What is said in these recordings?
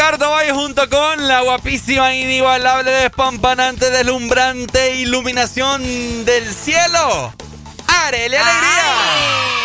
Ricardo Valle junto con la guapísima, inigualable, despampanante, deslumbrante iluminación del cielo. Arely Alegría.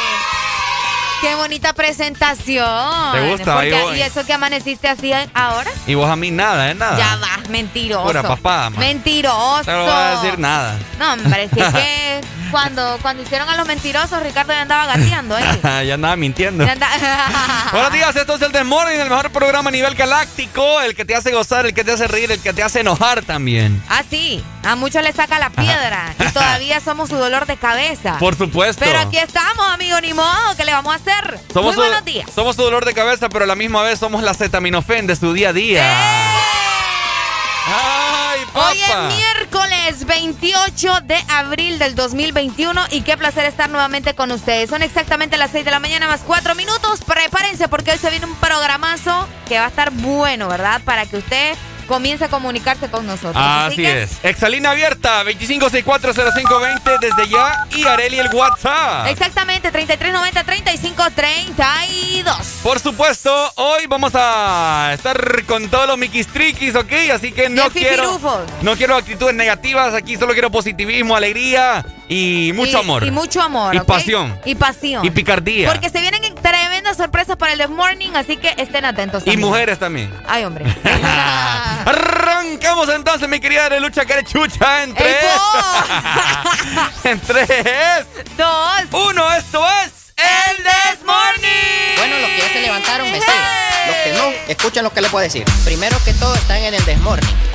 Qué bonita presentación. ¿Te gusta? ¿Y eso que amaneciste así ahora? Y vos a mí nada, ¿eh? Nada. Ya vas, mentiroso. Pura papá, Mentiroso. No voy a decir nada. No, si es que cuando, cuando hicieron a los mentirosos, Ricardo ya andaba gateando, ¿eh? ya andaba mintiendo. Buenos días, esto es el Desmorning, el mejor programa a nivel galáctico, el que te hace gozar, el que te hace reír, el que te hace enojar también. Ah, sí. A muchos les saca la piedra y todavía somos su dolor de cabeza. Por supuesto. Pero aquí estamos, amigo, ni modo, ¿qué le vamos a hacer? Somos Muy buenos días. Somos su dolor de cabeza, pero a la misma vez somos la acetaminofén de su día a día. ¡Eh! ¡Ay, papá! Hoy es miércoles 28 de abril del 2021 y qué placer estar nuevamente con ustedes. Son exactamente las 6 de la mañana más 4 minutos. Prepárense porque hoy se viene un programazo que va a estar bueno, ¿verdad? Para que usted comience a comunicarse con nosotros. Así, es. Exalina abierta, 25640520 desde ya y Areli el WhatsApp. Exactamente, 3390-3532. Por supuesto, hoy vamos a estar con todos los miquistriquis, ¿ok? Así que no quiero, no quiero actitudes negativas, aquí solo quiero positivismo, alegría y mucho amor. Y mucho amor. Y pasión. Y pasión. Y picardía. Porque se vienen tremendas sorpresas para el The Morning, así que estén atentos. Y mujeres también. Ay, hombre. Arrancamos entonces, mi querida de lucha carechucha en tres. en tres, dos, uno. Esto es el This Morning. Bueno, los que ya se levantaron, me siguen. Los que no, escuchen lo que les puedo decir. Primero que todo, están en el This Morning.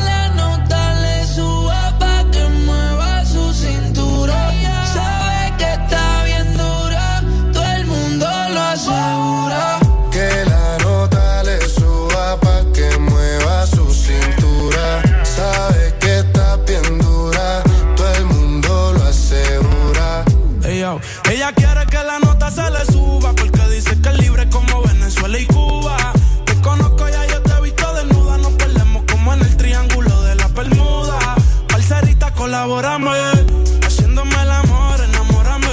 Haciéndome el amor, enamórame.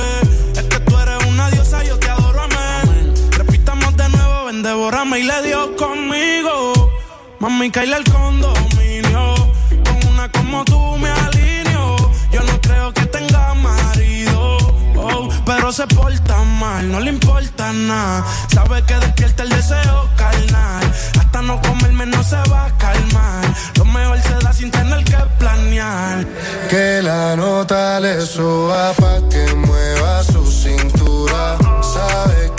Es que tú eres una diosa, yo te adoro, amén. Repitamos de nuevo, ven, devórame y le dio conmigo. Mami, caíle al condominio. Con una como tú me alineo. Yo no creo que tenga marido. Oh, pero se porta mal, no le importa nada. Sabe que despierta el deseo carnal. No comerme no se va a calmar. Lo mejor se da sin tener que planear. Que la nota le suba pa' que mueva su cintura. Sabe que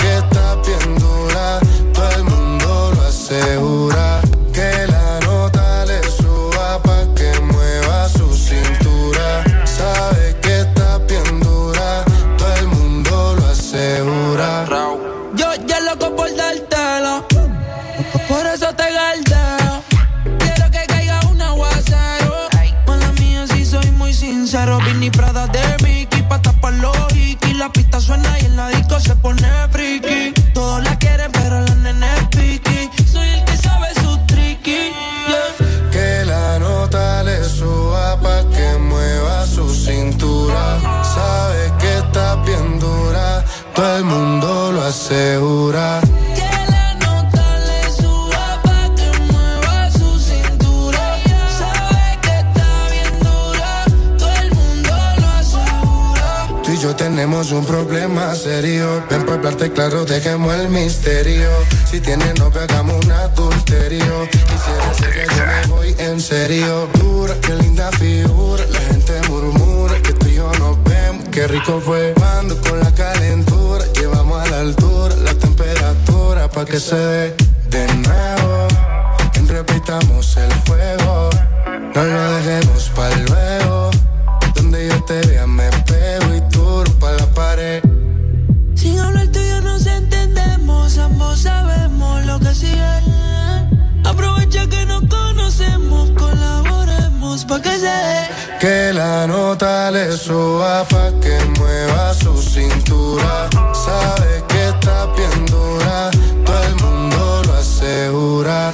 Prada de Mickey, pa' tapar los y La pista suena y el disco se pone friki. Todos la quieren, pero la nene es piqui. Soy el que sabe su tricky. Que la nota le suba pa' que mueva su cintura. Sabe que está bien dura, todo el mundo lo asegura. Tenemos un problema serio. Ven para hablarte claro, dejemos el misterio. Si tienes novia, hagamos un adulterio. Quisiera ser que yo me voy en serio. Dura, qué linda figura. La gente murmura que tú y yo nos vemos. Qué rico fue cuando con la calentura. Llevamos a la altura la temperatura pa' que se dé de nuevo. Repitamos el fuego. No lo dejemos para luego. Donde yo te vea me Que la nota le suba pa' que mueva su cintura. Sabe que está bien dura, todo el mundo lo asegura.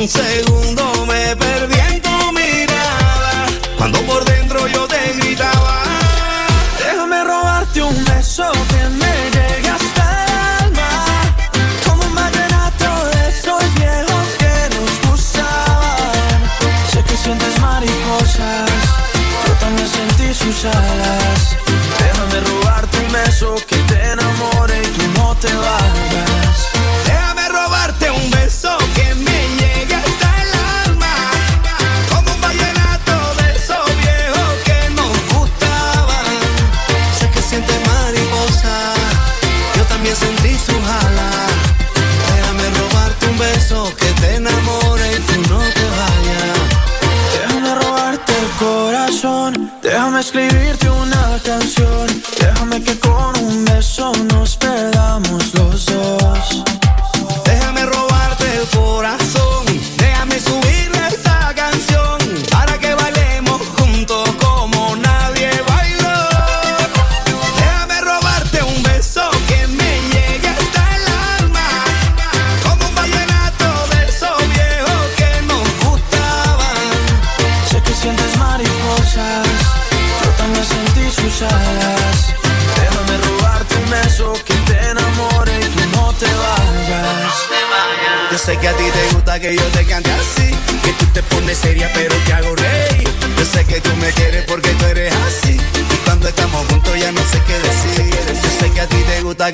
un segundo escribirte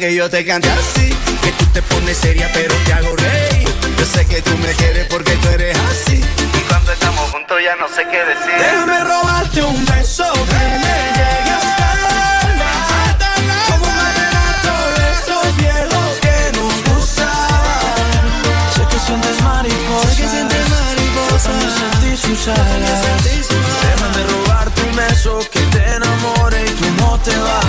que yo te cante así. Que tú te pones seria, pero te hago reír. Yo sé que tú me quieres porque tú eres así. Y cuando estamos juntos ya no sé qué decir. Déjame robarte un beso que me llegue hasta el alma. Como un vallenato de esos viejos que nos gustaban. Sé que sientes mariposa, sé que sientes mariposa. También sentí sus alas. Déjame robarte un beso que te enamore y tú no te vayas.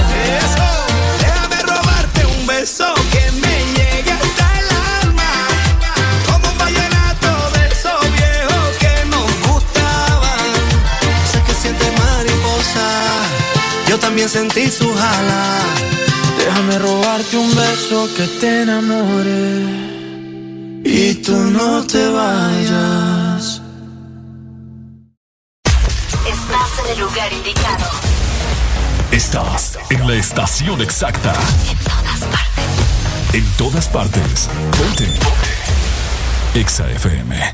También sentí su jala. Déjame robarte un beso que te enamore y tú no te vayas. Estás en el lugar indicado. Estás en la estación exacta. En todas partes. Ponte. Ponte. Exa FM.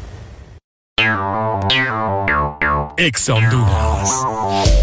Exa Honduras.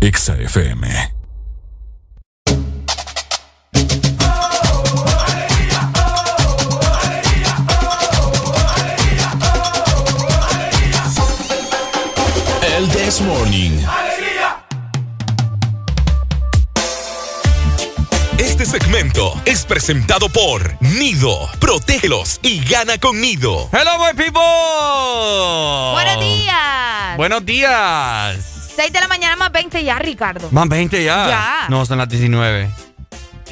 Exa FM. El This Morning. Este segmento es presentado por Nido. Protégelos y gana con Nido. Hello, my people. Buenos días. Buenos días. 6 de la mañana más 20 ya, Ricardo. Más 20 ya. Ya. No, son las 19.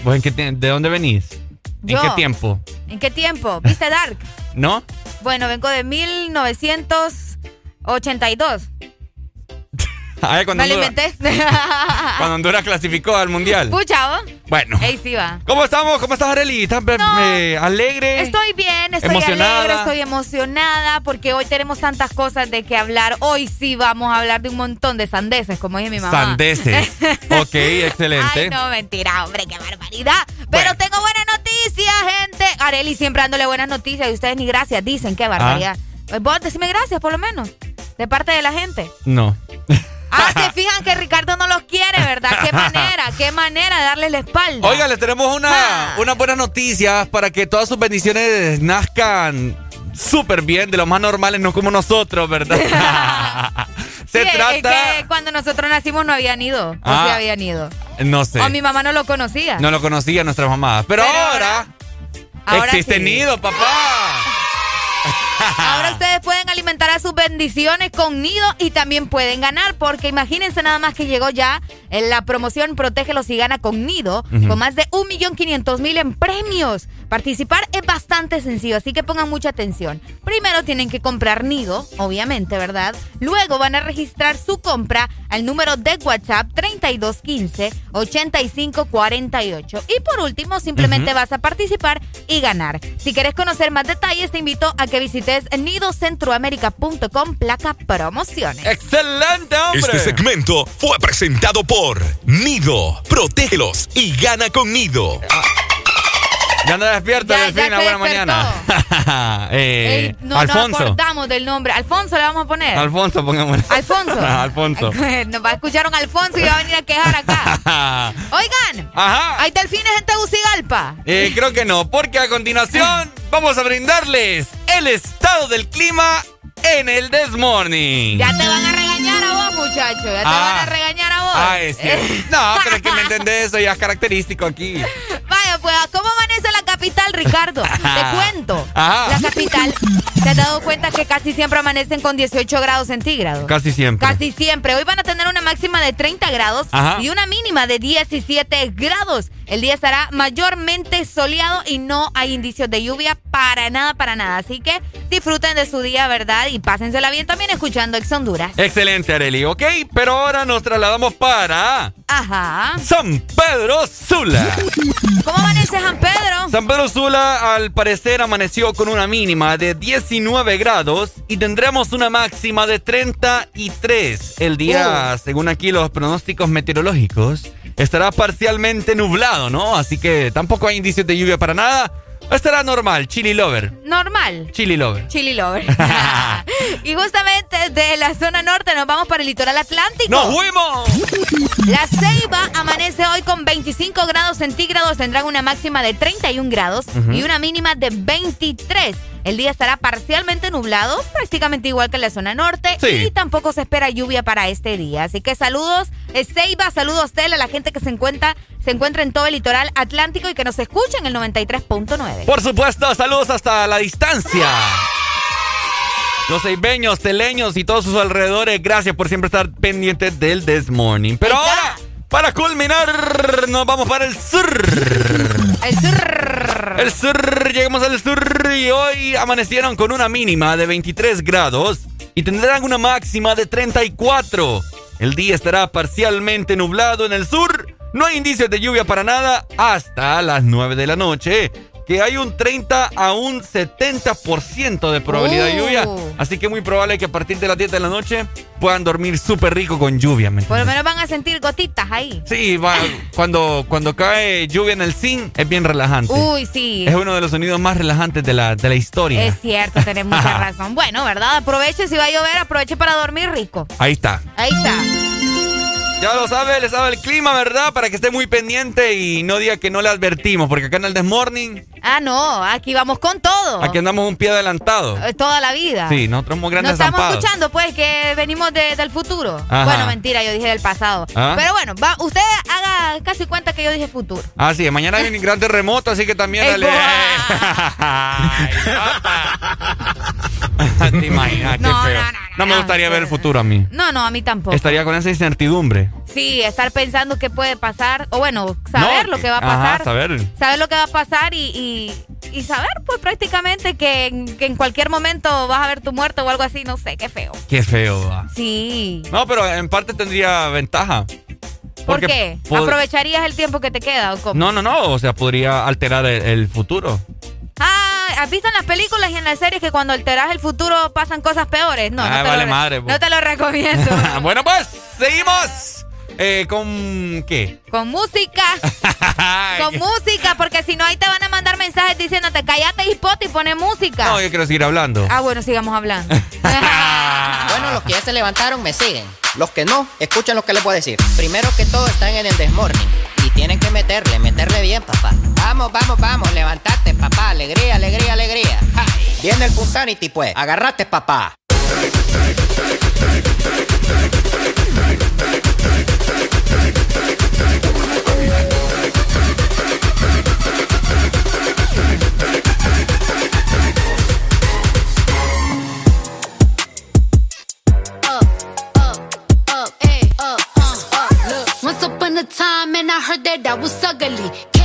¿Vos en qué ¿De dónde venís? ¿En qué tiempo? ¿En qué tiempo? ¿Viste Dark? ¿No? Bueno, vengo de 1982. Ay, cuando Me Honduras, inventé. cuando Honduras clasificó al mundial. Pucha. Bueno. Ahí sí va. ¿Cómo estamos? ¿Cómo estás, Arely? ¿Estás eh, alegre? Estoy bien, estoy emocionada. alegre, estoy emocionada porque hoy tenemos tantas cosas de que hablar. Hoy sí vamos a hablar de un montón de sandeces, como dice mi mamá. Sandeces. ok, excelente. Ay, no, mentira, hombre, qué barbaridad. Pero tengo buenas noticias, gente. Areli siempre dándole buenas noticias y ustedes ni gracias dicen, qué barbaridad. Ah. Vos decime gracias, por lo menos, de parte de la gente. No. Ah, se fijan que Ricardo no los quiere, ¿verdad? Qué manera, qué manera de darle la espalda. Oiga, les tenemos una, unas buenas noticias para que todas sus bendiciones nazcan súper bien, de lo más normales, no como nosotros, ¿verdad? Se Sí, es trata... que cuando nosotros nacimos no habían ido. ¿O Ah. sí habían ido? No sé. O mi mamá no lo conocía. No lo conocía nuestras mamás. Pero, Pero ahora, ahora existe sí. nido, papá. Ahora ustedes pueden alimentar a sus bendiciones con nido y también pueden ganar, porque imagínense nada más que llegó ya en la promoción Protégelos y gana con nido, con más de 1.500.000 en premios. Participar es bastante sencillo, así que pongan mucha atención. Primero tienen que comprar nido, obviamente, ¿verdad? Luego van a registrar su compra al número de WhatsApp 3215-8548. Y por último, simplemente vas a participar y ganar. Si quieres conocer más detalles, te invito a que visites nidocentroamerica.com placa promociones. ¡Excelente, Este segmento fue presentado por Nido. Protégelos y gana con Nido. Ya anda ya Delfina, buena mañana. eh, Ey, no Alfonso. nos acordamos del nombre. Alfonso le vamos a poner. Alfonso, pongámosle. Alfonso. Alfonso. Nos va a escuchar un Alfonso y va a venir a quejar acá. Oigan, Ajá. ¿hay delfines en Tegucigalpa? Eh, creo que no, porque a continuación vamos a brindarles el estado del clima en el This Morning. Ya te van a regañar a vos, muchacho. Ya te Ah. van a regañar a vos. Ah, es. No, pero es que me entendés, eso ya es característico aquí. Vaya, pues, ¿cómo capital, Ricardo? Te cuento. Ajá. La capital, ¿te has dado cuenta que casi siempre amanecen con 18 grados centígrados? Casi siempre. Casi siempre. Hoy van a tener una máxima de 30 grados Ajá. y una mínima de 17 grados. El día estará mayormente soleado y no hay indicios de lluvia para nada, para nada. Así que disfruten de su día, ¿verdad? Y pásensela bien también escuchando Ex Honduras. Excelente, Areli, ok, pero ahora nos trasladamos para Ajá. San Pedro Sula. ¿Cómo amanece San Pedro? San Pedro Sula al parecer amaneció con una mínima de 19 grados y tendremos una máxima de 33. El día, según aquí los pronósticos meteorológicos, estará parcialmente nublado, ¿no? Así que tampoco hay indicios de lluvia para nada. Estará normal, chili lover. Normal. Chili lover. Chili Lover. y justamente de la zona norte nos vamos para el litoral atlántico. ¡Nos fuimos! La Ceiba amanece hoy con 25 grados centígrados, tendrán una máxima de 31 grados y una mínima de 23. El día estará parcialmente nublado, prácticamente igual que en la zona norte, Sí. y tampoco se espera lluvia para este día. Así que saludos, Ceiba, saludos, Tel, a la gente que se encuentra, se encuentra en todo el litoral atlántico y que nos escucha en el 93.9. Por supuesto, saludos hasta la distancia. Los ceibeños, teleños y todos sus alrededores, gracias por siempre estar pendientes del This Morning. Pero ahora, para culminar, nos vamos para el sur. El sur. El sur, llegamos al sur y hoy amanecieron con una mínima de 23 grados y tendrán una máxima de 34. El día estará parcialmente nublado en el sur. No hay indicios de lluvia para nada hasta las 9 de la noche. Que hay un 30 a un 70% de probabilidad de lluvia. Uh. Así que muy probable que a partir de las 10 de la noche puedan dormir súper rico con lluvia. ¿me Por lo menos van a sentir gotitas ahí. Sí, va- cuando, cuando cae lluvia en el zinc es bien relajante. Uy, sí. Es uno de los sonidos más relajantes de la, de la historia. Es cierto, tenés mucha razón. Bueno, ¿verdad? Aproveche si va a llover, aproveche para dormir rico. Ahí está. Ahí está. Ya lo sabe, le sabe el clima, ¿verdad? Para que esté muy pendiente y no diga que no le advertimos, porque acá en el Desmorning. Ah, no, aquí vamos con todo. Aquí andamos un pie adelantado. Eh, toda la vida. Sí, nosotros somos grandes No estamos escuchando, pues, que venimos del futuro. Bueno, mentira, yo dije del pasado. ¿Ah? Pero bueno, va, usted haga casi cuenta que yo dije futuro. Ah, sí, mañana hay un gran terremoto, así que también dale. Te imaginas, no, qué feo. No, no, no, me gustaría ver el futuro a mí. No, no, a mí tampoco. Estaría con esa incertidumbre. Sí, estar pensando qué puede pasar, o bueno, saber lo que va a pasar. Ajá, saber. Saber lo que va a pasar y, y, saber, pues prácticamente que, en cualquier momento vas a ver tu muerto o algo así, no sé, qué feo. Qué feo. Va. Sí. No, pero en parte tendría ventaja. ¿Por qué? ¿Aprovecharías el tiempo que te queda o cómo? No, no, no, o sea, podría alterar el futuro. Ah, ¿has visto en las películas y en las series que cuando alteras el futuro pasan cosas peores? No, ah, no, te vale lo, madre, no te lo recomiendo. bueno, pues, seguimos. Eh, ¿Con qué? Con música. con música, porque si no ahí te van a mandar mensajes diciéndote cállate hipote y pone música. No, yo quiero seguir hablando. Ah, bueno, sigamos hablando. bueno, los que ya se levantaron me siguen. Los que no, escuchen lo que les voy a decir. Primero que todo están en el Desmorning tienen que meterle, meterle bien, papá. Vamos, vamos, vamos, levantate, papá. Alegría, alegría, alegría. Viene el Punsanity, pues. Agarrate, papá. Time and I heard that I was ugly.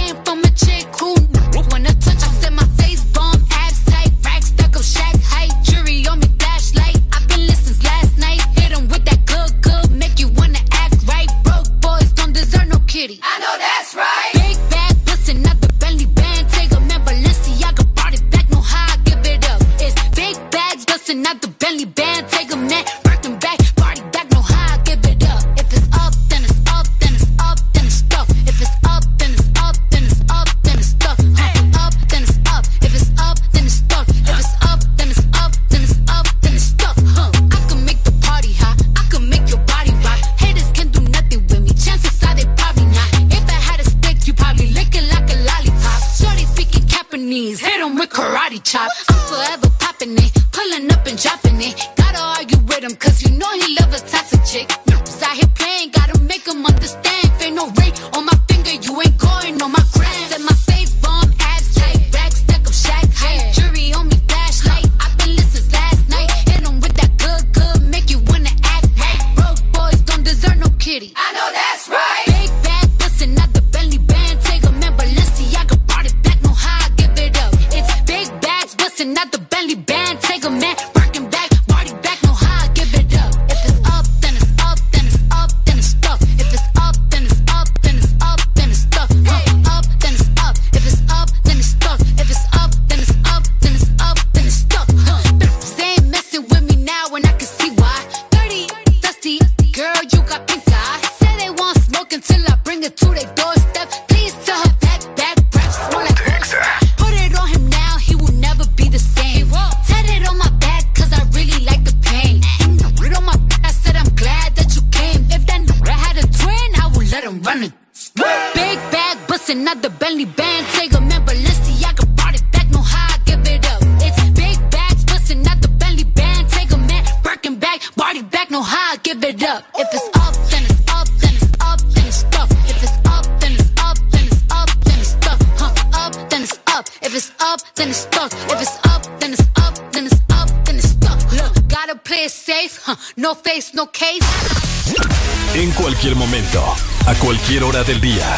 Del día,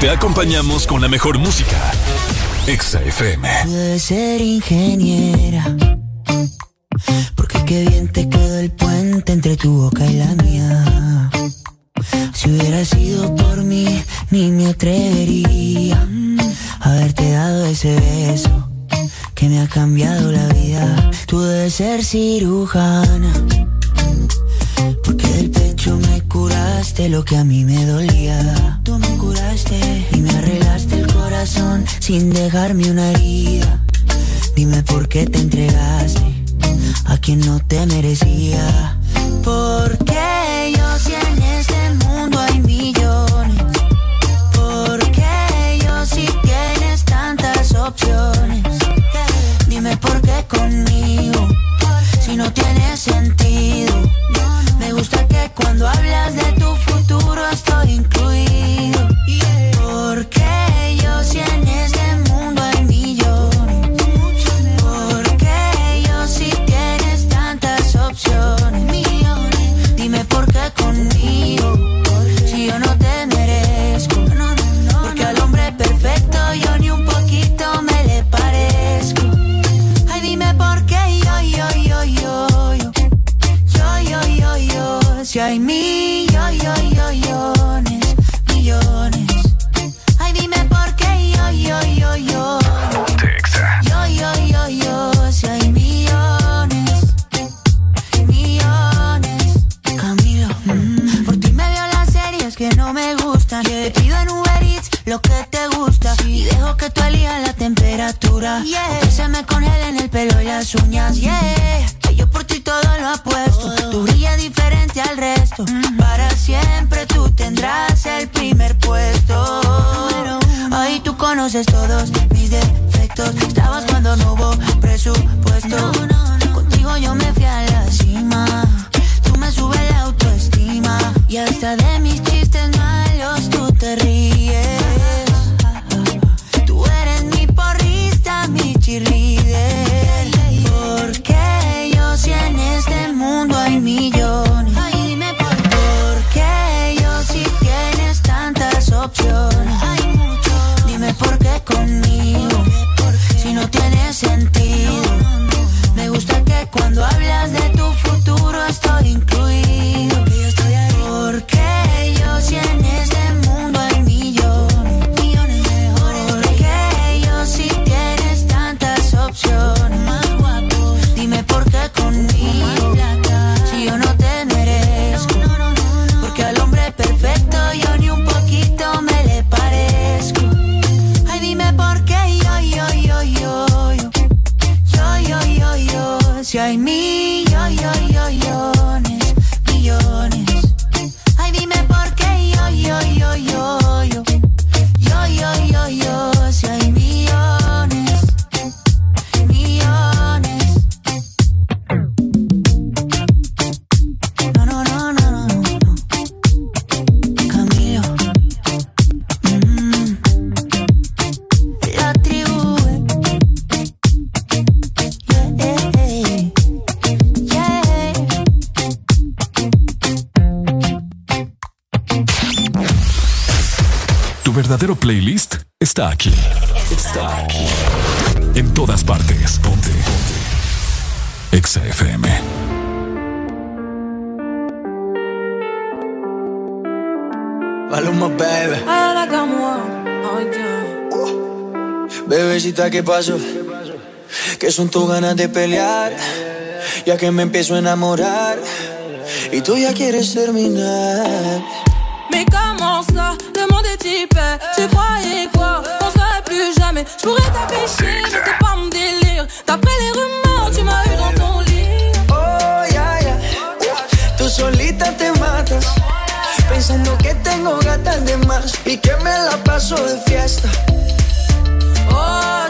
te acompañamos con la mejor música. Exa FM. Pude ser ingeniera. Porque qué bien te quedó el puente entre tu boca y la mía. Si hubiera sido por mí, ni me atrevería a haberte dado ese beso que me ha cambiado la vida. Tú debes ser cirujana, porque del pecho me curaste lo que a mí me dolía. Sin dejarme una herida. ¿Qué pasó? Que son tus ganas de pelear, ya que me empiezo a enamorar y tú ya quieres terminar. Mais comment ça, le monde est type, tu croyais quoi On serait plus jamais, je pourrais t'afficher, mais c'est pas mon délire. D'après les rumeurs, tu m'as eu dans ton lit. Oh, ya, ya, tú solita te matas, pensando que tengo gatas de más y que me la paso de fiesta. Oh,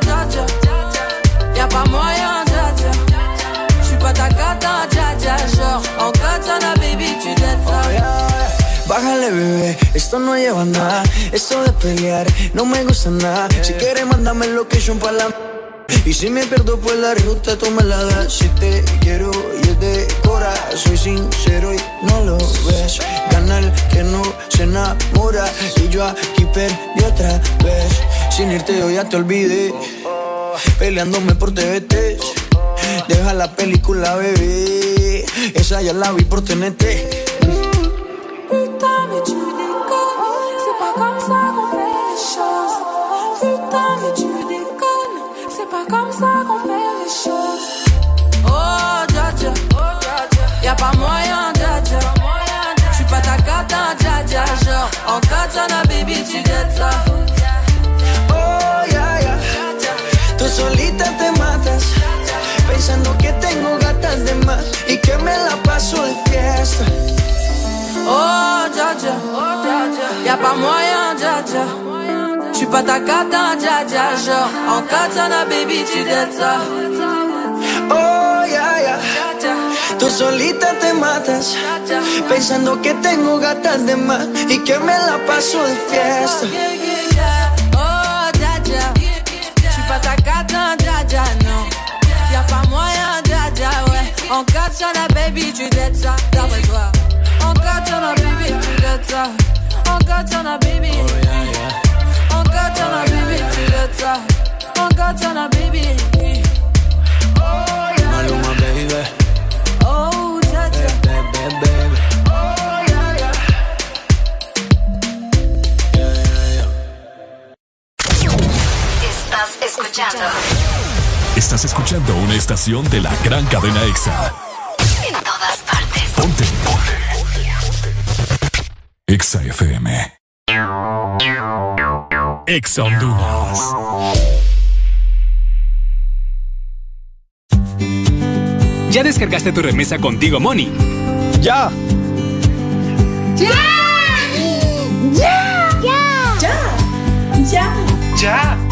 y'a pas moyen, dja pas ta cata, dja dja. Genre, en katana, baby, tu ça. Bájale, bebé, esto no lleva nada. Esto de pelear no me gusta nada. Si quieres, mándame location pa' la. Y si me pierdo por la ruta, tú me la das. Si te quiero y es de cora, soy sincero y no lo ves. Gana el que no se enamora. Y yo aquí perdí otra vez. Sin irte yo ya te olvidé. Peleándome. Deja la película, ya la vi. Putain, mais tu déconnes. C'est pas comme ça qu'on fait les choses. Putain, mais tu déconnes. C'est pas comme ça qu'on fait les choses. Oh, dja dja. Y'a pas moyen, dja dja. J'suis pas ta cata, dja dja. Genre, en baby, tu dettes ça. Pensando que tengo gatas de más y que me la paso de fiesta. Oh, dja dja, y'a pas moyen, dja dja. J'suis pas ta cata, dja dja. Genre, en katana, baby, tu ça. Oh, ya, ya. Tú solita te matas, pensando que tengo gatas de más y que me la paso de fiesta. Sur la baby, tu dettes ça, d'après toi. Catch sur la baby, tu dettes ça. Catch sur la baby. Catch sur la baby, tu dettes ça. Catch sur la baby. Maluma, baby. Oh, dja dja. Baby, baby. Estás escuchando Estás escuchando una estación de la gran cadena EXA. EXA FM. EXA Honduras. ¿Ya descargaste tu remesa contigo, Money? ¡Ya! ¡Ya! ¡Ya! ¡Ya! ¡Ya! ¡Ya!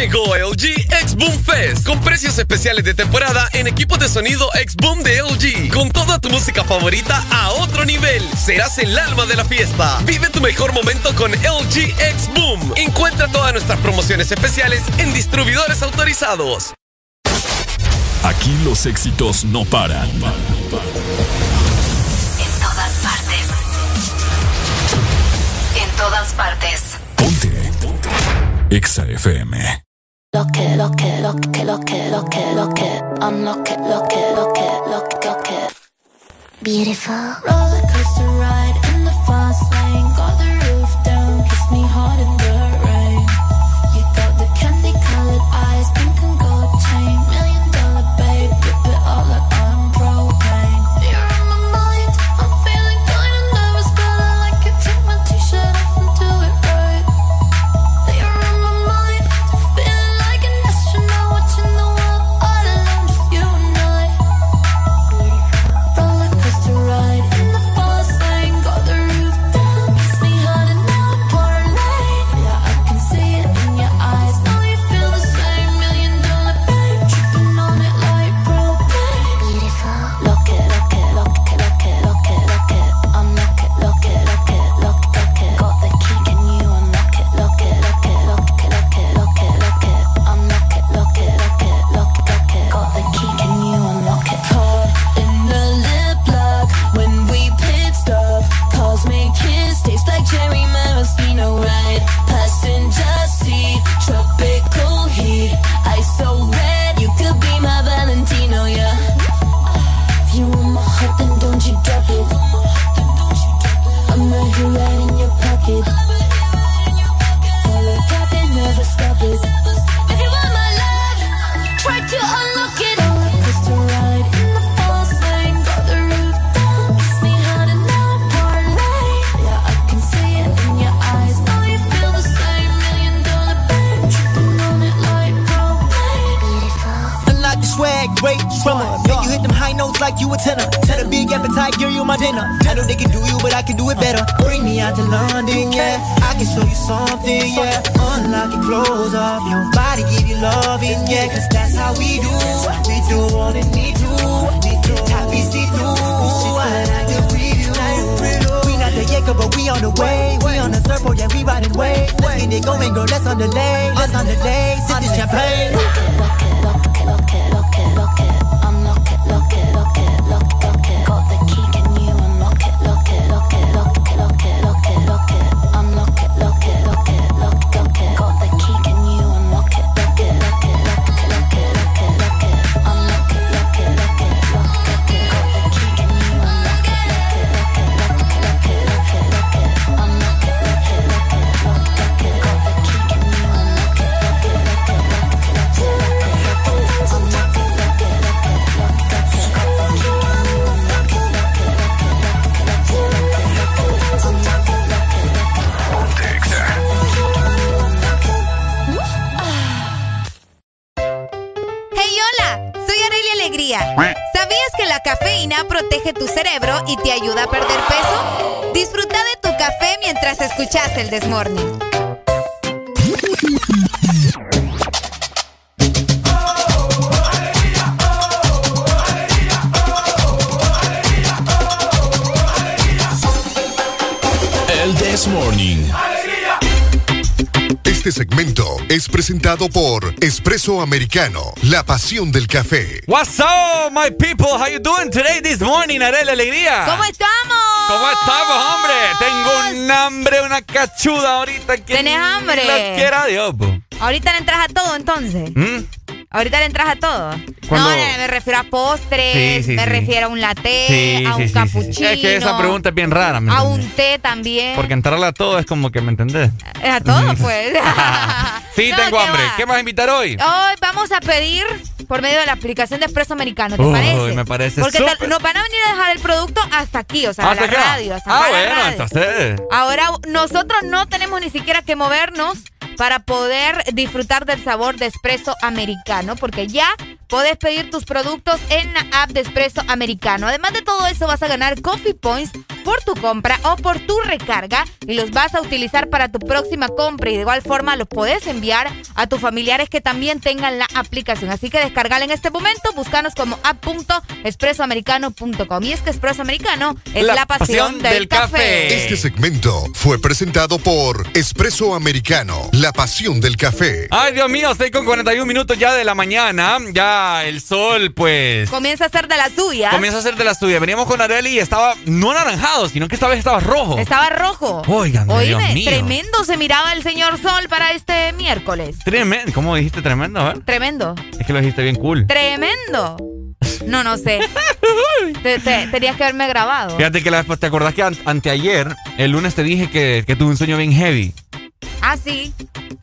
Llegó LG X Boom Fest con precios especiales de temporada en equipos de sonido X Boom de LG. Con toda tu música favorita a otro nivel. Serás el alma de la fiesta. Vive tu mejor momento con LG X Boom. Encuentra todas nuestras promociones especiales en distribuidores autorizados. Aquí los éxitos no paran. En todas partes. En todas partes. EXA FM. Lo que, lo que, lo que, lo que, lo que, lo que, I'm lo que, lo que, lo que, lo que, lo que. Beautiful. Roller coaster ride in the fast lane, presentado por Espresso Americano, la pasión del café. What's up, my people? How you doing today, this morning, Arela Alegría? ¿Cómo estamos? ¿Cómo estamos, hombre? Tengo un hambre, una cachuda ahorita que ¿Tenés hambre? Lo quiera Dios, po. Ahorita le entras a todo entonces. ¿Mm? Ahorita le entras a todo. Cuando- No, me refiero a postres, Sí, sí, me sí. refiero a un latte, Sí, a un sí, sí, sí. cappuccino. Es que esa pregunta es bien rara, ¿me A un té también. Porque entrarle a todo es como que, ¿me entendés? A todo, pues. Sí, No, tengo ¿qué hambre. va? ¿Qué vas a invitar hoy? Hoy vamos a pedir por medio de la aplicación de Expreso Americano, ¿te Uy, parece? me parece Porque te- nos van a venir a dejar el producto hasta aquí, o sea, ¿Hasta la acá? radio. Hasta Ah, bueno, radio. entonces. Ahora nosotros no tenemos ni siquiera que movernos para poder disfrutar del sabor de espresso americano, porque ya puedes pedir tus productos en la app de espresso americano. Además de todo eso, vas a ganar coffee points por tu compra o por tu recarga y los vas a utilizar para tu próxima compra y de igual forma los puedes enviar a tus familiares que también tengan la aplicación. Así que descargala en este momento, búscanos como app.expresoamericano.com. Y es que Espresso Americano es la, pasión, del, café. Este segmento fue presentado por Espresso Americano, la pasión del café. Ay, Dios mío, estoy con 41 minutos ya de la mañana. Ya el sol, pues. Comienza a ser de la suya. Comienza a ser de la suya. Veníamos con Areli y estaba no anaranjado, sino que esta vez estaba rojo. Estaba rojo. Oigan, Dios mío. tremendo se miraba el señor Sol para este miércoles. Tremendo. ¿Cómo dijiste tremendo? A ver. Tremendo. Es que lo dijiste bien cool. Tremendo. No, no sé. Te- te- tenías que haberme grabado. Fíjate que la, vez- te acordás que an- anteayer, el lunes te dije que, que tuve un sueño bien heavy. Ah, sí.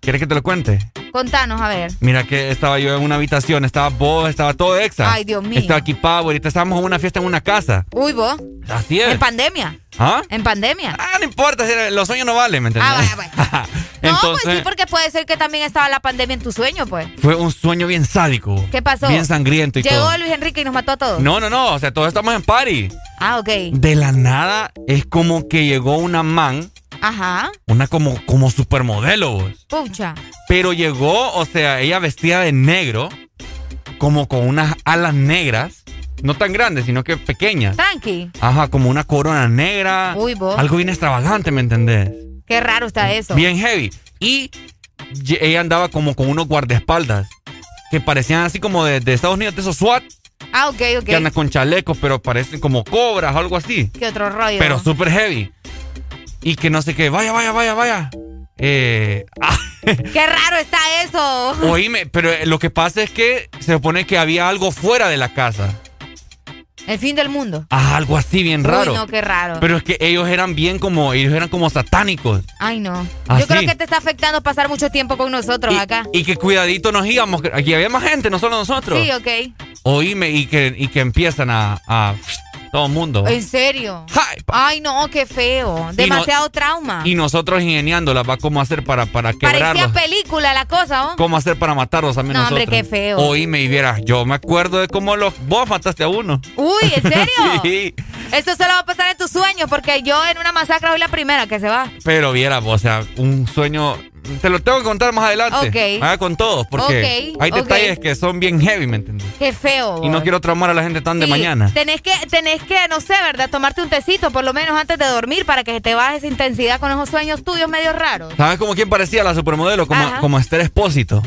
¿Quieres que te lo cuente? Contanos, a ver. Mira que estaba yo en una habitación, estaba vos, estaba todo exa. Ay, Dios mío. Estaba equipado, ahorita estábamos en una fiesta en una casa. Uy, vos. Así es. En pandemia. ¿Ah? En pandemia. Ah, no importa, los sueños no valen, ¿me entendés? Ah, vaya, vaya. No, pues sí, porque puede ser que también estaba la pandemia en tu sueño, pues. fue un sueño bien sádico. ¿Qué pasó? Bien sangriento y Llegó todo. Luis Enrique y nos mató a todos. No, no, no, o sea, todos estamos en party. Ah, ok. De la nada es como que llegó una man, Ajá. una como, como supermodelo, vos. Pucha. Pero llegó, o sea, ella vestida de negro, como con unas alas negras, no tan grandes, sino que pequeñas. Tranqui. Ajá, como una corona negra. Uy, vos. Algo bien extravagante, ¿me entendés? Qué raro está eso. Bien heavy. Y ella andaba como con unos guardaespaldas que parecían así como de, de Estados Unidos, de esos SWAT, Ah, ok, ok. que andan con chalecos, pero parecen como cobras o algo así. Qué otro rollo. Pero súper heavy. Y que no sé qué, vaya, vaya, vaya, vaya. Eh, ah, Qué raro está eso. oíme, pero lo que pasa es que se supone que había algo fuera de la casa. El fin del mundo. Ah, algo así bien raro. Uy, no, qué raro. Pero es que ellos eran bien como, ellos eran como satánicos. Ay, no. Yo creo que te está afectando pasar mucho tiempo con nosotros acá. Y que cuidadito nos íbamos, aquí había más gente, no solo nosotros. Sí, ok. Oíme, y que, y que empiezan a, a todo el mundo. ¿En serio? Ay, no, qué feo. Demasiado trauma. Y nosotros ingeniándola, va cómo hacer para, para Parecía quebrarlos. película la cosa, ¿no? ¿Cómo hacer para matarlos también No, nosotros? hombre, qué feo. Oíme y vieras, yo me acuerdo de cómo los, vos mataste a uno. Uy, ¿en serio? sí, Esto solo va a pasar en tus sueños porque yo en una masacre soy la primera que se va. pero vieras, o sea, un sueño... Te lo tengo que contar más adelante. Ok. Ah, con todos, porque hay detalles que son bien heavy, ¿me entiendes? Qué feo. Y no quiero traumar a la gente tan de mañana. Tenés que, tenés que, no sé, ¿verdad? Tomarte un tecito por lo menos antes de dormir para que te baje esa intensidad con esos sueños tuyos medio raros. ¿Sabes como quién parecía la supermodelo? Como, Ajá. como Esther Espósito.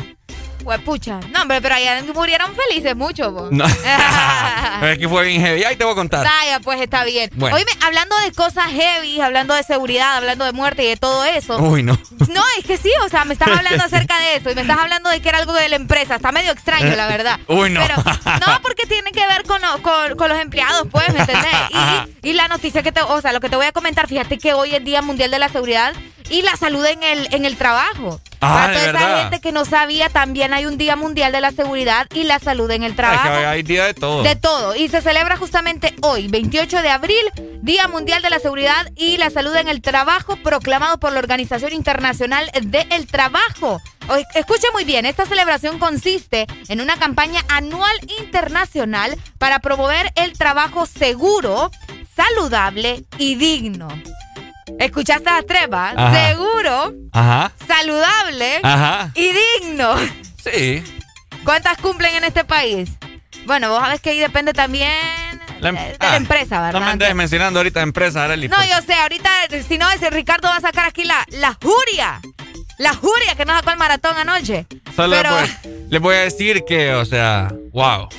Huepucha. No, hombre, pero allá murieron felices mucho, vos. No. es que fue bien heavy. Ahí te voy a contar. Vaya, pues está bien. Bueno. Oíme, hablando de cosas heavy, hablando de seguridad, hablando de muerte y de todo eso. Uy, no. No, es que sí, o sea, me estás hablando acerca de eso y me estás hablando de que era algo de la empresa. Está medio extraño, la verdad. Uy, no. Pero no, porque tiene que ver con, con, con los empleados, pues, ¿me entendés? Y, y la noticia que te, o sea, lo que te voy a comentar, fíjate que hoy es Día Mundial de la Seguridad y la salud en el, en el trabajo. Ah, Para de toda esa gente que no sabía, también hay un Día Mundial de la Seguridad y la Salud en el Trabajo. hay día de todo. De todo. Y se celebra justamente hoy, 28 de abril, Día Mundial de la Seguridad y la Salud en el Trabajo, proclamado por la Organización Internacional del Trabajo. O- Escuche muy bien, esta celebración consiste en una campaña anual internacional para promover el trabajo seguro, saludable y digno. ¿Escuchaste a Treva? Ajá. Seguro, Ajá. saludable Ajá. y digno. Sí. ¿Cuántas cumplen en este país? Bueno, vos sabés que ahí depende también La, em- de la empresa, No ¿verdad? me andes mencionando ahorita empresa, Arely. No, yo sé, ahorita, si no, ese Ricardo va a sacar aquí la, la juria. La juria que nos sacó el maratón anoche. Solo Pero, les, voy, les voy a decir que, o sea, wow.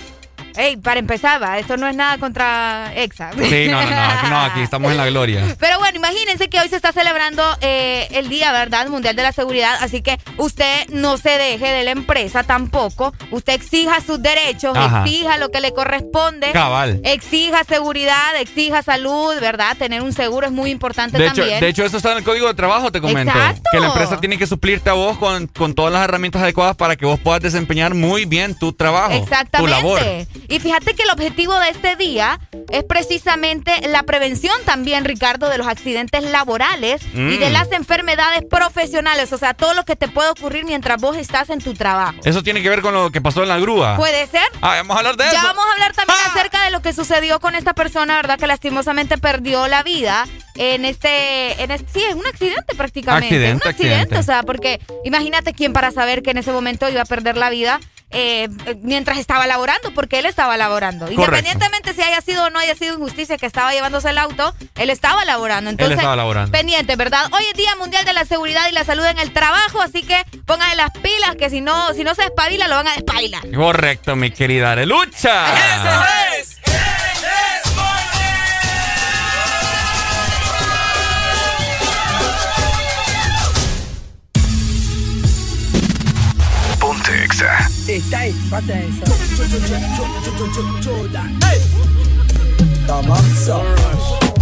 Hey, para empezar, va, esto no es nada contra Exa. Sí, no, no, no, aquí, no, aquí estamos en la gloria. Pero bueno, imagínense que hoy se está celebrando eh, el Día, ¿verdad? Mundial de la Seguridad. Así que usted no se deje de la empresa tampoco. Usted exija sus derechos, Ajá. exija lo que le corresponde. Cabal. Exija seguridad, exija salud, ¿verdad? Tener un seguro es muy importante De hecho, también. de hecho, eso está en el código de trabajo, te comento. Exacto. Que la empresa tiene que suplirte a vos con, con todas las herramientas adecuadas para que vos puedas desempeñar muy bien tu trabajo. Tu labor. Y fíjate que el objetivo de este día es precisamente la prevención también, Ricardo, de los accidentes laborales y de Mm. las enfermedades profesionales. O sea, todo lo que te puede ocurrir mientras vos estás en tu trabajo. Eso tiene que ver con lo que pasó en la grúa. ¿Puede ser? Ah, vamos a hablar de Ya eso. Ah. vamos a hablar también acerca de lo que sucedió con esta persona, ¿verdad? Que lastimosamente perdió la vida en este, en este sí, en un accidente prácticamente. Accidente, un accidente, accidente. o sea, porque imagínate quién para saber que en ese momento iba a perder la vida eh, mientras estaba laborando, porque él estaba laborando. Correcto. Independientemente si haya sido o no haya sido injusticia que estaba llevándose el auto, él estaba laborando. Entonces, estaba laborando. pendiente, ¿verdad? Hoy es Día Mundial de la Seguridad y la Salud en el Trabajo, así que pónganle las pilas, que si no, si no se despabila, lo van a despabilar. Correcto, mi querida Arelucha. es! Exa. Stay, pata esa. Don't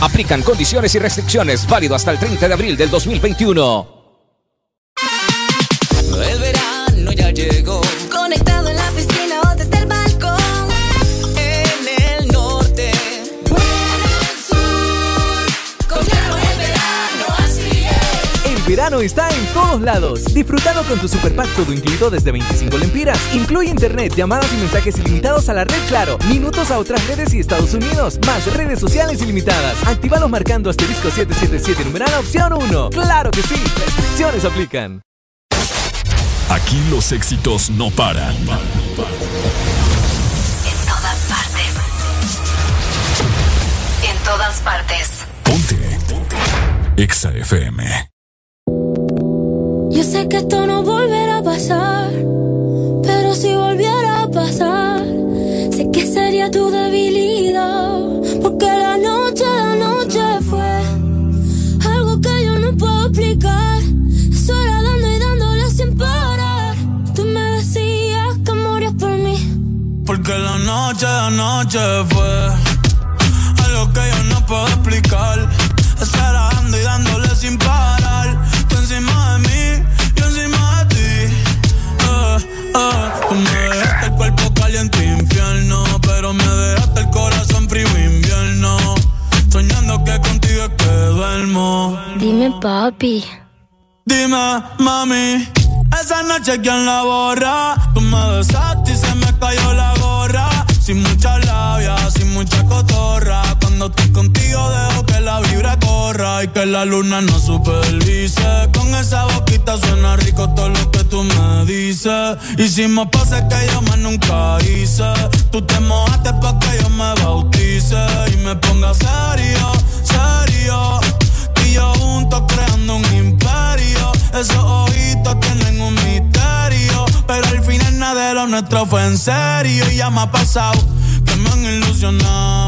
Aplican condiciones y restricciones válido hasta el 30 de abril del 2021. Está en todos lados. Disfrutando con tu super pack todo incluido desde 25 lempiras. Incluye internet, llamadas y mensajes ilimitados a la red Claro, minutos a otras redes y Estados Unidos, más redes sociales ilimitadas. Actívalos marcando asterisco 777 numeral opción 1. Claro que sí, restricciones aplican. Aquí los éxitos no paran. En todas partes. En todas partes. Exa FM. Yo sé que esto no volverá a pasar, pero si volviera a pasar, sé que sería tu debilidad, porque la noche, la noche fue algo que yo no puedo explicar. Solo dando y dándole sin parar. Tú me decías que morías por mí. Porque la noche, la noche fue algo que yo no puedo explicar. Tú me dejaste el cuerpo caliente infierno, pero me dejaste el corazón frío invierno. Soñando que contigo es que duermo. Dime, papi. Dime, mami, esa noche quién la borra. Tú me besaste y se me cayó la gorra. Sin mucha labia, sin mucha cotorra. Cuando estoy contigo dejo que la vibra y que la luna no supervise. Con esa boquita suena rico todo lo que tú me dices. Hicimos pases que yo más nunca hice. Tú te mojaste pa' que yo me bautice y me ponga serio, serio. Y yo juntos creando un imperio. Esos ojitos tienen un misterio. Pero al final nada de lo nuestro fue en serio. Y ya me ha pasado que me han ilusionado.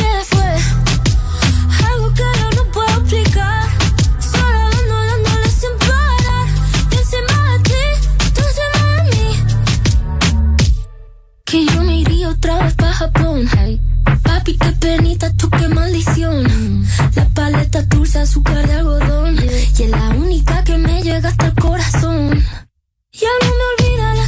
Que yo me iría otra vez para Japón. Papi, qué penita, tú qué maldición. La paleta dulce, azúcar de algodón. Y es la única que me llega hasta el corazón. Ya no me olvida la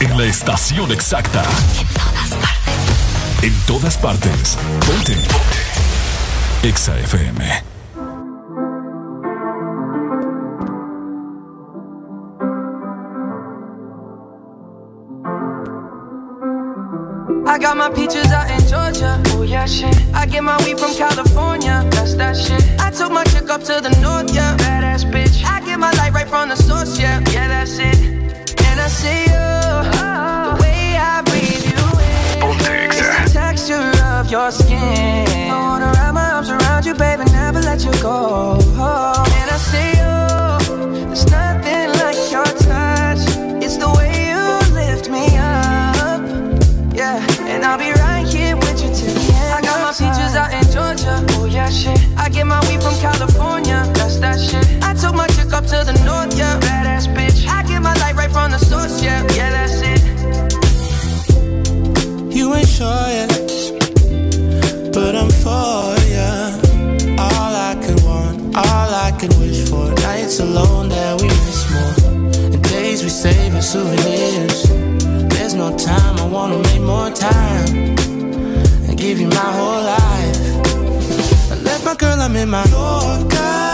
En la estación exacta. En todas partes. En todas partes. Ponte. Ponte. Exa FM. I got my peaches out in Georgia. Oh yeah, shit. I get my weed from California. That's that shit. I took my chick up to the north, yeah. Badass bitch. I get my light right from the source, yeah. Yeah, that's it. And I see you. The way I breathe you in. It's the texture of your skin. I wanna wrap my arms around you, baby, never let you go. And I see you. There's nothing like your touch. It's the way you lift me up. Yeah, and I'll be right here with you till the end. I got my peaches out in Georgia. Oh yeah, shit. I get my weed from California. That's that shit. I took my chick up to the north, yeah. Badass bitch. My light right from the source, yeah. Yeah, that's it. You ain't sure yet, but I'm for ya. All I could want, all I could wish for. Nights alone that we miss more, days we save as souvenirs. There's no time, I wanna make more time and give you my whole life. I left my girl, I'm in my Yorker.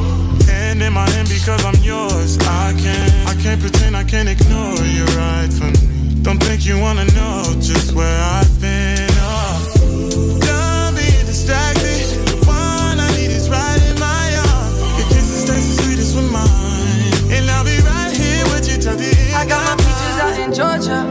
Hand in my hand because I'm yours. I can't, I can't pretend, I can't ignore you right from me. Don't think you wanna know just where I've been. Oh. Done being distracted. The one I need is right in my arms. Your kisses taste the sweetest with mine, and I'll be right here with you till the end. I got my peaches out in Georgia.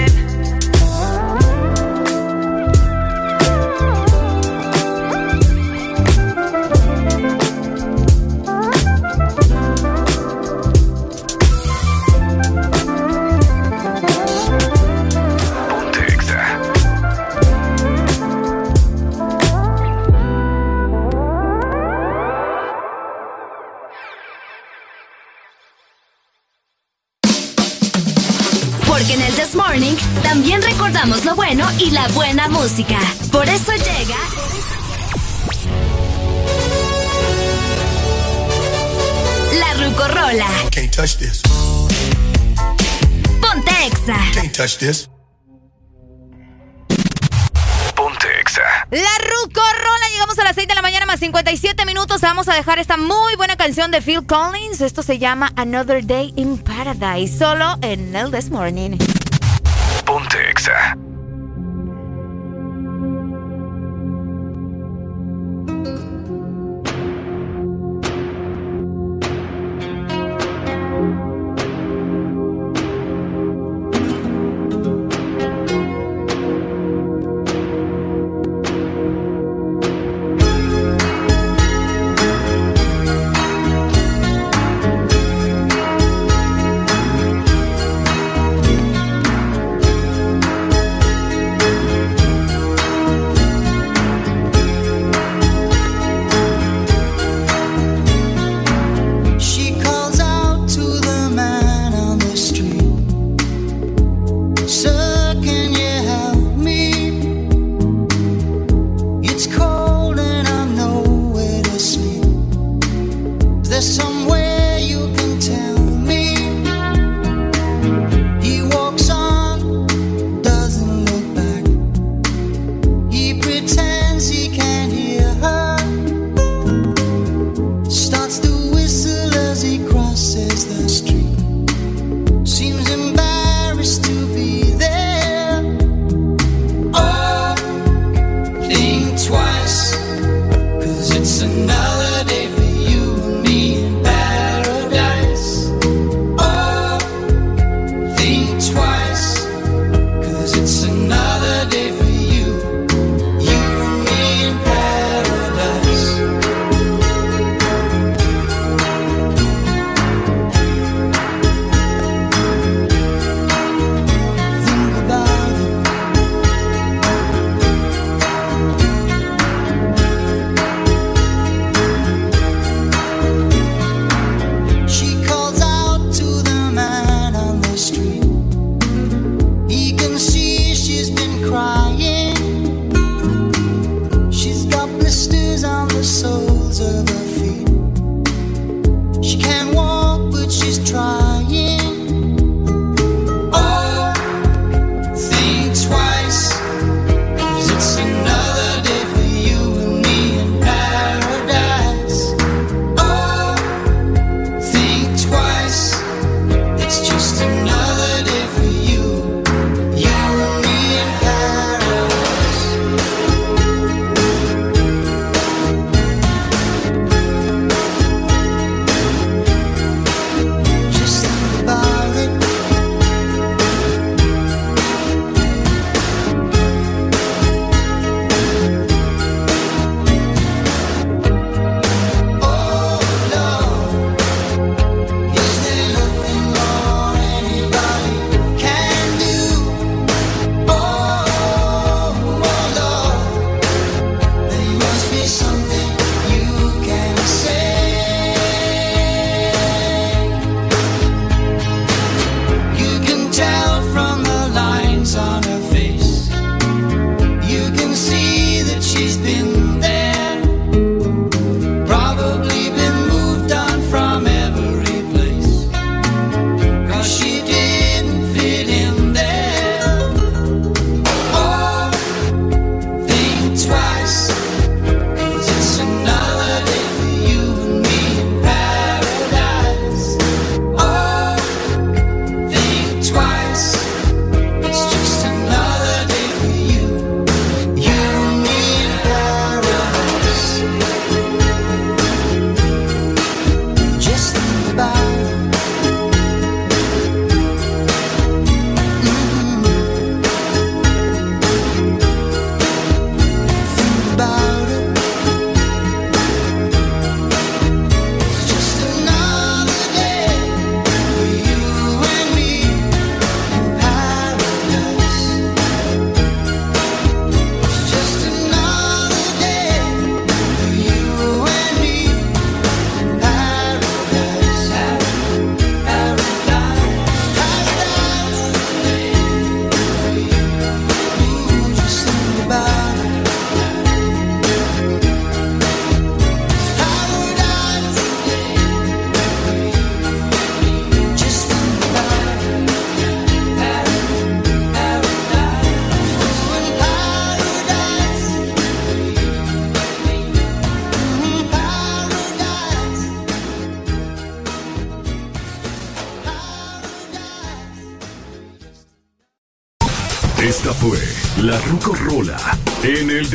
Recordamos lo bueno y la buena música. Por eso llega. La Rucorola. Can't touch this. Ponte Exa. Can't touch this. Ponte Exa. La Rucorola, llegamos a las 6 de la mañana más 57 minutos. Vamos a dejar esta muy buena canción de Phil Collins. Esto se llama Another Day in Paradise, solo en el This Morning. Alexa.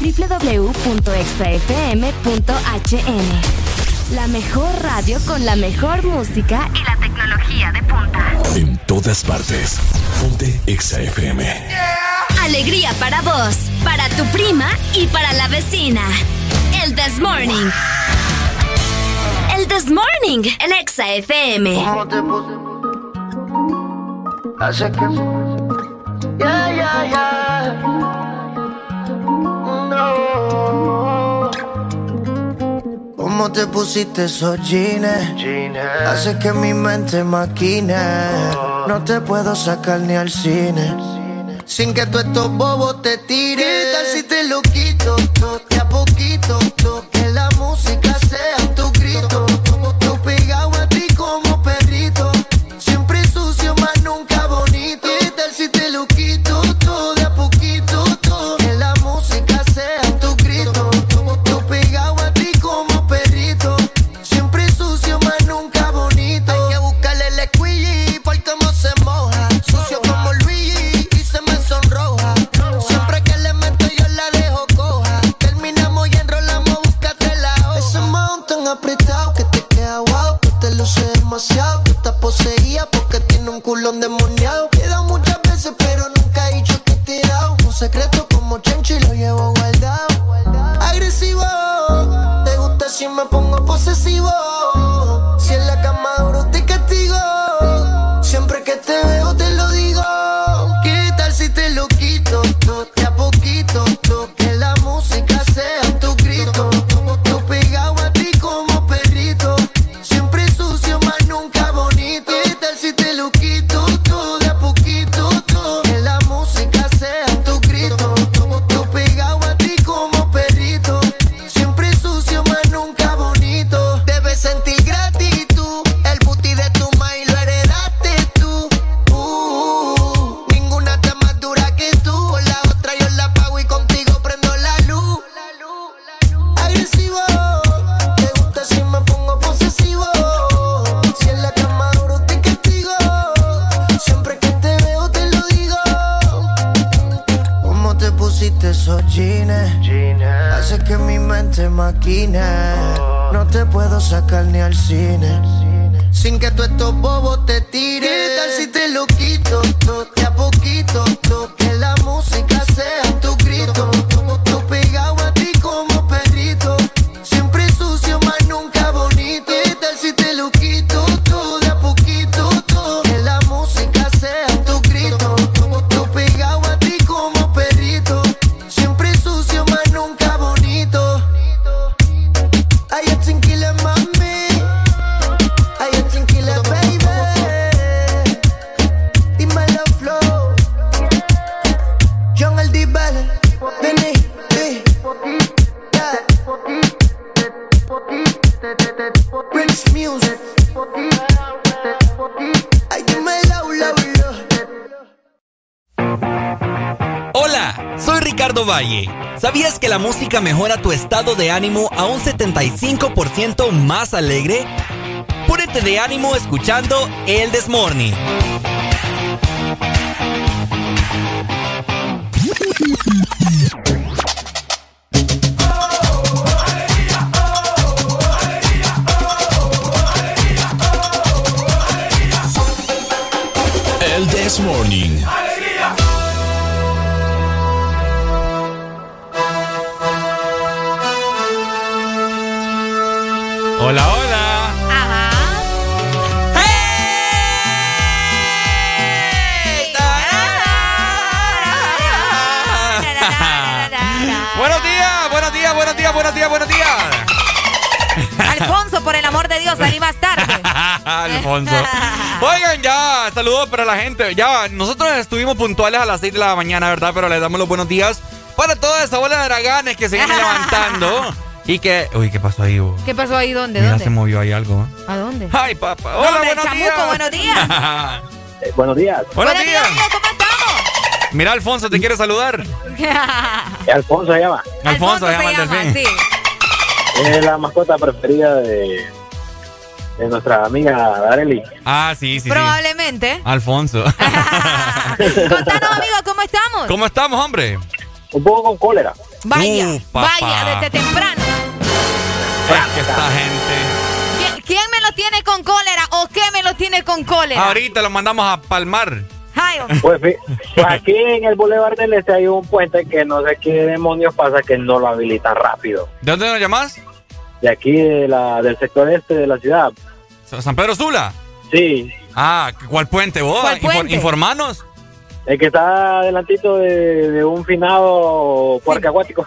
www.exafm.hn. La mejor radio con la mejor música y la tecnología de punta. En todas partes. Ponte ExaFM. Alegría para vos, para tu prima y para la vecina. El This Morning. El This Morning, el ExaFM. ¿Cómo te puse? cómo te pusiste esos jeans. jeans. Hace que mi mente maquine. Oh. No te puedo sacar ni al cine. Sin que tú estos bobos te tires. ¿Qué tal si te lo quito? apretado que te queda guau. Wow, te luce demasiado, tú estás poseída porque tiene un culo endemoniado. Queda muchas veces, pero nunca he dicho que te he dado. Un secreto como chanchi lo llevo guardado. Agresivo, te gusta si me pongo posesivo. Si en la cama duro te castigo, siempre que te veo te cine. Sin que tú estos bobos te mejora tu estado de ánimo a un 75% más alegre? Púrete de ánimo escuchando El Desmorning. Saludos para la gente. Ya, nosotros estuvimos puntuales a las 6 de la mañana, ¿verdad? Pero les damos los buenos días para toda esa bola de draganes que se vienen levantando. Y que. Uy, ¿qué pasó ahí, vos? ¿Qué pasó ahí? ¿Dónde? Mira, ¿Dónde? se movió ahí algo. ¿eh? ¿A dónde? Ay, papá. Hola, buenos chamuco, días. buenos días. Eh, buenos días. Buenos Buenos días. días, ¿cómo estamos? Mira, Alfonso, te quiere saludar. Alfonso se llama. Alfonso, se llama el delfín. sí. Es la mascota preferida de, de nuestra amiga Darely. Ah, sí, sí, sí. Probablemente. Alfonso. Contanos, amigo, ¿cómo estamos? ¿Cómo estamos, hombre? Un poco con cólera. Vaya, Uh, vaya, desde temprano. Es que esta gente. ¿Quién, quién me lo tiene con cólera o qué me lo tiene con cólera? Ahorita lo mandamos a palmar. Pues, pues aquí en el Boulevard del Este hay un puente que no sé qué demonios pasa que no lo habilitan rápido. ¿De dónde nos llamas? De aquí de la, del sector este de la ciudad. ¿San Pedro Sula? Sí. Ah, ¿cuál puente vos? ¿Cuál Infor- puente? informanos. El que está adelantito de, de un finado parque acuático.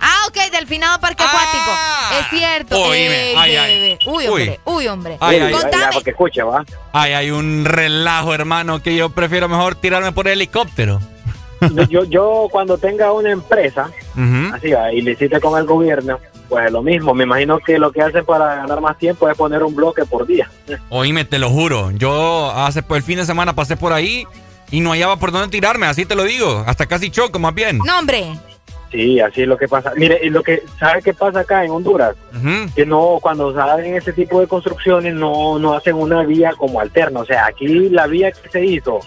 Ah, ok, del finado parque acuático. Es cierto. Oíme, Eh, ay, eh, ay. eh. Uy, Uy. hombre, uy, hombre. Ay, ay, Contame. Porque escuche, va. Ay, hay un relajo, hermano, que yo prefiero mejor tirarme por helicóptero. Yo, yo cuando tenga una empresa, así va, y licite con el gobierno, pues es lo mismo. Me imagino que lo que hacen para ganar más tiempo es poner un bloque por día. Oíme, te lo juro. Yo hace pues, el fin de semana pasé por ahí y no hallaba por dónde tirarme, así te lo digo. Hasta casi choco, más bien. No, hombre. Sí, así es lo que pasa. Mire, y lo que sabe qué pasa acá en Honduras, Ujú. que no cuando salen ese tipo de construcciones no no hacen una vía como alterna. O sea, aquí la vía que se hizo,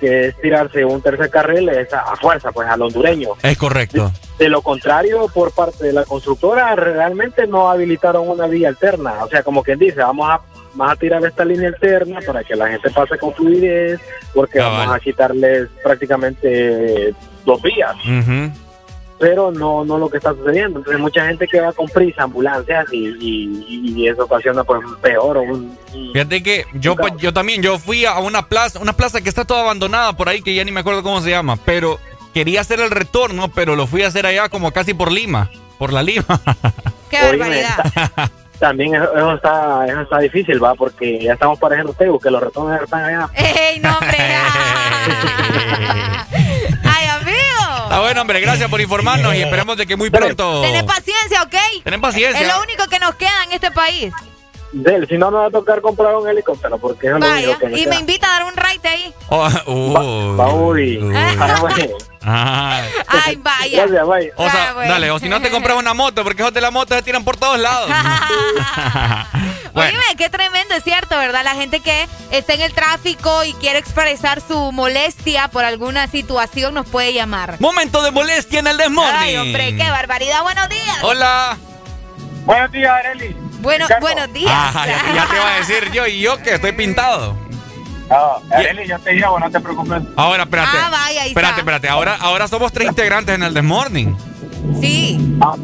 que es tirarse un tercer carril, es a, a fuerza, pues al hondureño. Es correcto. De lo contrario, por parte de la constructora, realmente no habilitaron una vía alterna. O sea, como quien dice, vamos a, vamos a tirar esta línea alterna para que la gente pase con fluidez, porque Cabal. vamos a quitarles prácticamente dos vías. Ujú. Pero no no lo que está sucediendo. Entonces mucha gente que va con prisa, ambulancias y, y, y eso ocasiona pues peor o un, Fíjate que yo, pues, yo también, yo fui a una plaza, una plaza que está toda abandonada por ahí, que ya ni me acuerdo cómo se llama, pero quería hacer el retorno, pero lo fui a hacer allá como casi por Lima, por la Lima. ¡Qué barbaridad! También eso, eso está eso está difícil, va, porque ya estamos para ejemplo que los retornos están allá. ¡Ey, no, hombre! Está bueno, hombre, gracias por informarnos y esperemos de que muy pronto... Tenés paciencia, ¿ok? Tenés paciencia. Es lo único que nos queda en este país. Del, si no, nos va a tocar comprar un helicóptero, porque es lo Vaya, único que nos y queda. me invita a dar un ride ahí. Oh, uy. Va, uy. Uy. Ah. Ay. Ay, vaya. Gracias, bye. O sea, Ah, bueno. dale, o si no te compras una moto, porque esos de la moto se tiran por todos lados. Bueno. Oíme, qué tremendo, es cierto, ¿verdad? La gente que está en el tráfico y quiere expresar su molestia por alguna situación nos puede llamar. Momento de molestia en el Desmorning. Ay, hombre, qué barbaridad. Buenos días. Hola. Buenos días, Areli. Bueno, buenos días. Ah, ya, ya te iba a decir yo y yo que estoy pintado. No, Areli, yo te llevo, no te preocupes. Ahora, espérate. Ah, vaya, ahí espérate, está. espérate. Ahora, ahora somos tres integrantes en el Desmorning. Sí, Ah,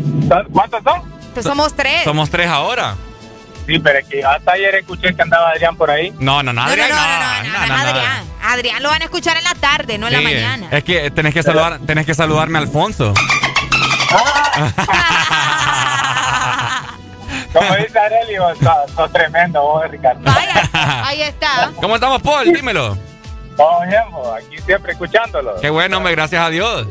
¿Cuántos son? pues somos tres. Somos tres ahora. Sí, pero es que hasta ayer escuché que andaba Adrián por ahí. No, no, no, Adrián, no, no, no, no. Adrián. Adrián lo van a escuchar en la tarde, no en la mañana. Es que tenés que saludar, tenés que saludarme a Alfonso. Como dice Areli, vos sos, tremendo, vos, Ricardo. Vaya, ahí está. ¿Cómo estamos, Paul? Dímelo. Vamos bien, vos, aquí siempre escuchándolo. Qué bueno, hombre, gracias a Dios.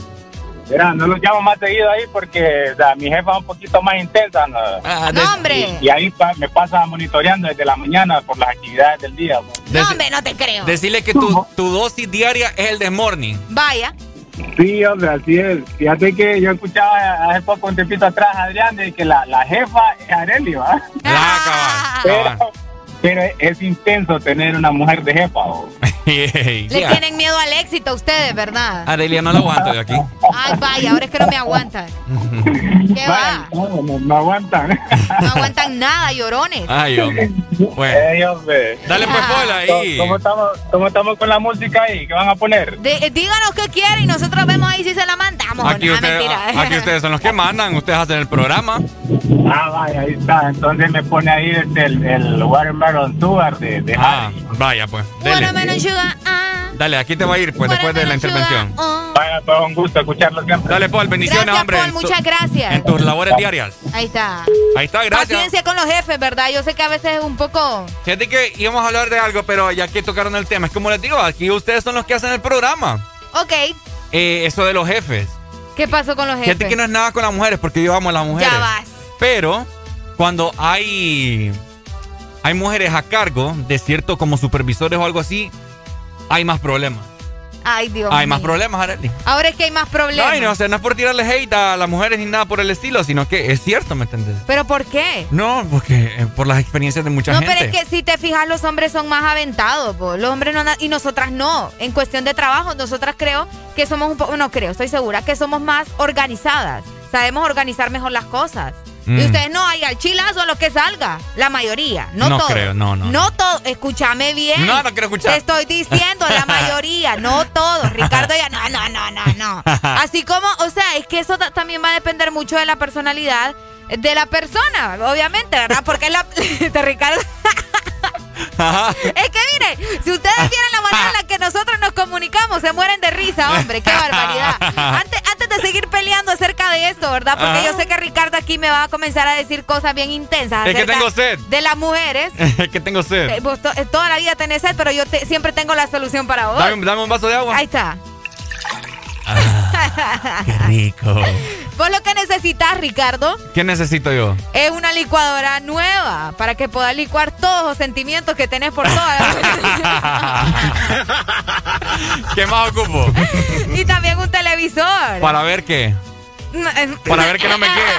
Mira, no los llamo más seguido ahí porque o sea, mi jefa es un poquito más intensa. ¿no? Ah, No, hombre. Y, y ahí pa- me pasa monitoreando desde la mañana por las actividades del día. vos. No, hombre, no te creo. Decirle que tu, tu dosis diaria es el Desmorning. Vaya. Sí, hombre, así es. Fíjate que yo escuchaba hace poco un tiempito atrás, Adrián, de que la, la jefa es Areli, ¿va? Ah. Pero, pero es intenso tener una mujer de jefa. vos. Le Yeah. tienen miedo al éxito ustedes, ¿verdad? Arelia, no lo aguanto de aquí. Ay, vaya, ahora es que no me aguantan. ¿Qué va? No, no, no aguantan. No aguantan nada, llorones. Ay, hombre. Bueno. Ey, hombre. Dale pues, Paul, ahí. ¿Cómo estamos, ¿Cómo estamos con la música ahí? ¿Qué van a poner? De- eh, díganos qué quieren y nosotros vemos ahí si se la mandamos. Aquí, no, ustedes, mentira. aquí ustedes son los que mandan, ustedes hacen el programa. Ah, vaya, ahí está. Entonces me pone ahí este, el, el Watermelon Sugar de, de Ah, Harry. vaya pues. Dele. Watermelon sugar, ah. Dale, aquí te va a ir pues después de la intervención. Vaya, pues un gusto escucharlo siempre. Dale, Paul, bendiciones, Gracias, hombre. Paul, muchas gracias. En tus labores diarias. Ahí está. Ahí está, gracias. Paciencia con los jefes, ¿verdad? Yo sé que a veces es un poco... Fíjate que íbamos a hablar de algo, pero ya que tocaron el tema, es como les digo, aquí ustedes son los que hacen el programa. Ok, Eh, eso de los jefes. ¿qué pasó con los jefes? Fíjate que no es nada con las mujeres, porque yo amo a las mujeres. Ya vas. Pero cuando hay hay mujeres a cargo de cierto como supervisores o algo así, hay más problemas. Ay, Dios hay mío. más problemas, Arely. Ahora es que hay más problemas. No, y no, o sea, no es por tirarle hate a las mujeres ni nada por el estilo, sino que es cierto, ¿me entiendes? ¿Pero por qué? No, porque eh, por las experiencias de mucha no, gente. pero es que si te fijas, los hombres son más aventados, po. los hombres no y nosotras no. En cuestión de trabajo, nosotras creo que somos un poco, no creo, estoy segura que somos más organizadas. Sabemos organizar mejor las cosas. Y Mm. ustedes no, hay al chilazo a lo que salga. La mayoría, no, No todo. creo, no, no, No todo, escúchame bien. No, no quiero escuchar. Te estoy diciendo, la mayoría, no todo. Ricardo ya, no, no, no, no, no. Así como, o sea, es que eso ta- también va a depender mucho de la personalidad de la persona, obviamente, ¿verdad? Porque la de Ricardo. Es que mire, si ustedes vieran la manera en la que nosotros nos comunicamos, se mueren de risa, hombre, qué barbaridad. Antes, antes de seguir peleando acerca de esto, ¿verdad? Porque Ajá. yo sé que Ricardo aquí me va a comenzar a decir cosas bien intensas Es que tengo sed. de las mujeres. Es que tengo sed. Eh, vos to- eh, toda la vida tenés sed, pero yo te- siempre tengo la solución para vos. Dame, un- dame un vaso de agua. Ahí está. Qué rico. Vos lo que necesitas, Ricardo, ¿Qué necesito yo? es una licuadora nueva para que puedas licuar todos los sentimientos que tenés por todas. ¿Qué más ocupo? y también un televisor. Para ver qué. Eh, Para ver que no me quede.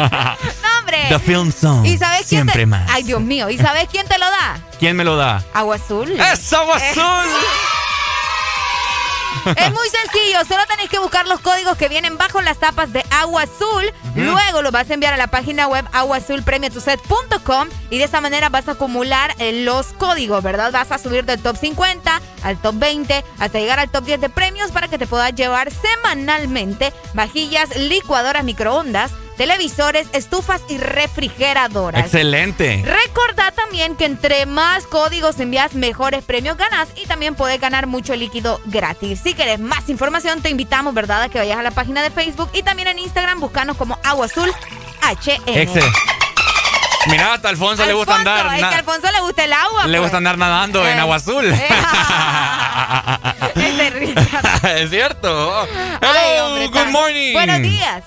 no, hombre. The Film Song. ¿Y sabes quién Siempre te... más. Ay, Dios mío. ¿Y sabes quién te lo da? ¿Quién me lo da? Agua azul. ¡Es agua azul! Es muy sencillo, solo tenéis que buscar los códigos que vienen bajo las tapas de Agua Azul. Luego los vas a enviar a la página web aguazulpremiotuset.com y de esa manera vas a acumular eh, los códigos, ¿verdad? Vas a subir del top 50 al top 20 hasta llegar al top 10 de premios para que te puedas llevar semanalmente vajillas, licuadoras, microondas, televisores, estufas y refrigeradoras. Excelente. Recordá también que entre más códigos envías, mejores premios ganas y también puedes ganar mucho líquido gratis. Si quieres más información, te invitamos, ¿verdad?, a que vayas a la página de Facebook y también en Instagram, buscanos como Agua Azul HN. Excelente. Mira, hasta Alfonso, le gusta andar. Es que a Alfonso le gusta el agua. le pues. gusta andar nadando en Eh. agua azul. Ese Richard. es cierto. Ay, Hello, hombre, good morning. Buenos días.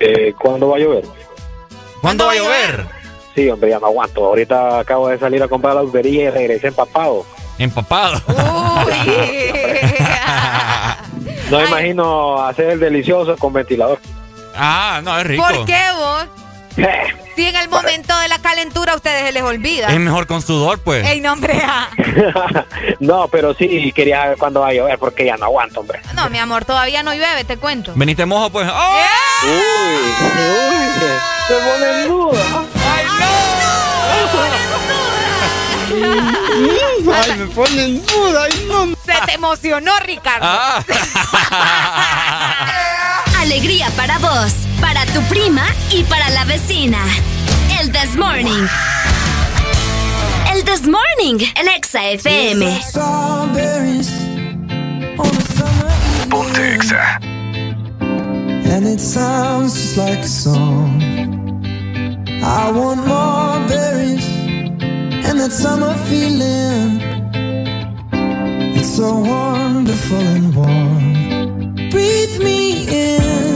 Eh, ¿Cuándo va a llover? ¿Cuándo va a llover? Sí, hombre, ya no aguanto. Ahorita acabo de salir a comprar la tubería y regresé empapado. Empapado. No me imagino hacer el delicioso con ventilador. Ah, no, es rico. ¿Por qué vos? Si en el momento de la calentura a ustedes se les olvida. Es mejor con sudor, pues. Ey, no, hombre. ah. no, pero sí quería saber cuándo va a llover porque ya no aguanto, hombre. No, mi amor, todavía no llueve, te cuento. Veniste mojo, pues. ¡Oh! Uy, uy, se pone nuda. Ay, me ponen duda. Ay, no. Se te emocionó, Ricardo. Ah. Alegría para vos, para tu prima y para la vecina. El This Morning. El This Morning, el Exa FM. Ponte Exa. And it sounds just like a song. I want more berries and that summer feeling. It's so wonderful and warm. Breathe me in,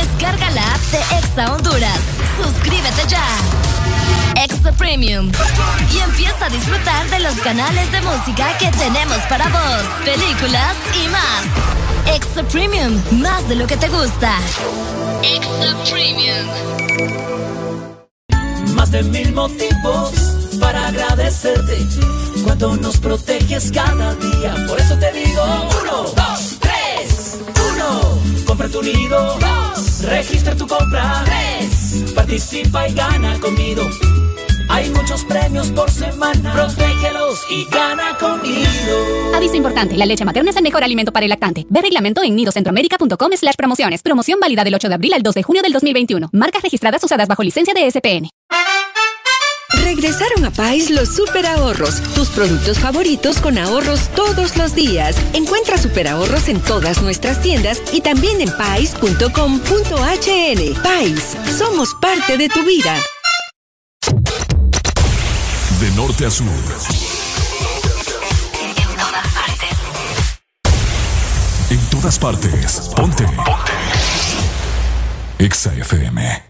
Descarga la app de Exa Honduras. Suscríbete ya. Exa Premium. Y empieza a disfrutar de los canales de música que tenemos para vos, películas y más. Exa Premium, más de lo que te gusta. Exa Premium. Más de mil motivos para agradecerte. Cuando nos proteges cada día. Por eso te digo: uno, dos, tres. Uno, compra tu nido. Dos, registra tu compra. Tres, participa y gana conmigo. Hay muchos premios por semana. Protégelos y gana conmigo. Aviso importante, la leche materna es el mejor alimento para el lactante. Ve reglamento en nidocentroamerica.com slash promociones. Promoción válida del 8 de abril al 2 de junio del 2021. Marcas registradas usadas bajo licencia de SPN. Regresaron a Pais los super ahorros, tus productos favoritos con ahorros todos los días. Encuentra super ahorros en todas nuestras tiendas y también en pais.com.hn. Pais, somos parte de tu vida. De norte a sur. En todas partes. Ponte. Ponte. Exa FM.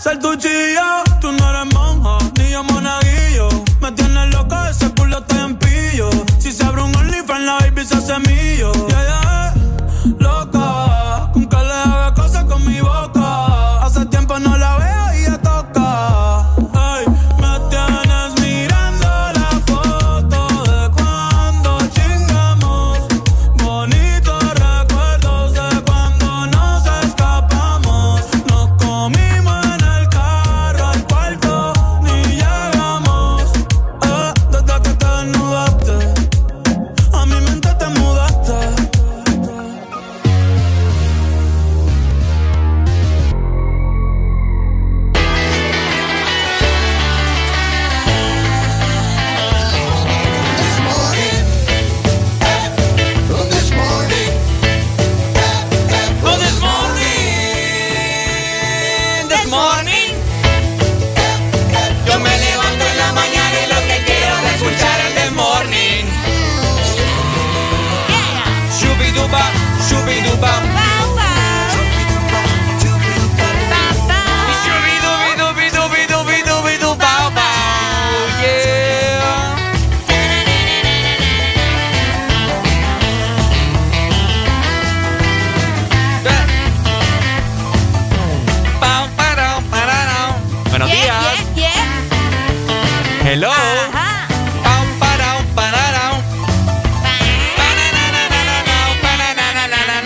Ser tu chillo. Tú no eres monja, ni yo monaguillo. Me tienes loco, ese culo te empillo. Si se abre un OnlyFans, la baby se hace.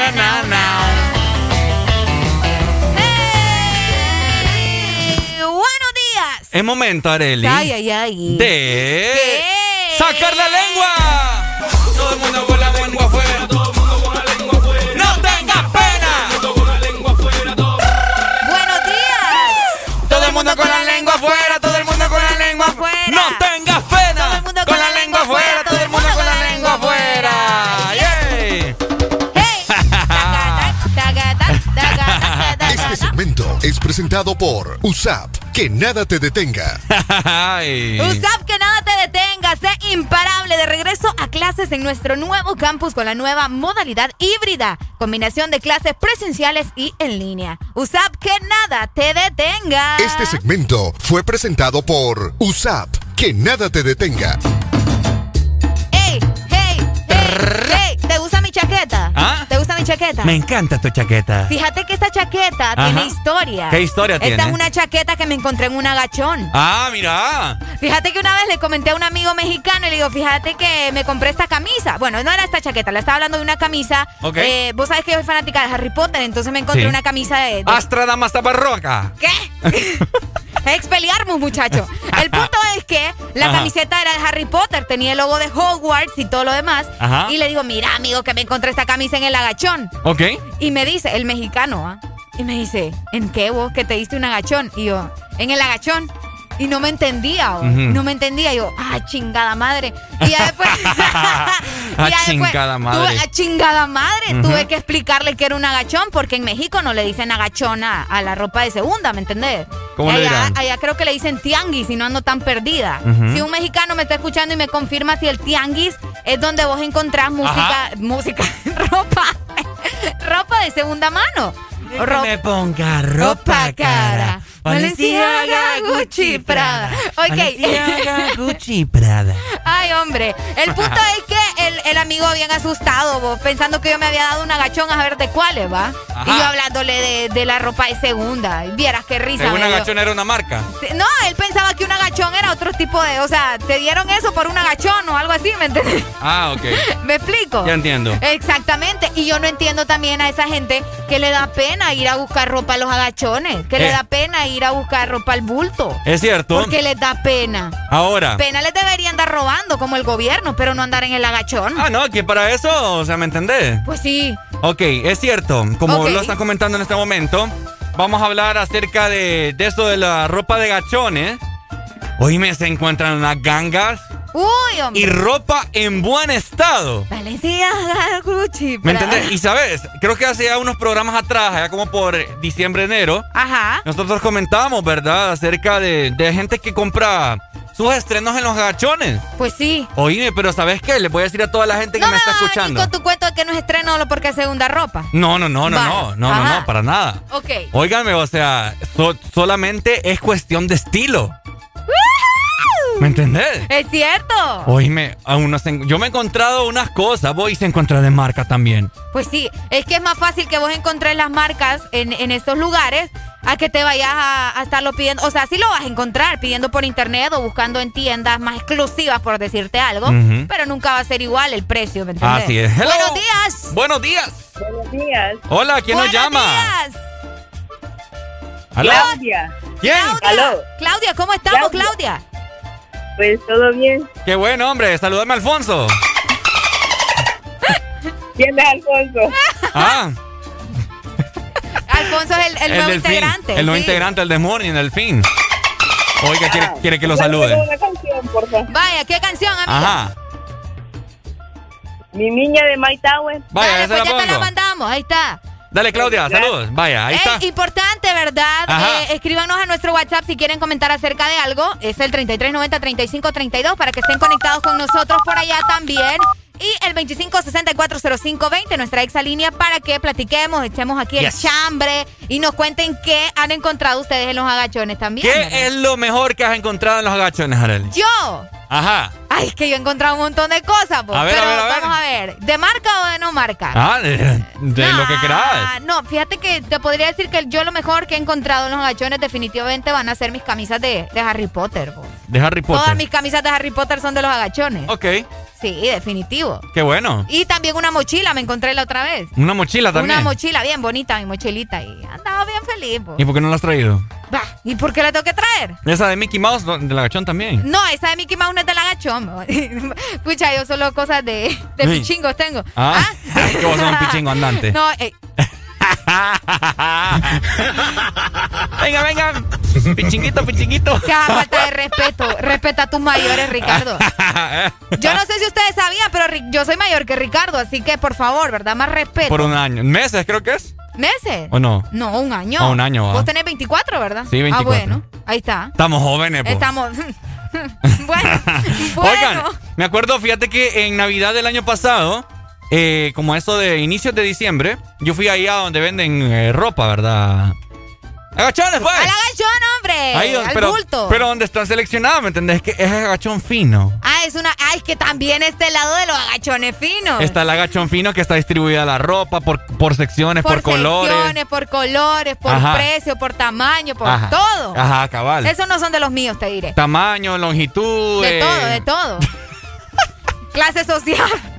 Pananananananau. Eh, Buenos días. Es momento, Areli. Ay, ay, ay. De. ¡Sacar la lengua! Todo el mundo con la lengua afuera. Todo el mundo con la lengua afuera. ¡No tengas pena! con la lengua afuera. Todo, Buenos días. Todo el mundo con la lengua afuera, todo el mundo con la lengua afuera. Es presentado por USAP. Que nada te detenga. USAP, que nada te detenga, sé imparable de regreso a clases en nuestro nuevo campus con la nueva modalidad híbrida, combinación de clases presenciales y en línea. USAP, que nada te detenga. Este segmento fue presentado por USAP. Que nada te detenga. ¡Ey! ¡Hey! ¡Hey! ¡Hey! ¿Te gusta mi chaqueta? ¿Ah? ¿Te gusta mi chaqueta? Me encanta tu chaqueta. Fíjate que esta chaqueta tiene historia. ¿Qué historia tiene? Esta es una chaqueta que me encontré en un agachón. Ah, mira. Fíjate que una vez le comenté a un amigo mexicano y le digo, fíjate que me compré esta camisa. Bueno, no era esta chaqueta, le estaba hablando de una camisa. Ok. Eh, Vos sabés que yo soy fanática de Harry Potter, entonces me encontré Sí. una camisa de... de Astra Damasta Barroca. ¿Qué? Expeliarmus, muchacho. El punto es que la Ajá. camiseta era de Harry Potter, tenía el logo de Hogwarts y todo lo demás. Ajá. Y le digo, mira, amigo, que me encontré esta camisa en el agachón. Ok. Y me dice, el mexicano, ¿ah? Y me dice, ¿en qué vos? Que te diste un agachón. Y yo, en el agachón. Y no me entendía, no me entendía. Y yo, ah, chingada madre. Y ya después. Ah, y ya después chingada madre. tuve- ah, chingada madre. Ujú. Tuve que explicarle que era un agachón, porque en México no le dicen agachón a, la ropa de segunda, ¿me entendés? ¿Cómo le allá, dirán? allá creo que le dicen tianguis y no ando tan perdida. Si un mexicano me está escuchando y me confirma si el tianguis es donde vos encontrás música, música, ropa, ropa de segunda mano. Ro- ponga ropa cara. Valenciaga, Gucci, Prada. Ok. Gucci, Prada. Ay, hombre. El punto es que el, el amigo bien asustado, vos, pensando que yo me había dado un agachón a ver de cuáles, ¿va? Ajá. Y yo hablándole de, de la ropa de segunda. Y vieras qué risa. Dio. agachón era una marca. No, él pensaba que un agachón era otro tipo de. O sea, te dieron eso por un agachón o algo así, ¿me entiendes? Ah, ok. ¿Me explico? Ya entiendo. Exactamente. Y yo no entiendo también a esa gente que le da pena ir a buscar ropa a los agachones. Que le Eh. da pena ir a buscar ropa al bulto. Es cierto. Porque les da pena. Ahora. Pena les deberían dar robando como el gobierno, pero no andar en el agachón. Ah, no, que para eso, o sea, ¿me entendés? Pues sí. Ok, es cierto. Como lo están comentando en este momento, vamos a hablar acerca de, de esto de la ropa de gachones. Hoy me se encuentran unas gangas Uy, hombre. y ropa en buen estado. Valenciaga, Gucci. ¿Me entendés? Y sabes, creo que hace ya unos programas atrás, ya como por diciembre, enero, Ajá. nosotros comentábamos, ¿verdad? Acerca de, de gente que compra sus estrenos en los gachones. Pues sí. Oíme, pero ¿sabes qué? Le voy a decir a toda la gente que No me está vas ni escuchando. con tu cuento de que no es estreno solo porque es segunda ropa. No, no, no, no, Vale. no, no, no, Ajá. no, para nada. Ok. Óigame, o sea, so- solamente es cuestión de estilo. ¿Me entendés? Es cierto. Oíme, a uno se- yo me he encontrado unas cosas, voy y se encuentra de marca también. Pues sí, es que es más fácil que vos encontres las marcas en, en estos lugares a que te vayas a, a estarlo pidiendo. O sea, sí lo vas a encontrar pidiendo por internet o buscando en tiendas más exclusivas, por decirte algo, pero nunca va a ser igual el precio, ¿me entiendes? Así es. Hello. Buenos días. Buenos días. Buenos días. Hola, ¿quién nos Buenos llama? días. ¿Aló? Claudia. ¿Quién? Claudia. Aló. Claudia, ¿cómo estamos, Claudia. Claudia? Pues todo bien. Qué bueno, hombre. Saludame, Alfonso. ¿Quién es Alfonso? Ah, Alfonso es el, el nuevo fin. integrante. El nuevo sí. integrante, el de Morning, el fin. Oiga, quiere, quiere que lo salude. tengo una canción, por favor. Vaya, ¿qué canción, amiga? Ajá. Mi niña de My Tower. Vaya, Dale, esa pues la ya te la mandamos, ahí está. Dale, Claudia, saludos. Vaya, ahí es está. importante, ¿verdad? Eh, escríbanos a nuestro WhatsApp si quieren comentar acerca de algo. Es el 3390-3532 para que estén conectados con nosotros por allá también. Y el 25640520, nuestra exalínea, para que platiquemos, echemos aquí Yes. el chambre y nos cuenten qué han encontrado ustedes en los agachones también. ¿verdad? ¿Qué es lo mejor que has encontrado en los agachones, Arely? Yo. Ajá. Ay, es que yo he encontrado un montón de cosas, po, A ver, a pero ver, a ver. vamos a ver. ¿De marca o de no marca? Ah, de, de lo que querás. No, fíjate que te podría decir que yo lo mejor que he encontrado en los agachones definitivamente van a ser mis camisas de, de Harry Potter. po. De Harry Potter. Todas mis camisas de Harry Potter son de los agachones. Ok, Sí, definitivo. qué bueno. Y también una mochila me encontré la otra vez. Una mochila también. Una mochila bien bonita, mi mochilita. Y andaba bien feliz. po. ¿Y por qué no la has traído? Va, ¿Y por qué la tengo que traer? Esa de Mickey Mouse, no, del agachón también. No, esa de Mickey Mouse no es del agachón. Pucha, yo solo cosas de, de Sí. pichingos tengo. Ah, que vos sos un pichingo andante. No, eh, venga, venga. Pichinguito, pichinguito. qué falta de respeto. Respeta a tus mayores, Ricardo. Yo no sé si ustedes sabían, pero yo soy mayor que Ricardo, así que por favor, ¿verdad? Más respeto. Por un año. ¿Meses creo que es? ¿Meses? ¿O no? No, un año. Ah, un año, ah. Vos tenés 24, ¿verdad? Sí, 24. Ah, bueno, ahí está. Estamos jóvenes, po. Estamos. bueno, bueno. Oigan, me acuerdo, fíjate que en Navidad del año pasado, eh, como eso de inicios de diciembre, yo fui ahí a donde venden eh, ropa, ¿verdad? Agachones, pues. Al agachón, hombre. Ahí, al pero, bulto. pero donde están seleccionados, ¿me entendés? Que es agachón fino. Ah, es una. Ay, que también este lado de los agachones finos. Está el agachón fino que está distribuida la ropa por, por secciones, por, colores. secciones, por colores, por Ajá. precio, por tamaño, por Ajá. todo. Ajá, cabal. Esos no son de los míos, te diré. Tamaño, longitud. De eh, todo, de todo. Clase social.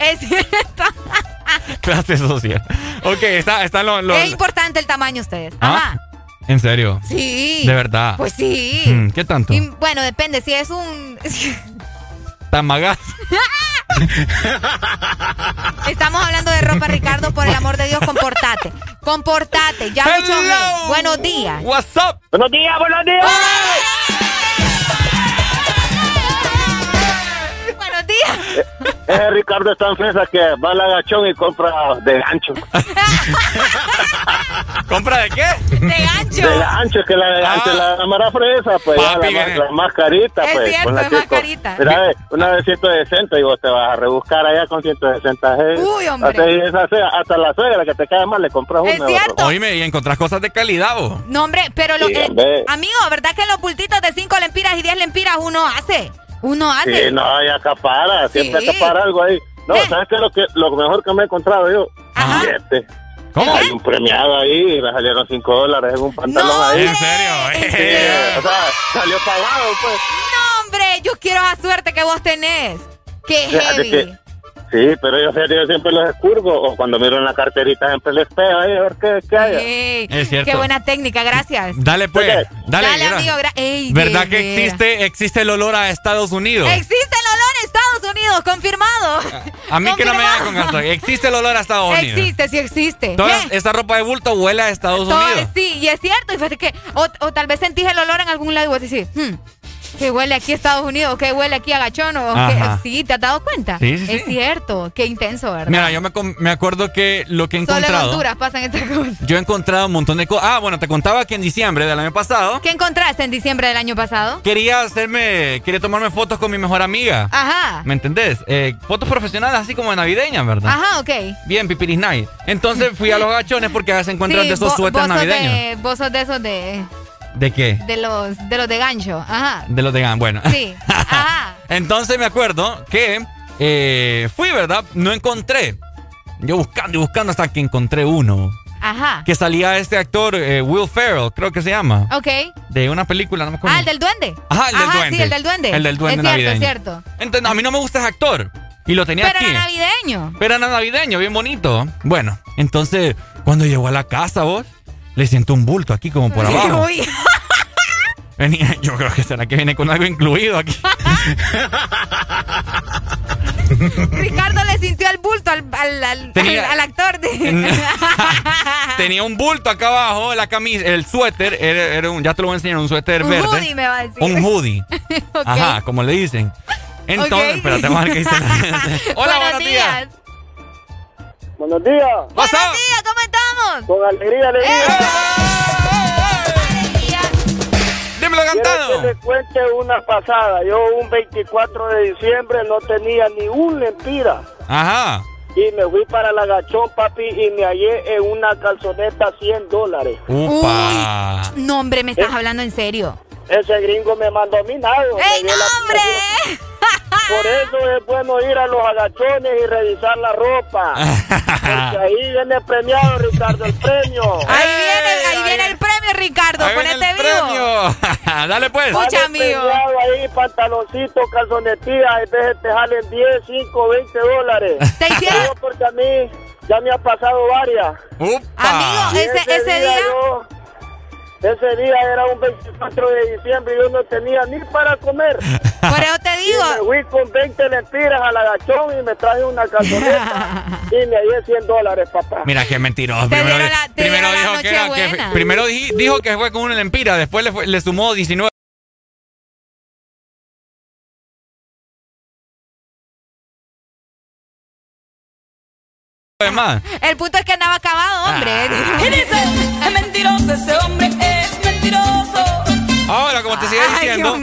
Es cierto. Clase social. Ok, está, está lo, lo- Es importante el tamaño, ustedes. ¿Ah? Ajá. ¿En serio? Sí. De verdad. Pues sí. Mm, ¿Qué tanto? Y, bueno, depende. Si es un. Tamagás. Estamos hablando de ropa, Ricardo. Por el amor de Dios, comportate. Comportate. Ya mucho. Hello. Buenos días. What's up? Buenos días, buenos días. Buenos días. Ese Ricardo es tan fresa que va al agachón y compra de gancho. ¿Compra de qué? De gancho. De gancho, que la de gancho, la, la mara fresa, pues ya, la, la más carita, Es pues. cierto, con la es que más con- carita. Mira, eh, una de 160 y vos te vas a rebuscar allá con 160 G. Uy, hombre. Hasta, esa hasta la suegra que te cae mal le compras una. Es cierto. Oíme, y encontrás cosas de calidad, vos. No, hombre, pero lo Sí, eh, hombre. amigo, ¿verdad que los bultitos de 5 lempiras y 10 lempiras uno hace? Uno hace. Sí, no, ya acapara, siempre Sí. acapara algo ahí. No, Eh. ¿sabes qué es lo, que, lo mejor que me he encontrado yo? Ajá. Billete. ¿Cómo? Hay un premiado ahí y me salieron 5 dólares en un pantalón No, ahí. ¿En serio? ¿En Eh, serio? O sea, salió pagado, pues. No, hombre, yo quiero la suerte que vos tenés. Qué heavy. que- Sí, pero yo, yo siempre los escurgo o cuando miro en la carterita siempre les pego ahí a ver qué, qué hay. Ey, Es cierto. Qué buena técnica, gracias. Dale, pues. Dale. Dale, amigo. gra- Ey, ¿Verdad de que existe, existe el olor a Estados Unidos? Existe el olor en Estados Unidos, confirmado. A mí que no me da con gasto. Existe el olor a Estados Unidos. Existe, sí existe. Toda ¿Qué? esta ropa de bulto huele a Estados Todo- Unidos. sí, y es cierto. Y que, o, o tal vez sentís el olor en algún lado y vos decís, hmm, que huele aquí a Estados Unidos, que huele aquí a Gachón, o que, sí, ¿te has dado cuenta? Sí, sí, sí. Es cierto, qué intenso, ¿verdad? Mira, yo me, me acuerdo que lo que he Solo en encontrado. Honduras pasan estas cosas. Yo he encontrado un montón de cosas. Ah, bueno, te contaba que en diciembre del año pasado ¿Qué encontraste en diciembre del año pasado? quería hacerme, quería tomarme fotos con mi mejor amiga. Ajá. ¿Me entendés? Eh, fotos profesionales así como de navideñas, ¿verdad? Ajá, ok. Bien, pipiris night. Entonces fui a los gachones porque allá se encuentran Sí, de esos suéteres navideños. De, vos sos de esos de, ¿De qué? de los de los de gancho. Ajá. De los de GAN. Bueno. Sí. Ajá. Entonces me acuerdo que eh, fui, ¿verdad? No encontré. Yo buscando y buscando hasta que encontré uno. Ajá. Que salía este actor, eh, Will Ferrell, creo que se llama. Ok. De una película, no me acuerdo. Ah, el del duende. Ajá, el del duende. sí, el del duende. El del duende es cierto. Es cierto. Entonces, a mí no me gusta ese actor. Y lo tenía Pero aquí. era navideño. Pero era navideño, bien bonito. Bueno, entonces, cuando llegó a la casa, vos, le siento un bulto aquí como por abajo. Uy. Venía, yo creo que será que viene con algo incluido aquí. Ricardo le sintió el bulto al, al, al, Tenía- al- al actor. De... Tenía un bulto acá abajo, la camisa, el suéter, era, era un, ya te lo voy a enseñar, un suéter Un verde. hoodie me va a decir. Un hoodie. Ajá, como le dicen. Entonces, Ok. espérate, vamos a ver qué dice. Hola, buenos, días. Buenos días. Buenos días, ¿cómo estamos? Con alegría, alegría. Alegría. Dímelo Quiero cantado. que le cuente una pasada. Yo un 24 de diciembre no tenía ni un lempira. Ajá. Y me fui para la gachón, papi, y me hallé en una calzoneta 100 dólares. Upa. No, hombre, me Eh. estás hablando en serio. Ese gringo me mandó a mí nada. ¡Ey, no, hombre! Por eso es bueno ir a los agachones y revisar la ropa. Porque ahí viene premiado, Ricardo, el premio. Ahí viene, ahí viene el premio, Ricardo. Ahí viene Ponete el vivo. premio. Dale pues. Escucha, amigo. ahí, pantaloncito, calzonetilla, a veces te salen 10, 5, 20 dólares. Te hicieron- porque a mí ya me ha pasado varias. Upa. Amigo, Y ese, ese día. yo- ese día era un 24 de diciembre y yo no tenía ni para comer. Por eso te Y digo. me fui con 20 lempiras al agachón y me traje una calzoneta y me hallé 100 dólares, papá. Mira qué mentiroso. Primero, la- dijo que era que Nochebuena. primero di- dijo que fue con una lempira, después le, fue- le sumó 19 más. El punto es que andaba acabado, hombre. Ah. Y dice, es mentiroso, ese hombre mentiroso. Ahora, como te sigue diciendo,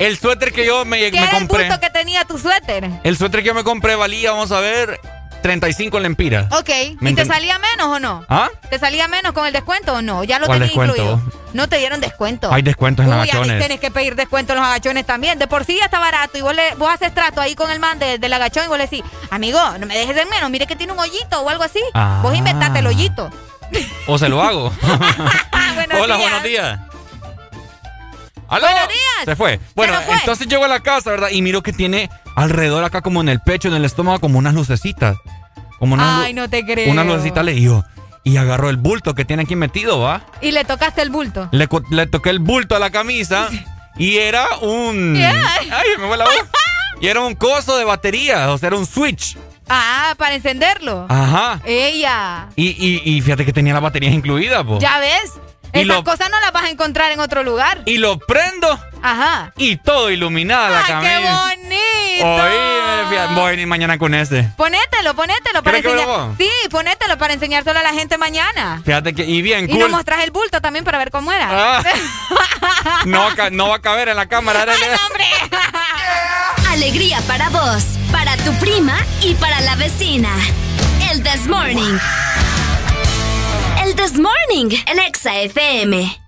el suéter que yo me, ¿Qué me era el compré, punto que tenía tu suéter? el suéter que yo me compré valía, vamos a ver, 35 lempiras. Ok, ¿y te salía menos o no? ¿Ah? ¿Te salía menos con el descuento o no? Ya lo ¿Cuál tenías descuento? incluido. No te dieron descuento. Hay descuentos en Uy, agachones. ahí tienes que pedir descuento en los agachones también. De por sí ya está barato y vos, le, vos haces trato ahí con el man de- del agachón y vos le decís, amigo, no me dejes en menos, mire que tiene un hoyito o algo así. Ah. Vos inventate el hoyito. O se lo hago. Buenos Hola, días. buenos días. ¿Aló? Buenos días. Se fue. Bueno, fue. entonces llego a la casa, ¿verdad? Y miro que tiene alrededor acá como en el pecho, en el estómago, como unas lucecitas. Como unas, Ay, no te creo. unas lucecitas le digo. Y agarró el bulto que tiene aquí metido, ¿va? Y le tocaste el bulto. Le, toqué el bulto a la camisa y era un... Yeah. Ay, me fue la voz. Y era un coso de batería, o sea, era un switch. Ah, para encenderlo. Ajá. Ella. Y, y, y fíjate que tenía las baterías incluidas, po. Ya ves. Y Esas lo- cosas no las vas a encontrar en otro lugar. Y lo prendo Ajá. y todo iluminada la ¡Ay, camisa. qué bonito! Oí, fíjate, voy a venir mañana con ese. Ponételo, ponételo para ¿Quieres que enseñar. Sí, ponételo para enseñárselo a la gente mañana. Fíjate que, y bien Y cool. nos mostrás el bulto también para ver cómo era. Ah. No, va a ca- no va a caber en la cámara. dale. Alegría para vos, para tu prima y para la vecina. El This Morning. This Morning, el Exa FM.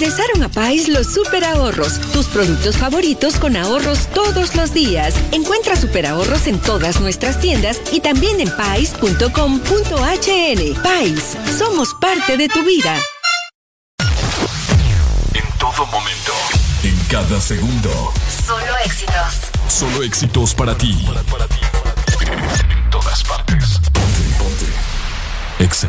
Regresaron a Pais los super ahorros, tus productos favoritos con ahorros todos los días. Encuentra super ahorros en todas nuestras tiendas y también en pais.com.hn. Pais, somos parte de tu vida. En todo momento. En cada segundo. Solo éxitos. Solo éxitos para ti. En todas partes. Ponte, ponte. Exa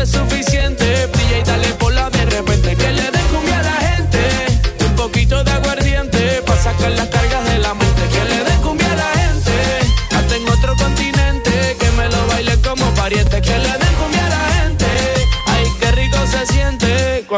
con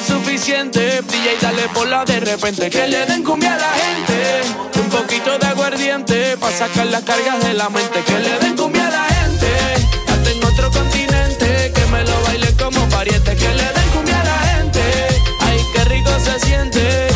suficiente. Brilla y dale por la de repente. Que le den cumbia a la gente. Un poquito de aguardiente. Pa' sacar las cargas de la mente. Que le den cumbia a la gente. Hasta en otro continente. Que me lo baile como pariente. Que le den cumbia a la gente. Ay, qué rico se siente.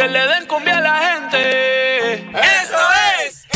Que le den cumbia a la gente. ¡Eso es!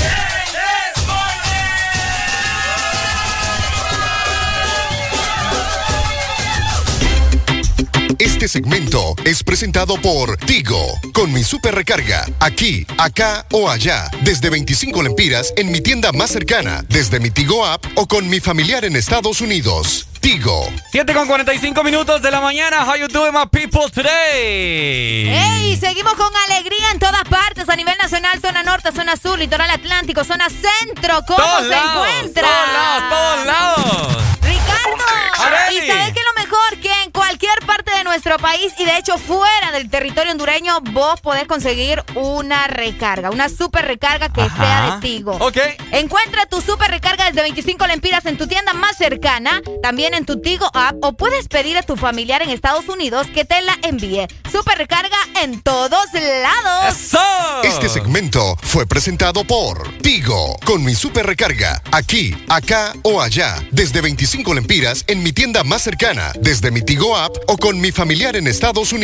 Este segmento es presentado por Tigo, con mi super recarga, aquí, acá o allá, desde 25 lempiras en mi tienda más cercana, desde mi Tigo app o con mi familiar en Estados Unidos. Tigo. 7 con 45 minutos de la mañana. How you doing, my people, today? ¡Ey! Seguimos con alegría en todas partes, a nivel nacional, zona norte, zona sur, litoral atlántico, zona centro. ¿Cómo Todos se lados, encuentra? Todos lados, todos lados. Ricardo, y sabes que lo mejor que en cualquier parte de nuestro país y de hecho fuera del territorio hondureño, vos podés conseguir una recarga, una super recarga que Ajá. sea de Tigo. Ok. Encuentra tu super recarga desde 25 lempiras en tu tienda más cercana, también en tu Tigo app o puedes pedir a tu familiar en Estados Unidos que te la envíe. Super recarga en todos lados. Este segmento fue presentado por Tigo, con mi super recarga, aquí, acá o allá, desde 25 lempiras en mi tienda más cercana, desde mi Tigo app o con mi familiar en Estados Unidos.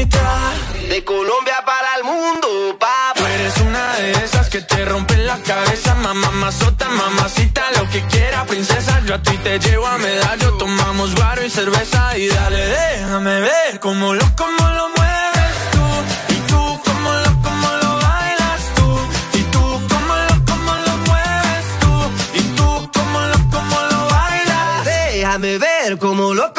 De Colombia para el mundo, papá. Tú eres una de esas que te rompen la cabeza, mamá, mazota, mamacita, lo que quiera, princesa. Yo a ti te llevo a medallo, tomamos guaro y cerveza y dale, déjame ver cómo lo, cómo lo mueves tú. Y tú, cómo lo, cómo lo bailas tú. Y tú, cómo lo, cómo lo mueves tú. Y tú, cómo lo, cómo lo bailas. Déjame ver cómo lo,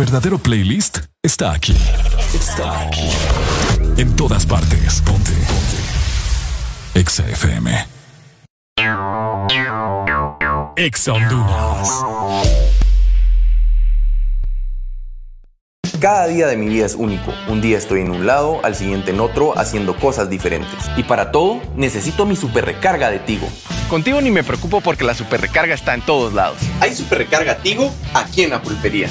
verdadero playlist está aquí. Está aquí. En todas partes. Ponte. Ponte. Exa FM. Exa Honduras. Cada día de mi vida es único. Un día estoy en un lado, al siguiente en otro, haciendo cosas diferentes. Y para todo, necesito mi super recarga de Tigo. Contigo ni me preocupo porque la super recarga está en todos lados. Hay super recarga Tigo aquí en la pulpería,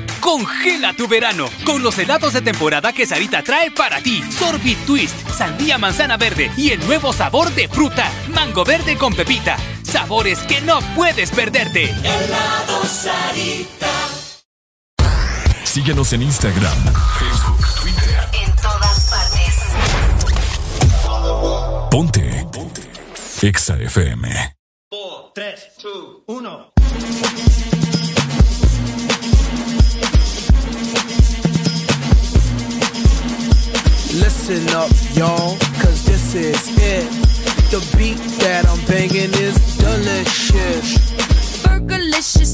Congela tu verano con los helados de temporada que Sarita trae para ti. Sorbit Twist, sandía manzana verde y el nuevo sabor de fruta, mango verde con pepita. Sabores que no puedes perderte. Helado Sarita. Síguenos en Instagram, Facebook, Twitter. En todas partes. Ponte. Ponte. Exa FM. 4, 3, 2, 1. Listen up, y'all, cause this is it. The beat that I'm banging is delicious.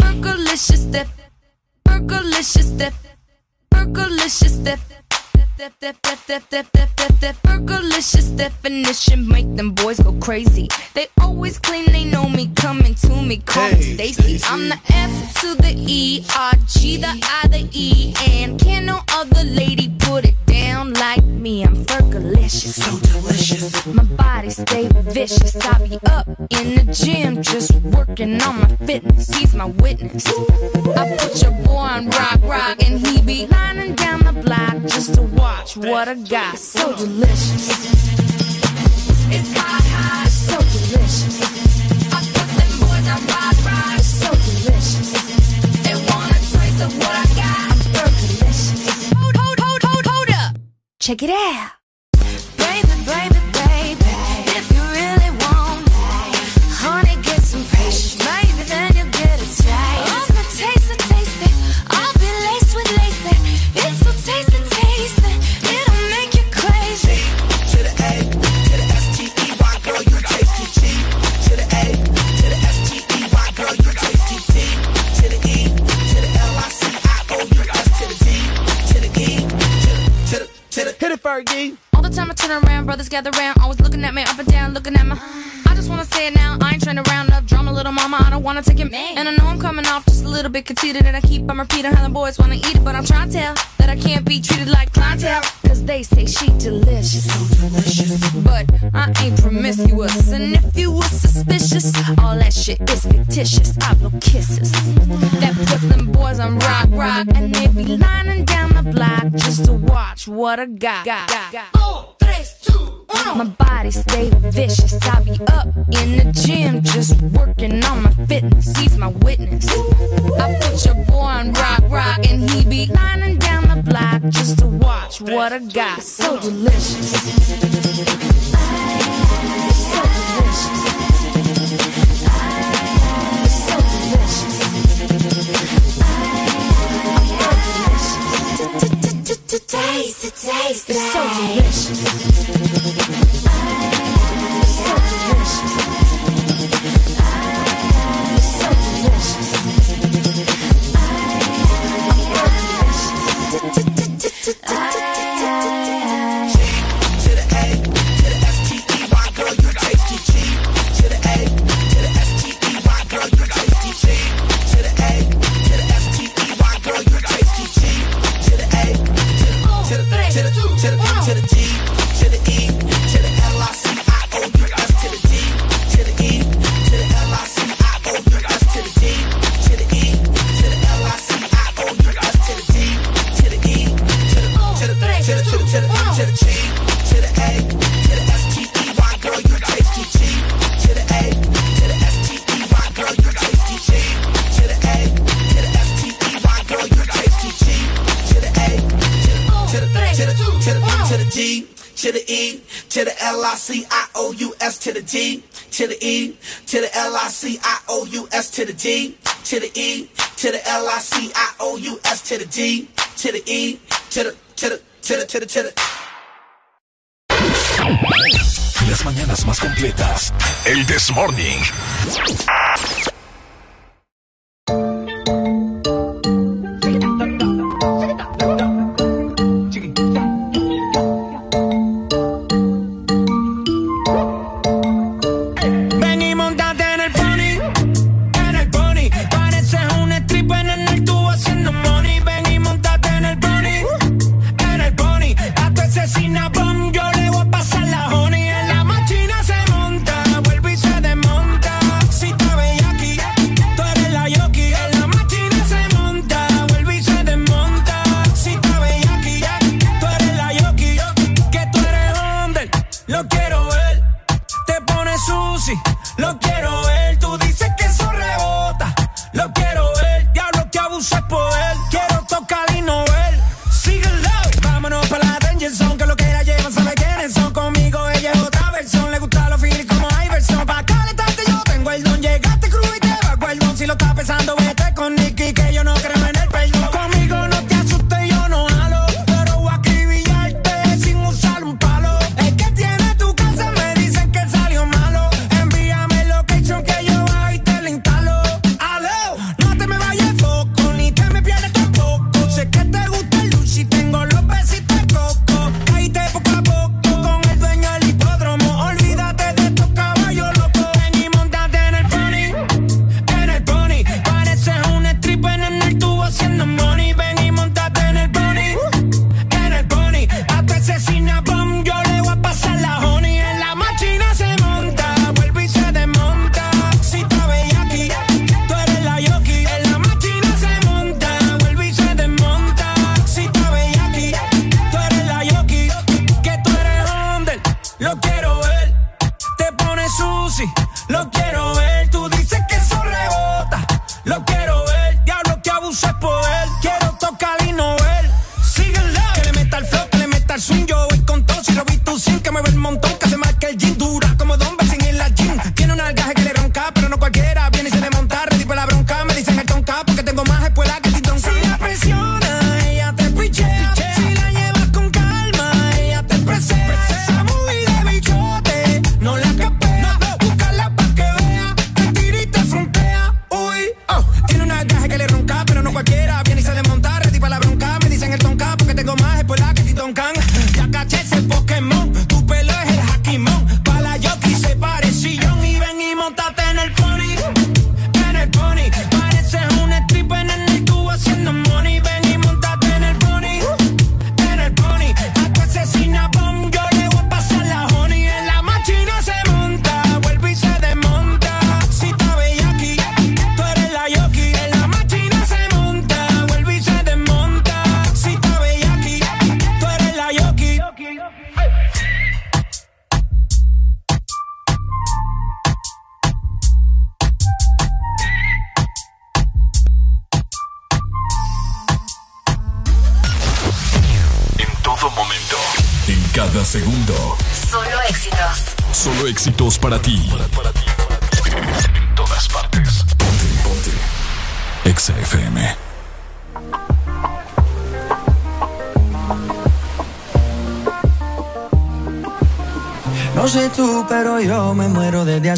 Burgerlicious dip. Burgerlicious dip. Burgerlicious dip. Burgerlicious definition make them boys go crazy. They always claim they know me, coming to me, call me Stacy. I'm the F to the E, R G the I the E, and can no other lady put it down like me. I'm Fergalicious, so delicious. My body stay vicious. I be up in the gym, just working on my fitness. He's my witness. I put your boy on rock, rock, and he be lining down the block just to watch what I got. So delicious. It's hot, hot, so delicious. I put them boys on rock, rock, so delicious. They want a taste of what I got. I'm Fergalicious. Hold, hold, hold, hold, hold up. Check it out. Baby, baby, baby. Fergie. All the time I turn around, brothers gather round, always looking at me up and down, looking at me. I just wanna say it now, I ain't trying to round up drama, little mama. I don't wanna take it, and I know I'm coming off just a little bit conceited, and I keep on repeating how the boys wanna eat it, but I'm trying to tell that I can't be treated like clientele, cause they say she delicious, but I ain't promiscuous, and if you was suspicious, all that shit is fictitious. I blow kisses that puts them boys on rock, rock, and they be lining down the block just to watch what I got. got, got, got. My body stay vicious. I be up in the gym just working on my fitness. He's my witness. I put your boy on rock, rock, and he be lining down the block just to watch what I got. So delicious. So Taste it, taste it. It's so delicious. to the E to the L I C I O U S to the D to the E to the L I C I O U S to the D to the E to the L I C I O U S to the D to the E to the to the to the to the to the Las mañanas más completas. El This Morning.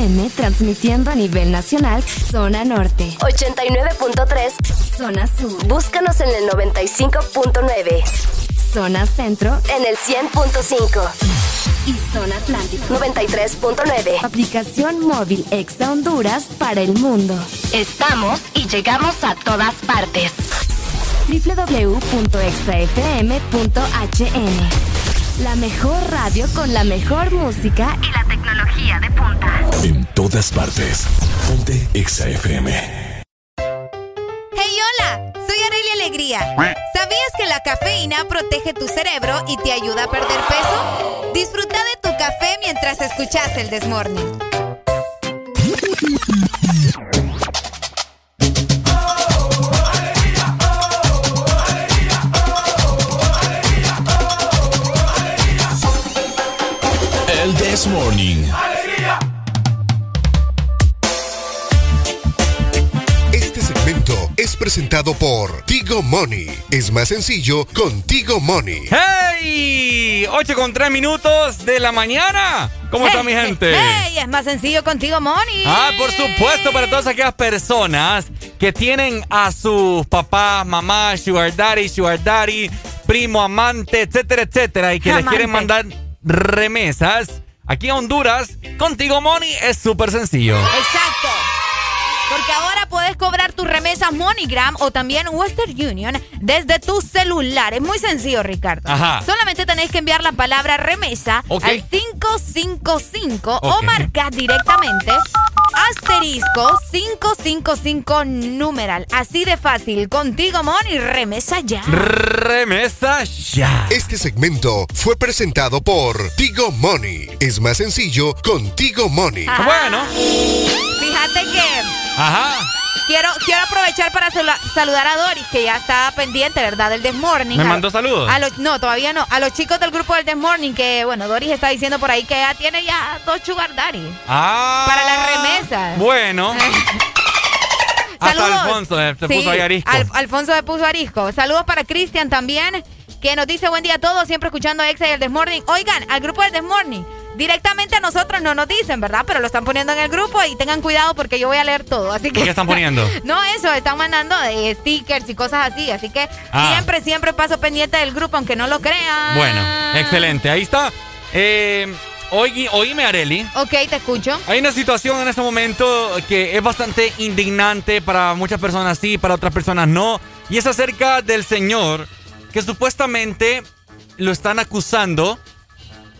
FM transmitiendo a nivel nacional, zona norte. 89.3 Zona sur. Búscanos en el 95.9. Zona centro. En el 100.5. Y zona atlántico. 93.9. Aplicación móvil Exa Honduras para el mundo. Estamos y llegamos a todas partes. www.exafm.hn La mejor radio con la mejor música Y la tecnología de punta. En todas partes. Ponte Exa FM. Hey, hola, soy Arelia Alegría. ¿Sabías que la cafeína protege tu cerebro y te ayuda a perder peso? Disfruta de tu café mientras escuchas el Desmorning. This Morning. Este segmento es presentado por Tigo Money. Es más sencillo con Tigo Money. ¡Hey! 8 con 3 minutos de la mañana. ¿Cómo está mi gente? Hey, es más sencillo contigo, Moni. Ah, por supuesto, para todas aquellas personas que tienen a sus papás, mamá, sugar daddy, sugar daddy, primo, amante, etcétera, etcétera, y que les quieren mandar remesas aquí a Honduras, contigo Money es súper sencillo. Exacto. Porque ahora puedes cobrar tus remesas MoneyGram o también Western Union desde tu celular. Es muy sencillo, Ricardo. Ajá. Solamente tenéis que enviar la palabra remesa Ok. al 555 o Ok. marcar directamente asterisco 555 numeral. Así de fácil. Contigo, Money, remesa ya. Remesa ya. Este segmento fue presentado por Tigo Money. Es más sencillo con Tigo Money. Ajá. Bueno. Fíjate que Ajá. Quiero, quiero aprovechar para saludar a Doris, que ya está pendiente, ¿verdad? Del Desmorning. ¿Me A- mandó saludos? A los, no, todavía no. A los chicos del grupo del Desmorning, que bueno, Doris está diciendo por ahí que ya tiene ya dos sugar daddy. Ah. Para las remesas. Bueno. Hasta. Alfonso eh, se Sí, puso ahí arisco. Al- Alfonso se puso arisco. Saludos para Cristian también, que nos dice buen día a todos, siempre escuchando Exa y el Desmorning. Oigan, al grupo del Desmorning. Directamente a nosotros no nos dicen, ¿verdad? Pero lo están poniendo en el grupo y tengan cuidado porque yo voy a leer todo. Así que ¿Qué están poniendo? No, eso, están mandando de stickers y cosas así. Así que Ah. siempre, siempre paso pendiente del grupo, aunque no lo crean. Bueno, excelente. Ahí está. Eh, oí- oíme, Areli. Ok, te escucho. Hay una situación en este momento que es bastante indignante para muchas personas sí, para otras personas no. Y es acerca del señor que supuestamente lo están acusando.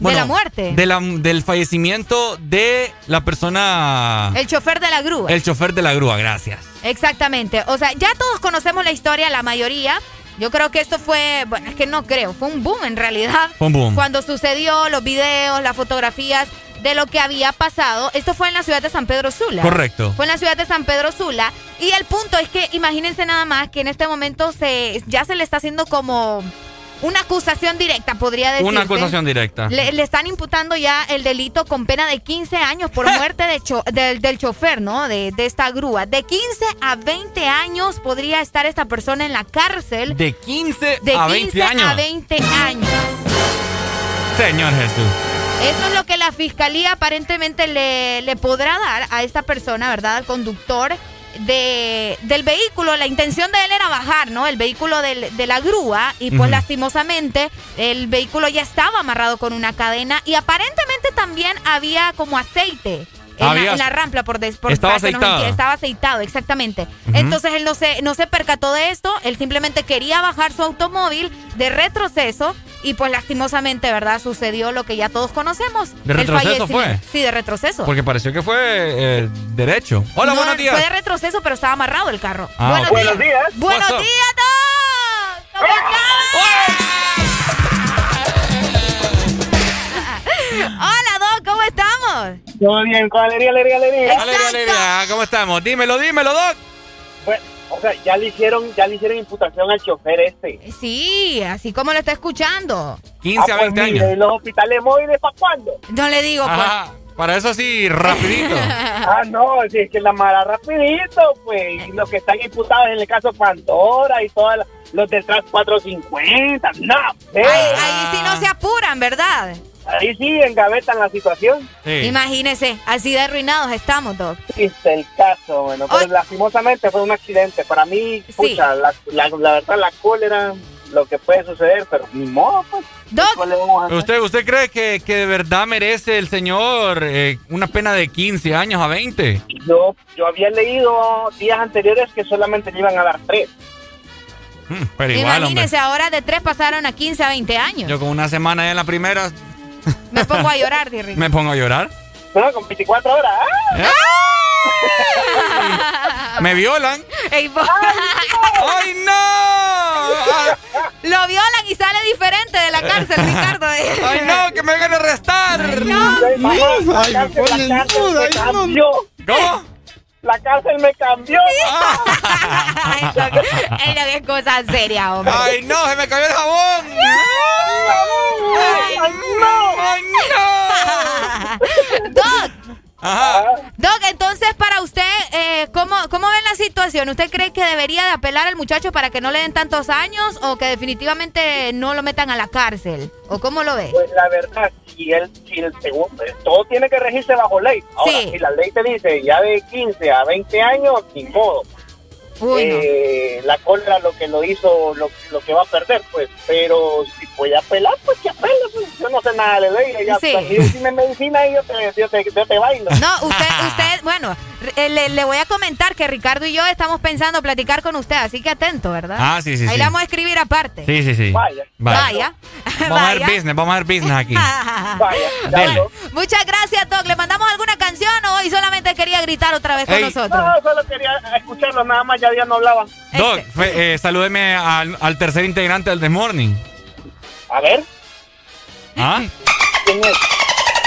De la muerte. de la- del fallecimiento de la persona. El chofer de la grúa. el chofer de la grúa, gracias. Exactamente. O sea, ya todos conocemos la historia, la mayoría. Yo creo que esto fue, bueno, es que no creo, fue un boom en realidad. Fue un boom. Cuando sucedió, los videos, las fotografías de lo que había pasado. Esto fue en la ciudad de San Pedro Sula. Correcto. Fue en la ciudad de San Pedro Sula. Y el punto es que imagínense nada más que en este momento se, ya se le está haciendo como una acusación directa, podría decir. Una acusación directa. Le, le están imputando ya el delito con pena de 15 años por muerte de cho- del, del chofer, ¿no? De, de esta grúa. De 15 a 20 años podría estar esta persona en la cárcel. De 15 De a 15 20 años. a 20 años. Señor Jesús. Eso es lo que la fiscalía aparentemente le, le podrá dar a esta persona, ¿verdad? Al conductor de, del vehículo. La intención de él era bajar, ¿no? El vehículo del- de la grúa y pues lastimosamente el vehículo ya estaba amarrado con una cadena y aparentemente también había como aceite. En, la, en la rampla, por, des- por Estaba aceitado. Estaba aceitado, exactamente. Entonces él no se, no se percató de esto, él simplemente quería bajar su automóvil de retroceso y pues lastimosamente, ¿verdad? Sucedió lo que ya todos conocemos. ¿De el retroceso fallecimiento. fue? Sí, de retroceso. Porque pareció que fue eh, derecho. Hola, No, buenos días. Fue de retroceso, pero estaba amarrado el carro. Ah, buenos, días. Buenos días. Buenos días a todos. ¿Cómo estamos? Hola, Doc, ¿cómo estamos? Todo bien, con alegría, alegría, alegría. Alegría, alegría. ¿Cómo estamos? Dímelo, dímelo, Doc. Pues, o sea, ya le hicieron, ya le hicieron imputación al chofer este. Sí, así como lo está escuchando. 15 a 20 años. ¿Y los hospitales móviles para cuándo? No le digo, pues. Ajá. Para eso sí, rapidito. ah, no, si es que la mala rapidito, pues, y los que están imputados en el caso Pandora y todos los del Trans 450, no. eh, Ahí, ahí sí no se apuran, ¿verdad? Ahí sí engavetan la situación. Imagínese, así de arruinados estamos, Doc. Triste el caso, bueno, pero lastimosamente fue un accidente. Para mí, pucha, la, la, la verdad, la cólera, lo que puede suceder, pero ni modo, pues. ¿Qué le vamos a hacer? ¿Usted, usted cree que, que de verdad merece el señor eh, una pena de 15 años a 20? Yo, yo había leído días anteriores que solamente le iban a dar tres. Mm, Pero igual, hombre. Imagínese, ahora de 3 pasaron a 15 a 20 años. Yo con una semana ya en la primera Me pongo a llorar, Dirry. me pongo a llorar. No, con 24 horas. ¡ah! Me violan. Ey, ¡Ay, no! Lo violan y sale diferente de la cárcel, Ricardo. ¡Ay, no! ¡Que me vengan a arrestar! No. Ay, me pone la cárcel me cambió. ¿Cómo? La cárcel me cambió. No, qué cosa seria, hombre. ¡Ay, no! ¡Se me cayó el jabón! ¡Ay, no! ¡Ay, no! Doc, Ajá. Doc, entonces para usted, eh, ¿cómo, ¿cómo ven la situación? ¿Usted cree que debería de apelar al muchacho para que no le den tantos años o que definitivamente no lo metan a la cárcel? ¿O cómo lo ve? Pues la verdad, si él, si el segundo, todo tiene que regirse bajo ley. Ahora, Sí. si la ley te dice ya de 15 a 20 años, ni modo. Uy, no. Eh, la cólera lo que lo hizo, lo, lo que va a perder, pues. Pero si puede apelar, pues que apele. Pues. Yo no sé nada de ley. Ya, Sí. pues, y decime medicina y yo te, yo te, yo te bailo. No, usted, usted, bueno, eh, le, le voy a comentar que Ricardo y yo estamos pensando platicar con usted, así que atento, ¿verdad? Ah, sí, sí, Ahí sí. le vamos a escribir aparte. Sí, sí, sí. Vaya. Vaya. Vamos a ver business, vamos a ver business aquí. Vaya. Dele. Muchas gracias, Doc. ¿Le mandamos alguna canción o hoy solamente quería gritar otra vez con Ey. nosotros? No, solo quería escucharlo, nada más, ya, ya no hablaba. Doc, fe- eh, salúdeme al, al tercer integrante del The Morning. A ver, ¿Ah? ¿quién es?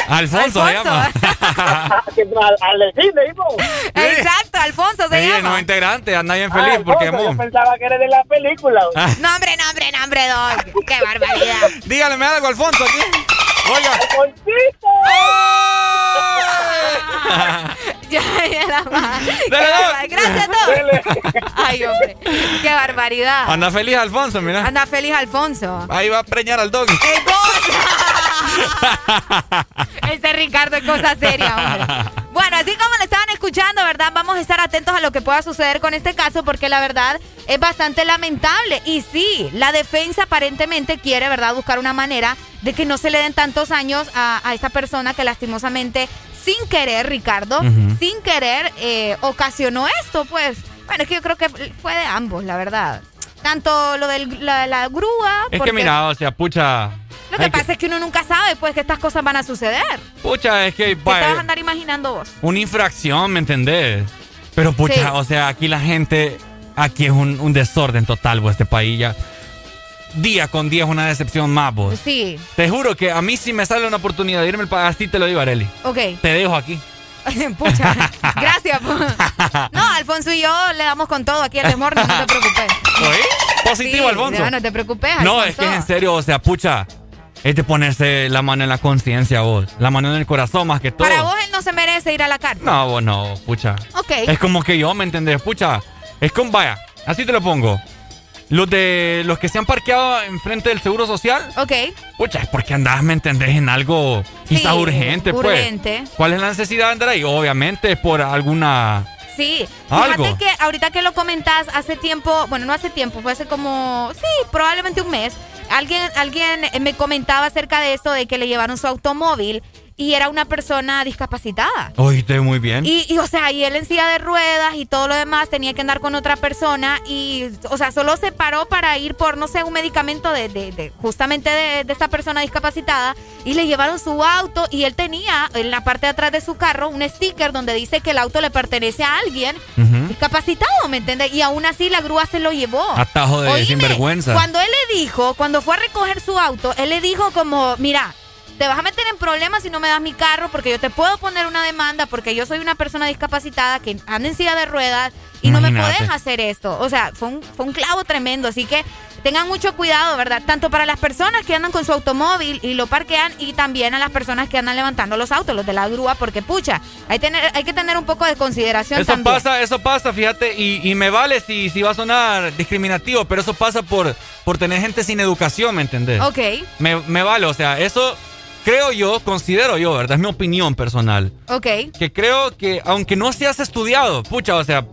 Alfonso, se llama. al, al del cine, hijo. Exacto, Alfonso se Sí, llama. nuevo integrante, anda bien feliz Ah, porque Alfonso, mo- Yo pensaba que era de la película. Ah. No, hombre, no, hombre, no, hombre, Doc. Qué barbaridad. Dígale algo, Alfonso, aquí. Oiga. Ya, ya la barba- Gracias, Doc. Ay, hombre. Qué barbaridad. Anda feliz Alfonso, mira. Anda feliz Alfonso. Ahí va a preñar al dog. ¡Qué cosa! Este Ricardo es cosa seria, hombre. Bueno, así como lo estaban escuchando, ¿verdad? Vamos a estar atentos a lo que pueda suceder con este caso porque la verdad es bastante lamentable. Y sí, la defensa aparentemente quiere, ¿verdad? Buscar una manera de que no se le den tantos años a, a esta persona que lastimosamente, sin querer, Ricardo, sin querer, eh, ocasionó esto, pues. Bueno, es que yo creo que fue de ambos, la verdad. Tanto lo de la, la grúa. Es que mira, o sea, pucha. Lo que pasa es que uno nunca sabe, pues, que estas cosas van a suceder. pucha, es que ¿Qué te vas a vaya, andar imaginando vos? una infracción, ¿me entendés? Pero pucha, Sí. o sea, aquí la gente, aquí es un, un desorden total, vos, este país ya. Día con día es una decepción más, vos. Sí, Te juro que a mí si me sale una oportunidad de irme al país, así te lo digo, Areli. ok. Te dejo aquí. Pucha, gracias. No, Alfonso y yo le damos con todo aquí al desmorning, no te preocupes. ¿Oí? Positivo, Sí, Alfonso. No, no te preocupes, No, es que es en serio, o sea, pucha, es de ponerse la mano en la conciencia vos, la mano en el corazón más que todo. Para vos él no se merece ir a la cárcel. No, vos no, pucha. Ok. Es como que yo, ¿me entendés? Pucha, es como, vaya, así te lo pongo. Los de los que se han parqueado enfrente del Seguro Social, Ok. pucha, es porque andás, ¿me entendés? En algo quizás Sí, urgente, pues. urgente. ¿Cuál es la necesidad de andar ahí? Obviamente es por alguna... Sí, Algo. fíjate que ahorita que lo comentás, hace tiempo, bueno, no hace tiempo, fue hace como, sí, probablemente un mes, alguien, alguien me comentaba acerca de esto, de que le llevaron su automóvil y era una persona discapacitada. Oíste muy bien. Y, y, o sea, y él en silla de ruedas y todo lo demás tenía que andar con otra persona y, o sea, solo se paró para ir por, no sé, un medicamento de, de- de- justamente de, de esta persona discapacitada y le llevaron su auto y él tenía en la parte de atrás de su carro un sticker donde dice que el auto le pertenece a alguien discapacitado, ¿me entiendes? Y aún así la grúa se lo llevó. Atajo de Oíme, sinvergüenza. Cuando él le dijo, cuando fue a recoger su auto, él le dijo como, mira, te vas a meter en problemas si no me das mi carro porque yo te puedo poner una demanda porque yo soy una persona discapacitada que anda en silla de ruedas y no me puedes hacer esto. O sea, fue un, fue un clavo tremendo, así que tengan mucho cuidado, ¿verdad? Tanto para las personas que andan con su automóvil y lo parquean y también a las personas que andan levantando los autos, los de la grúa, porque pucha, hay, tener, hay que tener un poco de consideración Eso también. pasa, eso pasa, fíjate, y, y me vale si, si va a sonar discriminativo, pero eso pasa por, por tener gente sin educación, ¿me entendés? Ok. Me, me vale, o sea, eso creo yo, considero yo, ¿verdad? Es mi opinión personal. Ok. Que creo que, aunque no seas estudiado, pucha, o sea,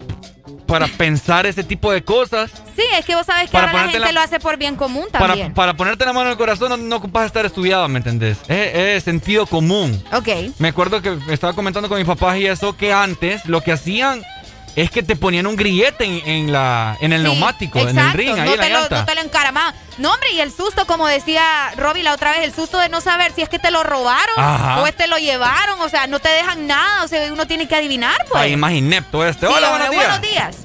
para pensar ese tipo de cosas, Sí, es que vos sabes que ahora la gente la- lo hace por bien común para, también. para ponerte la mano en el corazón no, no ocupas estar estudiado, ¿me entendés? Es, es sentido común. Ok. Me acuerdo que estaba comentando con mis papás y eso, que antes lo que hacían es que te ponían un grillete en, en la, en el Sí, neumático, en el ring, ahí no en la te, lo, llanta. no te lo encaramaban. No, hombre, y el susto, como decía Robbie la otra vez, el susto de no saber si es que te lo robaron Ajá. o es te lo llevaron, o sea, no te dejan nada, o sea, uno tiene que adivinar, pues. Ahí más inepto este. Sí, Hola, buenos días. buenos días.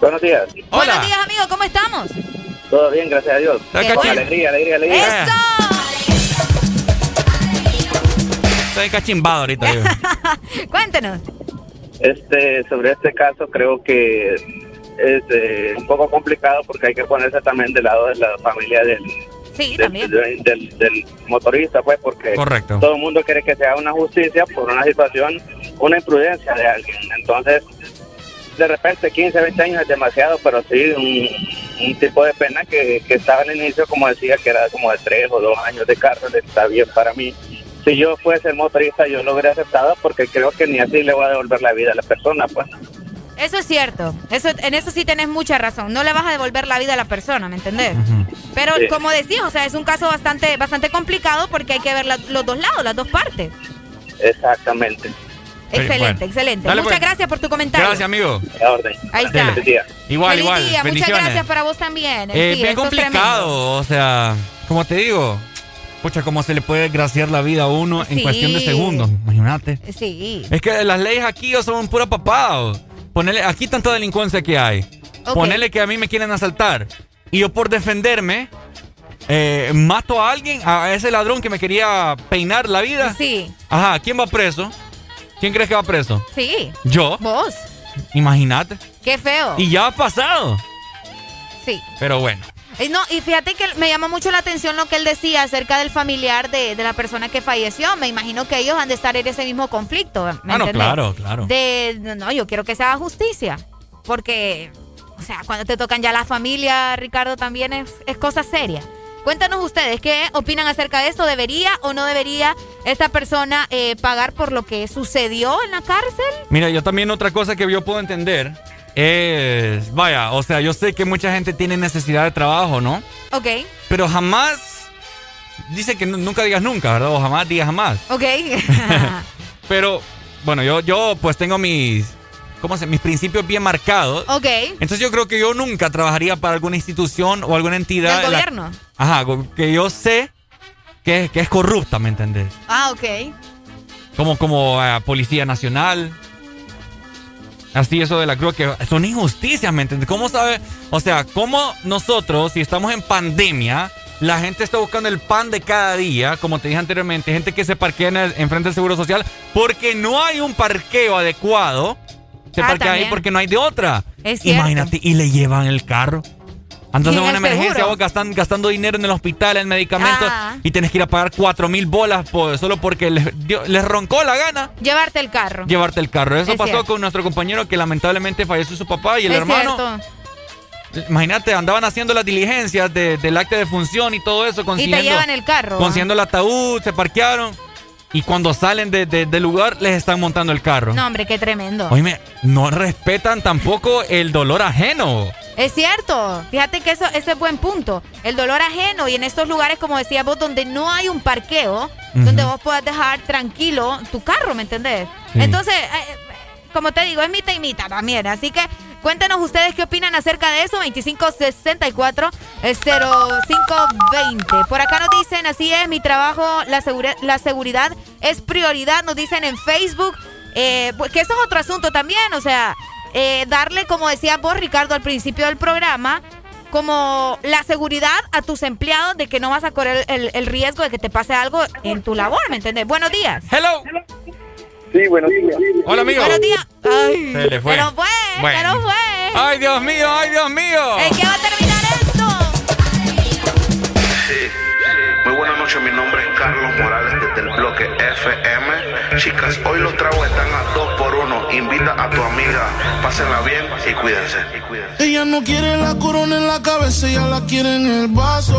Buenos días. Buenos días, amigo, ¿cómo estamos? Todo bien, gracias a Dios. Alegría, alegría, alegría. Estoy cachimbado ahorita. yo. Cuéntenos. Este, sobre este caso creo que es eh, un poco complicado porque hay que ponerse también del lado de la familia del, Sí, del, también. del- del- del motorista, pues, porque Correcto. todo el mundo quiere que sea una justicia por una situación, una imprudencia de alguien. Entonces, de repente 15, 20 años es demasiado, pero sí un, un tipo de pena que, que estaba al inicio, como decía, que era como de 3 o 2 años de cárcel, está bien para mí. Si yo fuese el motorista, yo lo hubiera aceptado porque creo que ni así le voy a devolver la vida a la persona, pues. Eso es cierto. Eso, en eso sí tenés mucha razón. No le vas a devolver la vida a la persona, ¿me entendés? Pero Sí. como decís, o sea, es un caso bastante, bastante complicado porque hay que ver la- los dos lados, las dos partes. Exactamente. Excelente, bueno. excelente. Dale, Muchas pues. gracias por tu comentario. Gracias, amigo. La orden. Ahí está. Feliz día. Igual, Feliz igual. día. Muchas gracias para vos también. Eh, Sí, bien complicado, o sea, como te digo, pucha, cómo se le puede desgraciar la vida a uno en cuestión de segundos, imagínate. Sí. Es que las leyes aquí son pura papada. Ponele, aquí tanta delincuencia que hay. Ok. Ponele que a mí me quieren asaltar y yo por defenderme eh, mato a alguien, a ese ladrón que me quería peinar la vida. Sí, Ajá, ¿quién va preso? ¿Quién crees que va preso? sí. Yo. Vos. Imagínate. Qué feo. Y ya ha pasado. Sí. Pero bueno. Y no, y fíjate que me llama mucho la atención lo que él decía acerca del familiar de, de la persona que falleció. Me imagino que ellos han de estar en ese mismo conflicto. ¿me Ah, no, claro, claro. De, no, yo quiero que se haga justicia. Porque, o sea, cuando te tocan ya la familia, Ricardo, también es, es cosa seria. Cuéntanos ustedes, ¿qué opinan acerca de esto? ¿Debería o no debería esta persona eh, pagar por lo que sucedió en la cárcel? Mira, yo también otra cosa que yo puedo entender es, vaya, o sea, yo sé que mucha gente tiene necesidad de trabajo, ¿no? Ok, Pero jamás, dice que nu- nunca digas nunca, ¿verdad? O jamás digas jamás. ok. Pero, bueno, yo, yo pues tengo mis, ¿cómo se? Mis principios bien marcados. ok. Entonces yo creo que yo nunca trabajaría para alguna institución o alguna entidad. ¿Del la- gobierno? Ajá, que yo sé que, que es corrupta, ¿me entendés? Ah, ok. Como, como eh, Policía Nacional. Así eso de la cruz, que son injusticias, ¿me entiendes? ¿Cómo sabe? O sea, ¿cómo nosotros, si estamos en pandemia, la gente está buscando el pan de cada día, como te dije anteriormente, gente que se parquea en el- enfrente del Seguro Social, porque no hay un parqueo adecuado se Ah, parquea ahí porque no hay de otra. Es. Imagínate, y le llevan el carro. Andas Y en una emergencia, seguro. vos gastan- gastando dinero en el hospital, en medicamentos, Ah. y tenés que ir a pagar cuatro mil bolas por- solo porque les, dio- les roncó la gana Llevarte el carro. llevarte el carro. Eso Es pasó cierto. con nuestro compañero que lamentablemente falleció su papá y el es hermano. cierto. Imagínate, andaban haciendo las diligencias de- del acta de función y todo eso, Y consiguiendo, te llevan el carro. consiguiendo el ataúd, se parquearon. Y cuando salen de- de- del lugar, les están montando el carro. No, hombre, qué tremendo. Oíme, no respetan tampoco el dolor ajeno. Es cierto. Fíjate que eso, ese es buen punto. El dolor ajeno y en estos lugares, como decías vos, donde no hay un parqueo, donde vos puedas dejar tranquilo tu carro, ¿me entendés? Sí. Entonces, eh, como te digo, es mitad y mitad también. Así que cuéntenos ustedes qué opinan acerca de eso. 2564 eh, 0520. Por acá nos dicen, así es, mi trabajo, la, segura- la seguridad es prioridad. Nos dicen en Facebook. eh, pues, que eso es otro asunto también. O sea, eh, darle, como decía vos, Ricardo, al principio del programa, como la seguridad a tus empleados de que no vas a correr el, el riesgo de que te pase algo en tu labor, ¿me entiendes? Buenos días. Hello. Sí, buenos días. Hola, amigo. Buenos días. Ay, Se le fue. Se nos fue, se Bueno. nos fue. Ay, Dios mío, ay, Dios mío. ¿En qué va a terminar esto? Muy buenas noches, mi nombre es Carlos Morales desde el bloque FM. Chicas, hoy los tragos están a dos por uno. Invita a tu amiga, pásenla bien y cuídense. Ella no quiere la corona en la cabeza, ella la quiere en el vaso.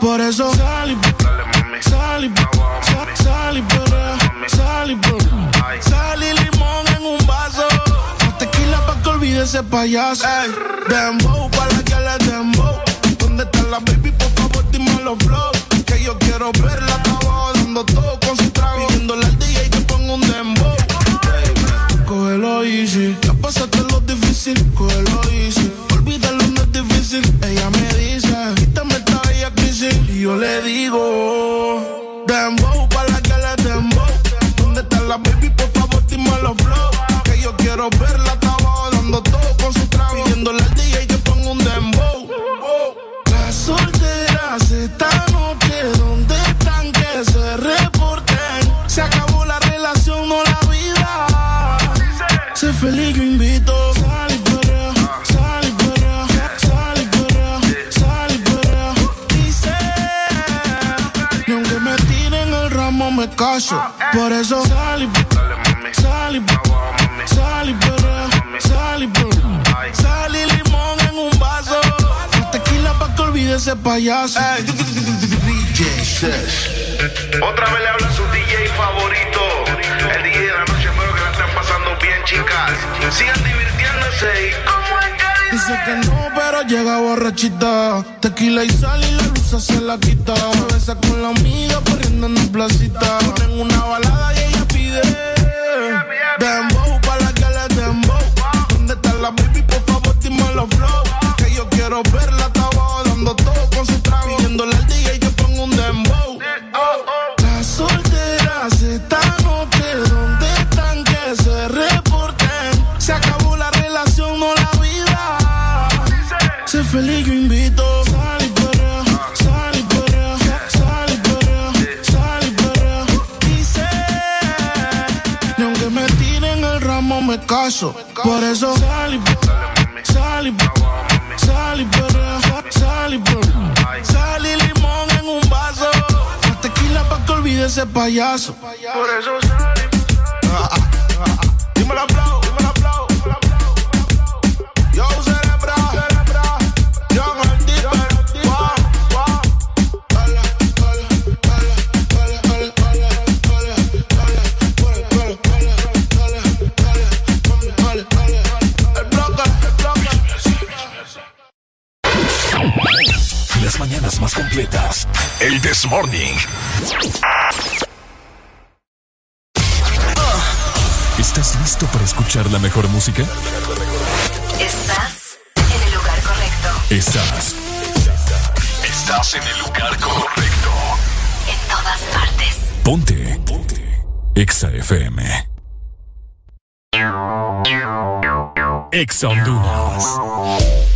Por eso sal y sal y sal- y sal y. Sal y limón en un vaso. Más tequila pa' que olvide ese payaso. Dembow, pa' la que le dembow. ¿Dónde está la baby? Por favor, dime los flow. Que yo quiero verla abajo dando todo con su trago. Pidiéndole al DJ que ponga un dembow. Baby, Cógelo easy. Ya pasaste lo difícil, cógelo easy. Olvídalo, no es difícil. Ella me dice, quítame Y yo le digo, dembow, pa' la que le dembow. ¿Dónde está la baby? Por favor, dime los flow. Que yo quiero verla abajo dando todo con su trago. Pidiéndole al DJ que ponga un dembow. Las solteras esta noche, ¿dónde están que se reporten? Se acabó la relación, no la vida. Sé feliz, yo invito. Caso. Por eso sal y sal y sal y perrea, sal y perrea. Sal y limón en un vaso. Tequila pa' que olvide ese payaso. Otra vez le habla su DJ favorito. El DJ de la noche, espero que la estén pasando bien, chicas. Sigan divirtiéndose y Dice que no, pero llega borrachita. Tequila y sal y la luz se la quita. Besa con la amiga corriendo en la placita. Ponen una balada y ella pide. Dembow pa' la que le dembow. ¿Dónde está la baby? Por favor, dime los flow. Que yo quiero verla abajo dando todo con su trago. Pidiéndole al DJ que ponga un dembow. Feliz, yo invito. Sal y perrea, sal y perrea, sal y perrea, sal y perrea. Dice, ni aunque me tiren el ramo me caso. Por eso sal y sal y sal y perrea, sal y perrea. Sal y limón en un vaso. Más tequila pa' que olvide ese payaso. Por eso sal y Dímelo, flow, dímelo, flow. Las mañanas más completas. This Morning. ¿Estás listo para escuchar la mejor música? Estás en el lugar correcto. Estás. Estás en el lugar correcto. En todas partes. Ponte. Ponte. Exa FM. Exa Honduras.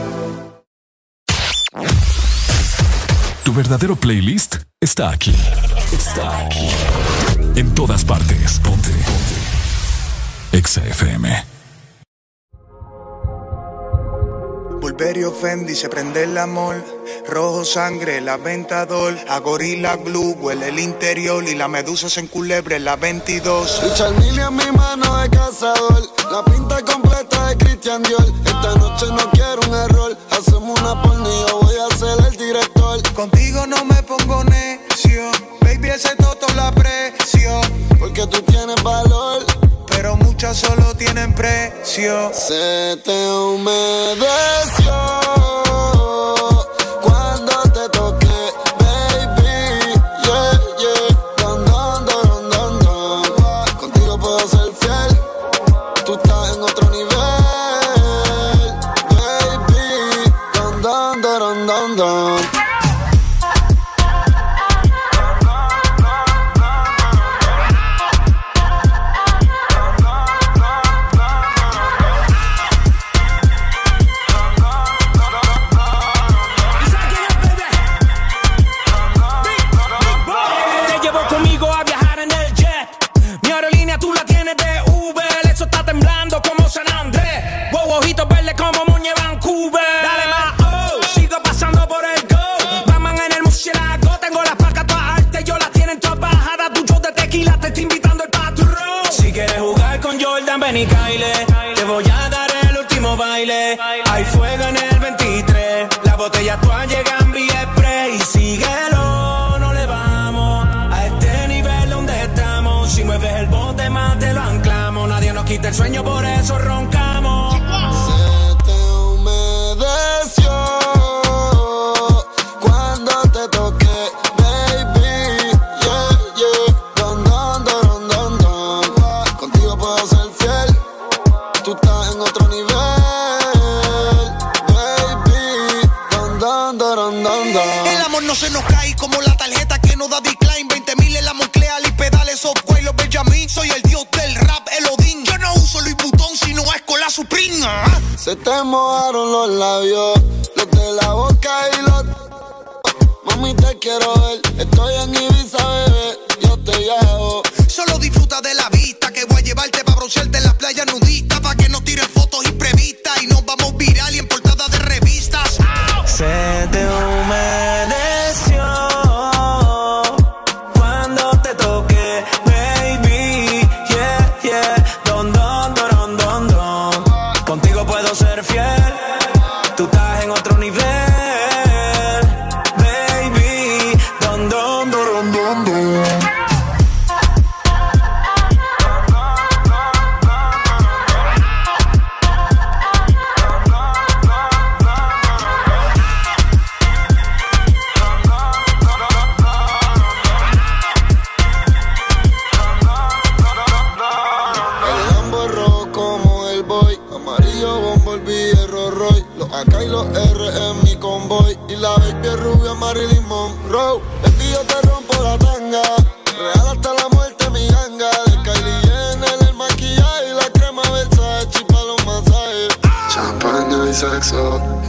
Tu verdadero playlist está aquí. Está aquí. En todas partes. Ponte. Ponte. Exa FM. Bulberio Fendi se prende el amor. Rojo sangre, la ventador. A gorila glue, huele el interior. Y la medusa se enculebre en la 22. Richard Mille en mi mano de cazador. La pinta completa de Christian Dior. Esta noche no quiero un error. Hacemos una porno Contigo no me pongo necio. Baby, ese toto la aprecio. Porque tú tienes valor. Pero muchas solo tienen precio. Se te humedeció ven y. Te voy a dar el último baile. Hay fuego en el 23. Las botellas todas llegan vía spray. Y síguelo, no le vamos a este nivel donde estamos. Si mueves el bote más te lo anclamos. Nadie nos quita el sueño, por eso roncamos. Supreme. Se te mojaron los labios, los de la boca y los. Mami, te quiero ver. Estoy en Ibiza, bebé. Yo te llevo. Solo disfruta de la vista que voy a llevarte para broncearte en las playas nudistas. Pa' que no tiren fotos imprevistas y nos vamos viral y en portada de revistas. Se te humedeció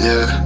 yeah,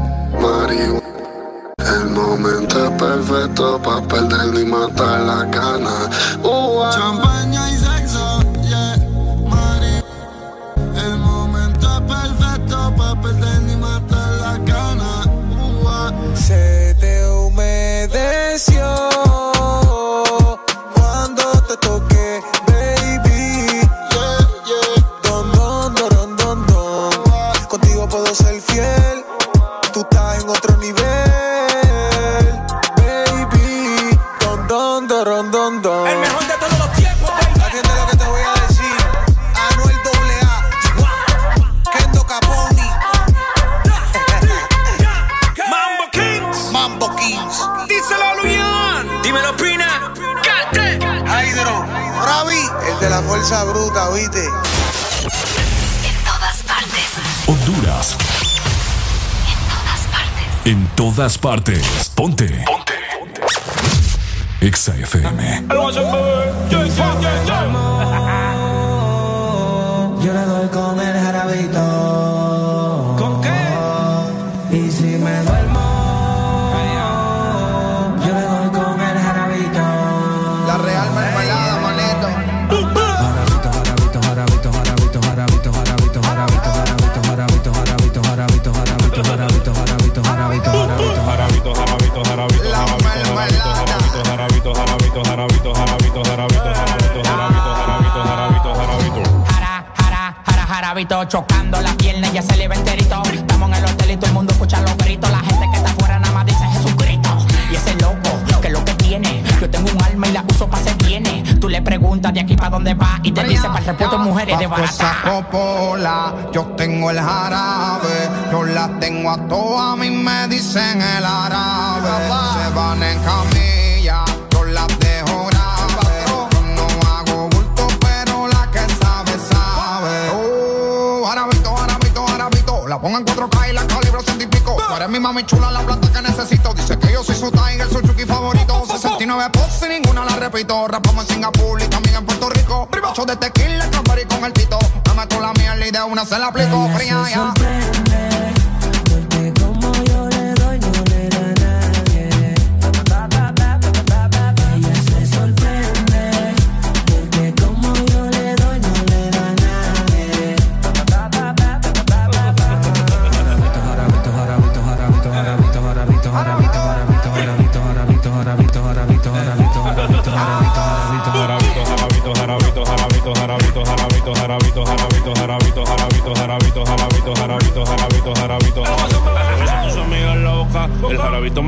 todas partes. Ponte. Ponte. Exa FM. Chocando la pierna, ya se le ve enterito. Estamos en el hotel y todo el mundo escucha los gritos. La gente que está afuera nada más dice Jesucristo. Y ese loco, que es lo que tiene. Yo tengo un alma y la uso para ser viene. Tú le preguntas de aquí para dónde va y te dice para el repuesto mujeres de barata. popola, yo tengo el jarabe, yo la tengo a todas, a mí me dicen el árabe. Se van en camilla, mami chula, la plata que necesito. Dice que yo soy su tiger, su chuki favorito. 69 posts y ninguna la repito. Rapamos en Singapur y también en Puerto Rico. Privacho de tequila, cranberry con el tito. Me meto la mierda y de una se la aplico. Fría ya.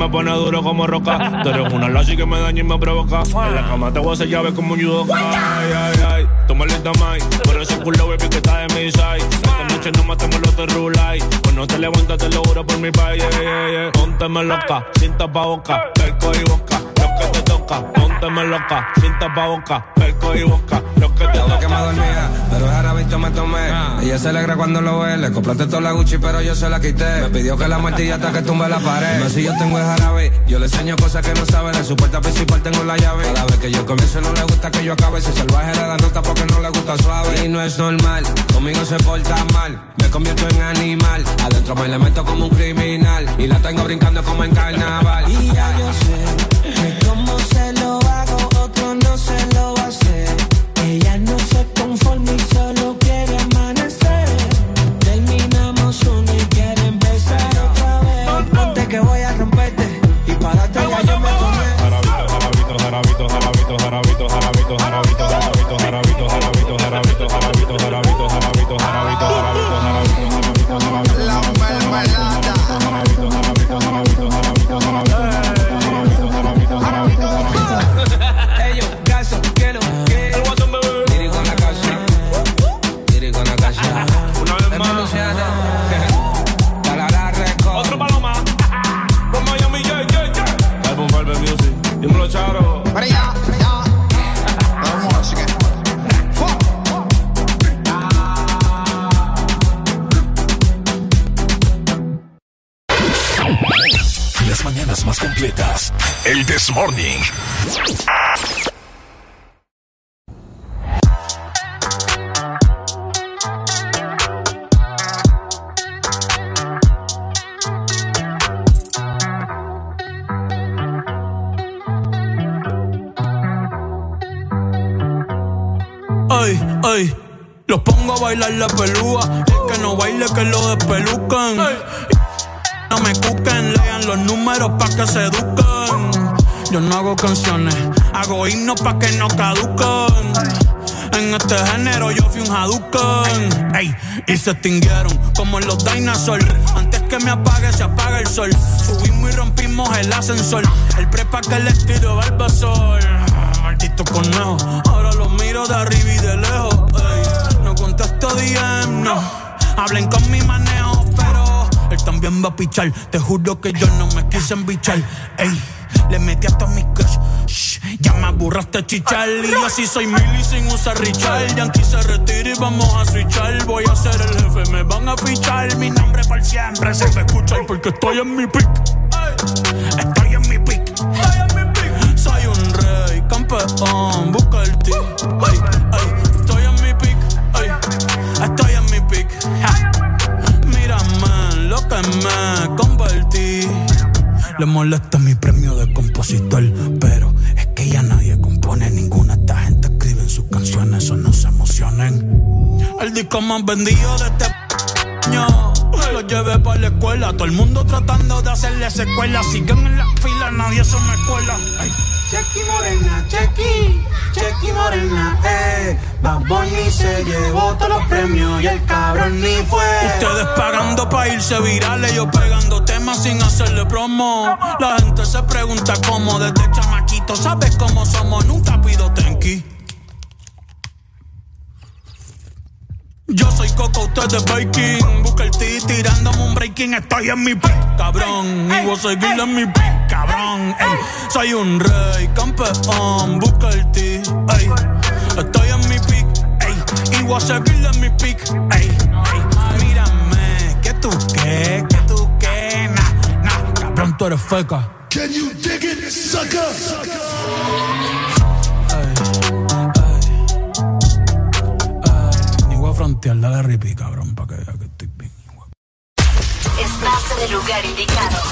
Pone duro como roca. Tú eres una lazi que me daña y me provoca. En la cama te voy a hacer llave como un judoka. Ay, ay, ay, toma lenta mai. Pero ese culo baby que está de mi side. Esta noche no matemos los terrulay. Cuando te levantas te lo juro por mi país. Yeah, yeah, yeah. Pónteme loca, sin tapa boca, perco y boca. Lo que te toca, pónteme loca, sin tapa boca, perco y boca. Estaba que me dormía, pero el jarabito me tomé. Ella se alegra cuando lo ve, le compraste toda la Gucci, pero yo se la quité. Me pidió que la martilla hasta que tumbe la pared. Dime si yo tengo el jarabe, yo le enseño cosas que no sabe. De su puerta principal tengo la llave. Cada vez que yo comienzo no le gusta que yo acabe. Si salvaje le da nota porque no le gusta suave. Y no es normal, conmigo se porta mal. Me convierto en animal, adentro me le meto como un criminal. Y la tengo brincando como en carnaval. Y ya yo sé que como se lo hago, otro no se lo y se extinguieron como los dinosaurs. Antes que me apague, se apaga el sol. Subimos y rompimos el ascensor. El prepa que le tiro Barbasol. Maldito conejo, ahora los miro de arriba y de lejos. No contesto DM, no. Hablen con mi manejo, pero él también va a pichar. Te juro que yo no me quise embichar. Ey, le metí a todos mis crush. Ya me aburraste chichar. Y yo sí soy mili sin usar Richard. Yankee se retira y vamos a switchar. Voy a ser el jefe, me van a fichar. Mi nombre por siempre se va a escuchar porque estoy en mi pick. Estoy en mi pick. Soy un rey, campeón, busca el ti. Estoy en mi pick. Estoy en mi pick. Mírame lo que me convertí. Le molesta mi premio de compositor, emocionen. El disco más vendido de este año. Lo llevé para la escuela, todo el mundo tratando de hacerle secuela. Siguen en la fila, nadie se me cuela. Ay. Chequi Morena, Chequi, Chequi Morena, eh. Bad Bunny se llevó todos los premios y el cabrón ni fue. Ustedes pagando pa' irse virales, yo pegando temas sin hacerle promo. La gente se pregunta cómo, desde chamaquito, ¿sabes cómo somos? Nunca pido tenki. Yo soy Coco, usted es Baking. Busca el T tirándome un breaking. Estoy en mi pick, cabrón. Y voy a seguir en mi pick, cabrón. Ey, soy un rey, campeón. Busca el T, ey. Estoy en mi pick, ey. Y voy a seguir en mi pick, ey. ey. Mírame, que tú qué, que tú qué. Nah, nah, cabrón, tú eres feca. Can you dig it, sucker? Frontear, dale ripi, cabrón, pa' que vea que estoy bien. Estás en el lugar indicado.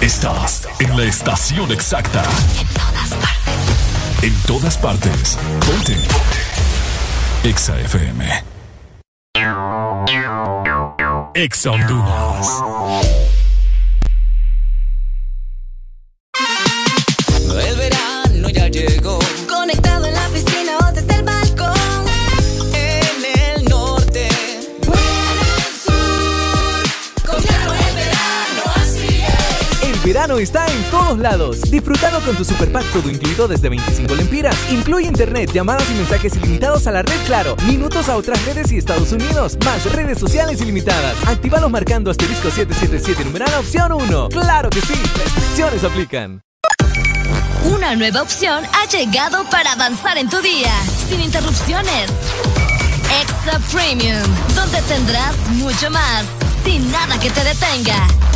Estás en la estación exacta. En todas partes. En todas partes. Ponte. Exa FM. Exa Honduras. El verano ya llegó. Está en todos lados. Disfrutando con tu super pack todo incluido desde 25 lempiras. Incluye internet, llamadas y mensajes ilimitados a la red Claro, minutos a otras redes y Estados Unidos, más redes sociales ilimitadas. Actívalos marcando asterisco 777 numeral opción 1. ¡Claro que sí! Restricciones aplican. Una nueva opción ha llegado para avanzar en tu día, sin interrupciones. Extra Premium, donde tendrás mucho más, sin nada que te detenga.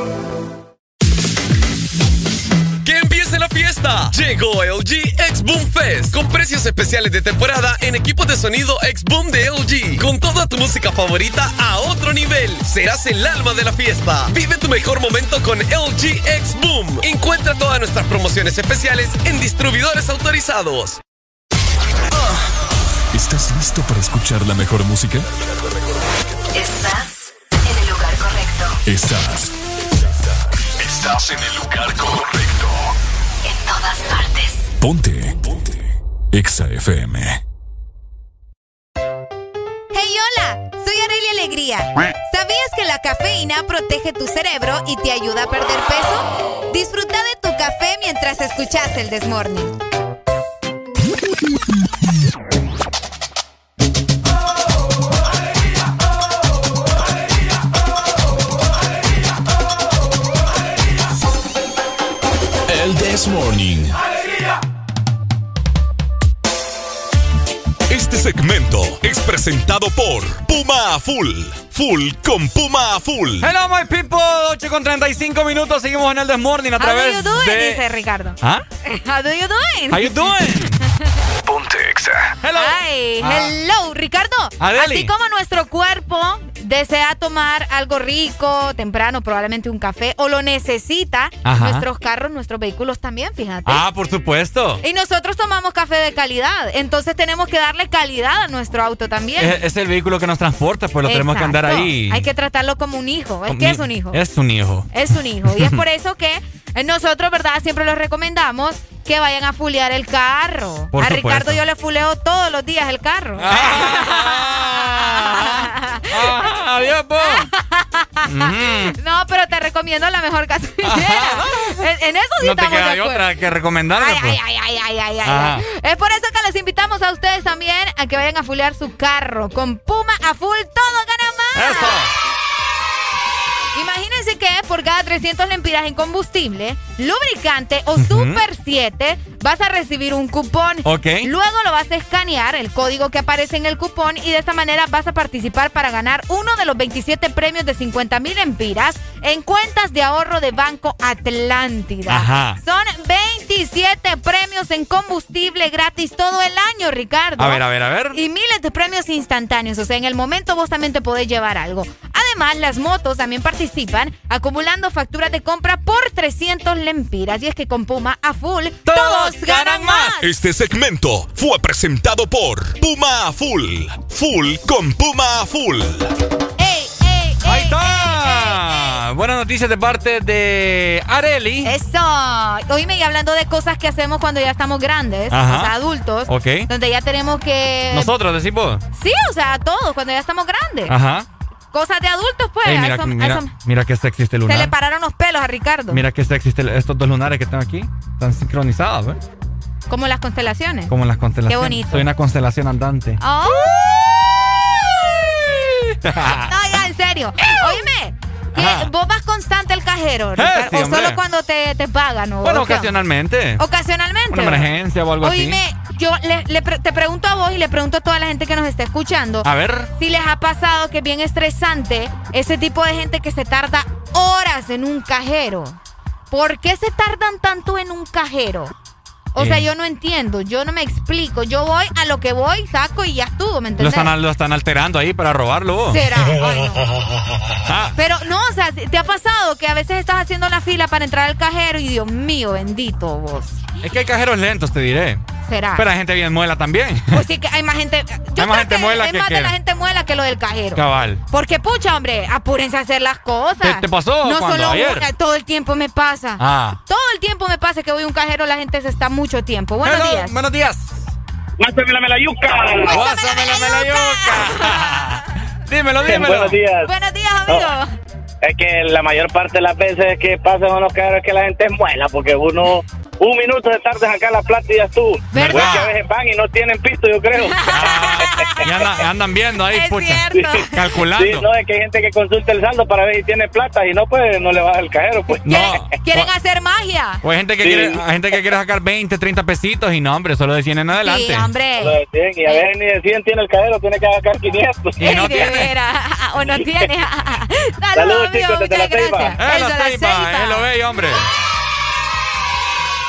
Fiesta! Llegó LG X Boom Fest con precios especiales de temporada en equipos de sonido X Boom de LG. Con toda tu música favorita a otro nivel. Serás el alma de la fiesta. Vive tu mejor momento con LG X Boom. Encuentra todas nuestras promociones especiales en distribuidores autorizados. ¿Estás listo para escuchar la mejor música? Estás en el lugar correcto. Estás. Estás en el lugar correcto. En todas partes. Ponte. Ponte. Exa FM. Hey, hola, soy Arelia Alegría. ¿Sabías que la cafeína protege tu cerebro y te ayuda a perder peso? Disfruta de tu café mientras escuchas el Desmorning. This Morning. Este segmento es presentado por Puma Full. Full con Puma Full. Hello, my people. 8 con 35 minutos. Seguimos en el Desmorning a How través do you doing? de. Dice Ricardo. ¿Ah? How do you doing? How you doing? Hello. Hi, Ah. hello, Ricardo. Adeli. Así como nuestro cuerpo desea tomar algo rico, temprano, probablemente un café, o lo necesita, Ajá. nuestros carros, nuestros vehículos también, fíjate. Ah, por supuesto. Y nosotros tomamos café de calidad, entonces tenemos que darle calidad a nuestro auto también. Es, es el vehículo que nos transporta, pues lo tenemos que andar ahí. Hay que tratarlo como un hijo. Es que es un hijo. Es un hijo. Es un hijo. Y es por eso que nosotros, ¿verdad? Siempre les recomendamos que vayan a fulear el carro. Por a supuesto. Ricardo yo le fuleo todos los días el carro. Ah, adiós, po. Ujú. No, pero te recomiendo la mejor gasolinera. en, en eso sí No te estamos queda de acuerdo. otra que recomendarle, Ay, pues. ay, ay, ay, ay, ay, Ajá. ay. Es por eso que les invitamos a ustedes también a que vayan a fulear su carro. Con Puma a full, todo gana más. Imagínense que por cada 300 lempiras en combustible, lubricante o Super 7 vas a recibir un cupón. Ok. Luego lo vas a escanear, el código que aparece en el cupón, y de esta manera vas a participar para ganar uno de los 27 premios de 50 mil lempiras en cuentas de ahorro de Banco Atlántida. Ajá. Son 27 premios en combustible gratis todo el año, Ricardo. A ver, a ver, a ver. Y miles de premios instantáneos. O sea, en el momento vos también te podés llevar algo. Además, las motos también participan, acumulando facturas de compra por 300 lempiras. Y es que con Puma a full, ganan más. Este segmento fue presentado por Puma Full. Full con Puma Full. Ahí está. Buenas noticias de parte de Areli. Eso. Oíme, y hablando de cosas que hacemos cuando ya estamos grandes, Ajá. o sea, adultos, Ok. donde ya tenemos que... Nosotros decimos. Sí, o sea, todos, cuando ya estamos grandes. Ajá. Cosas de adultos, pues. Ey, mira, eso- mira, eso- mira que sexy este se le lunar. pararon los pelos a Ricardo. Mira que sexy este- estos dos lunares que tengo aquí. Están sincronizados, ¿ves? Como las constelaciones. Como las constelaciones. Qué bonito. Soy una constelación andante. ¡Ay! no, ya, en serio. Oíme, ¿qué- Ajá. ¿vos vas constante al cajero? Eh, sí, ¿O hombre. solo cuando te, te pagan? ¿o Bueno, ocasionalmente. Ocasionalmente. Una emergencia o algo así. Oíme, yo le- le te pregunto a vos y le pregunto a toda la gente que nos está escuchando. A ver. Si les ha pasado que es bien estresante ese tipo de gente que se tarda horas en un cajero. ¿Por qué se tardan tanto en un cajero? O sea, Eh. yo no entiendo, yo no me explico. Yo voy a lo que voy, saco y ya estuvo, ¿me Lo entendés? están, lo están alterando ahí para robarlo. vos. Será. Ay, no. Ah, Pero no, o sea, ¿te ha pasado que a veces estás haciendo la fila para entrar al cajero y Dios mío, bendito vos? Es que hay cajeros lentos, te diré. Será. Pero hay gente bien muela también. Pues sí que hay más gente. Yo Hay más creo gente que muela es que- más de la gente muela que lo del cajero. Cabal. Porque, pucha, hombre, apúrense a hacer las cosas. ¿Te- te pasó No cuando? solo ¿Ayer? una, todo el tiempo me pasa. Ah. Todo el tiempo me pasa que voy a un cajero, la gente se está mucho tiempo. Buenos Hello, días. Buenos días. Pásame la melayuca. Pásame la melayuca. dímelo, dímelo. Buenos días. Buenos días, amigo. Es que la mayor parte de las veces que pasan unos carros es que la gente es muela, porque uno un minuto de tarde sacar la plata y ya estuvo. ¿Verdad? Pues que a veces van y no tienen pisto, yo creo. Y andan, andan viendo ahí, Es pucha. cierto. Calculando. Sí, no, es que hay gente que consulta el saldo para ver si tiene plata y no, pues no le baja el cajero, pues. No. Quieren hacer magia. O hay gente que Sí. quiere, hay gente que quiere sacar 20, 30 pesitos y no, hombre, solo de 100 en adelante. Sí, hombre. Lo de 100, y a veces ni de 100 tiene el cajero, tiene que sacar 500. Y no tiene. O no tiene. Saludos, Saludos, chicos, desde Muchas La Ceiba. gracias. El la ceiba, eh, lo ve, hombre.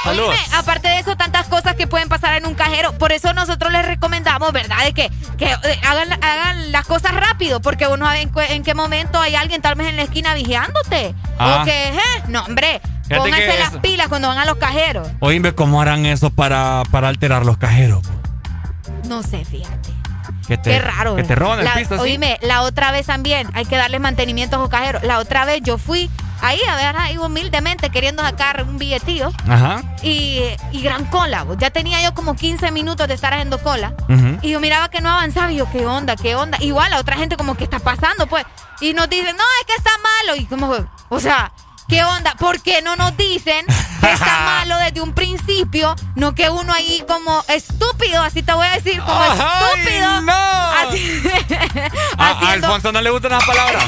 Oíme, aparte de eso, tantas cosas que pueden pasar en un cajero. Por eso nosotros les recomendamos, ¿verdad? De que, que eh, hagan, hagan las cosas rápido, porque uno sabe en, qué momento hay alguien tal vez en la esquina vigilándote. Ah. O que, eh, no, hombre, Fíjate pónganse las pilas cuando van a los cajeros. Oíme, ¿cómo harán eso para, para alterar los cajeros? No sé, fíjate. Que te, Qué raro. Que te roban el La- piso así. Oíme, la otra vez también hay que darles mantenimiento a los cajeros. La otra vez yo fui ahí, a ver, ahí humildemente queriendo sacar un billetillo. Ajá. Y, y gran cola. Ya tenía yo como 15 minutos de estar haciendo cola. Y yo miraba que no avanzaba y yo, ¿qué onda? ¿Qué onda? Igual la otra gente como que está pasando, pues. Y nos dicen, no, es que está malo. Y como, o sea, ¿qué onda? ¿Por qué no nos dicen que está malo desde un principio? No que uno ahí como estúpido, así te voy a decir, como ¡Ay, estúpido. no! Así- A, a haciendo- Alfonso no le gustan las palabras.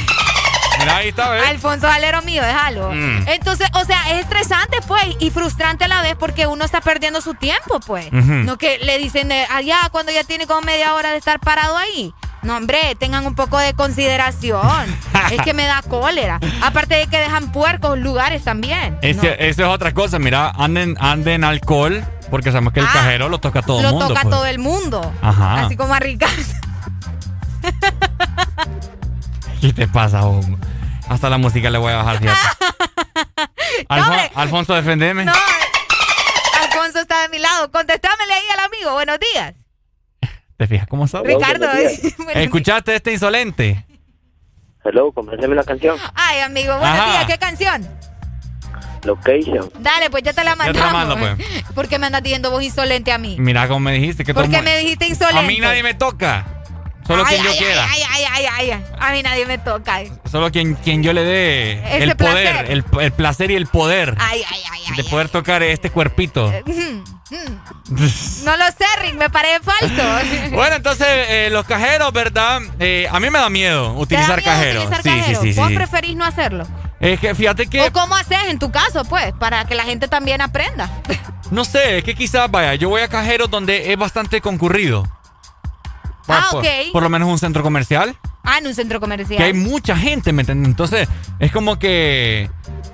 Mira, ahí está, ¿ves? Alfonso Valero mío, déjalo. Mm. Entonces, o sea, es estresante, pues, y frustrante a la vez porque uno está perdiendo su tiempo, pues. Ujú. No que le dicen de allá cuando ya tiene como media hora de estar parado ahí. No, hombre, tengan un poco de consideración. es que me da cólera. Aparte de que dejan puercos lugares también. Eso es otra cosa, mira, anden, anden alcohol, porque sabemos que el Ah, cajero lo toca a todo el Lo mundo. toca pues. todo el mundo. Ajá. Así como a Ricardo. ¿Qué te pasa, Hugo? Hasta la música le voy a bajar, fíjate. Alfon- hombre. Alfonso, defendeme. No, Alfonso está de mi lado. Contestámele ahí al amigo. Buenos días. ¿Te fijas cómo son? Ricardo. ¿Escuchaste este insolente? Hello, compréndeme la canción. Ay, amigo, buenos Ajá. días. ¿Qué canción? Location. Dale, pues ya te la Ya te mandamos. la mando, pues. ¿Por qué me andas diciendo vos insolente a mí? Mira cómo me dijiste que ¿Por qué me dijiste insolente? A mí nadie me toca. Solo ay, quien yo ay, quiera. Ay, ay, ay, ay, ay. A mí nadie me toca. Solo quien, quien yo le dé Ese el poder, el, el placer y el poder Ay, ay, ay, de poder tocar este cuerpito. Mm. No lo sé, Rick, me parece falso. Bueno, entonces eh, los cajeros, ¿verdad? Eh, a mí me da miedo ¿Te da utilizar miedo cajeros. utilizar sí, cajero? sí, sí, ¿Vos preferís no hacerlo? Es que fíjate que ¿O cómo haces en tu caso, pues? Para que la gente también aprenda. no sé, es que quizás vaya, yo voy a cajeros donde es bastante concurrido. Ah, por, ok. por lo menos un centro comercial, Ah, en un centro comercial. que hay mucha gente, ¿me entiendes? Entonces, es como que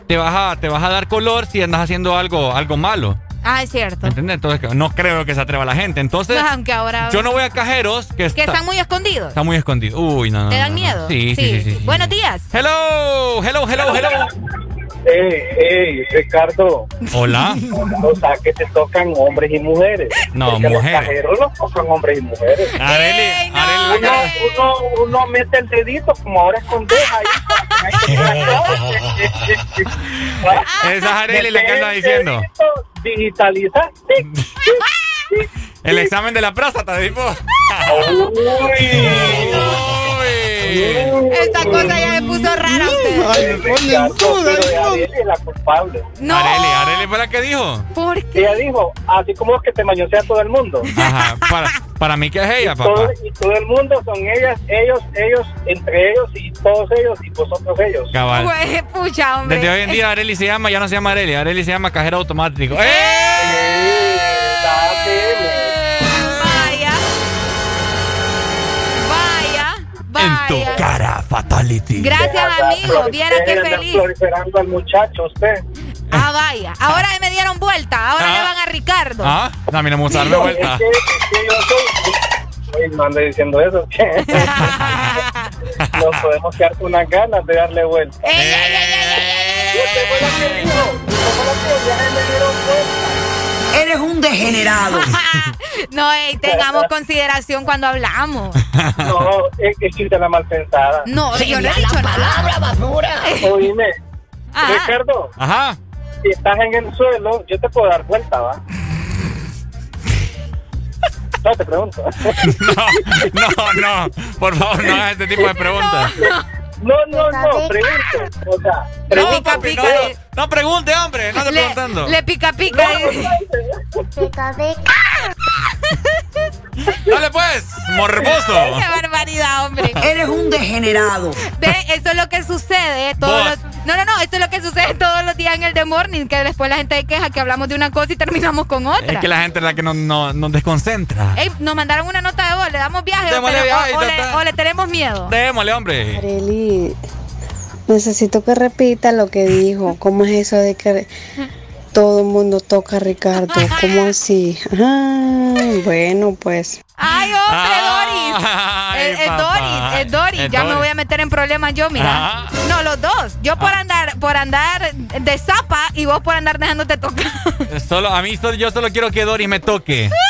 te vas a, te vas a dar color si andas haciendo algo, algo malo. Ah, es cierto. ¿Me entiendes? Entonces, no creo que se atreva la gente. Entonces, Aunque ahora... yo no voy a cajeros que, Que está, están muy escondidos. está muy escondido. Uy, no, no. ¿Te dan no. miedo? Sí, sí, sí. sí, sí. Buenos días. Hello, hello, hello, hello. Ey, ey, Ricardo. Hola. O sea, que te tocan hombres y mujeres. No, Porque mujeres. Los cajeros los tocan hombres y mujeres. Areli, uno, uno, uno mete el dedito como ahora es con deja ahí. Esa es Areli la que anda diciendo. Digitaliza. El examen de la próstata, tipo. Esta cosa ya me puso rara usted. es la culpable. No. Areli, Areli fue la que dijo. ¿Por qué? Ella dijo, así como es que te mañosea todo el mundo. Ajá, para, para mí que es ella, papá. Todo, y todo el mundo son ellas, ellos, ellos, entre ellos y todos ellos y vosotros ellos. Cabal. Pues, pucha, hombre. Desde hoy en día Areli se llama, ya no se llama Areli, Areli se llama cajero automático. ¡Eh! Vaya. En tu cara, fatality. Gracias, amigo. Viera qué feliz. proliferando al muchacho usted. Ah, vaya. Ahora me dieron vuelta. Ahora Ah. le van a Ricardo. Ah, a mí no me gusta darme No, vuelta. es que- es que yo soy- Ay, no ande diciendo eso. Nos podemos quedar con unas ganas de darle vuelta. Eres un degenerado. no, ey, tengamos consideración cuando hablamos. No, es que la mal pensada. No, yo no he dicho nada. basura. Oíme, Ajá. Ricardo, Ajá. si estás en el suelo, yo te puedo dar vuelta, ¿va? No, te pregunto. No, no, por favor, no hagas este tipo de preguntas. No, no, no, pregunto. O sea, No, pregunto. papi, no, no pregunte, hombre, no Le, preguntando. le pica pica. Dale pues, morboso. Qué barbaridad, hombre. Eres un degenerado. Ve, eso es lo que sucede todos los... No, no, no, esto es lo que sucede todos los días en el The Morning, que después la gente queja que hablamos de una cosa y terminamos con otra. Es que la gente es la que nos, nos, nos desconcentra. Ey, nos mandaron una nota de voz, le damos viaje o, Démosle te- viaje, o- o le, o le tenemos miedo. Démosle, hombre. Areli, necesito que repita lo que dijo. ¿Cómo es eso de que todo el mundo toca a Ricardo? ¿Cómo así? Ay, bueno, pues. Ay, hombre, Doris. Ay, Es, es papá. Doris, es Doris. Es ya me Doris. voy a meter en problemas yo, mira. Ajá. No, los dos. Yo por andar, por andar de zapa y vos por andar dejándote tocar. Solo, a mí solo- yo solo quiero que Doris me toque.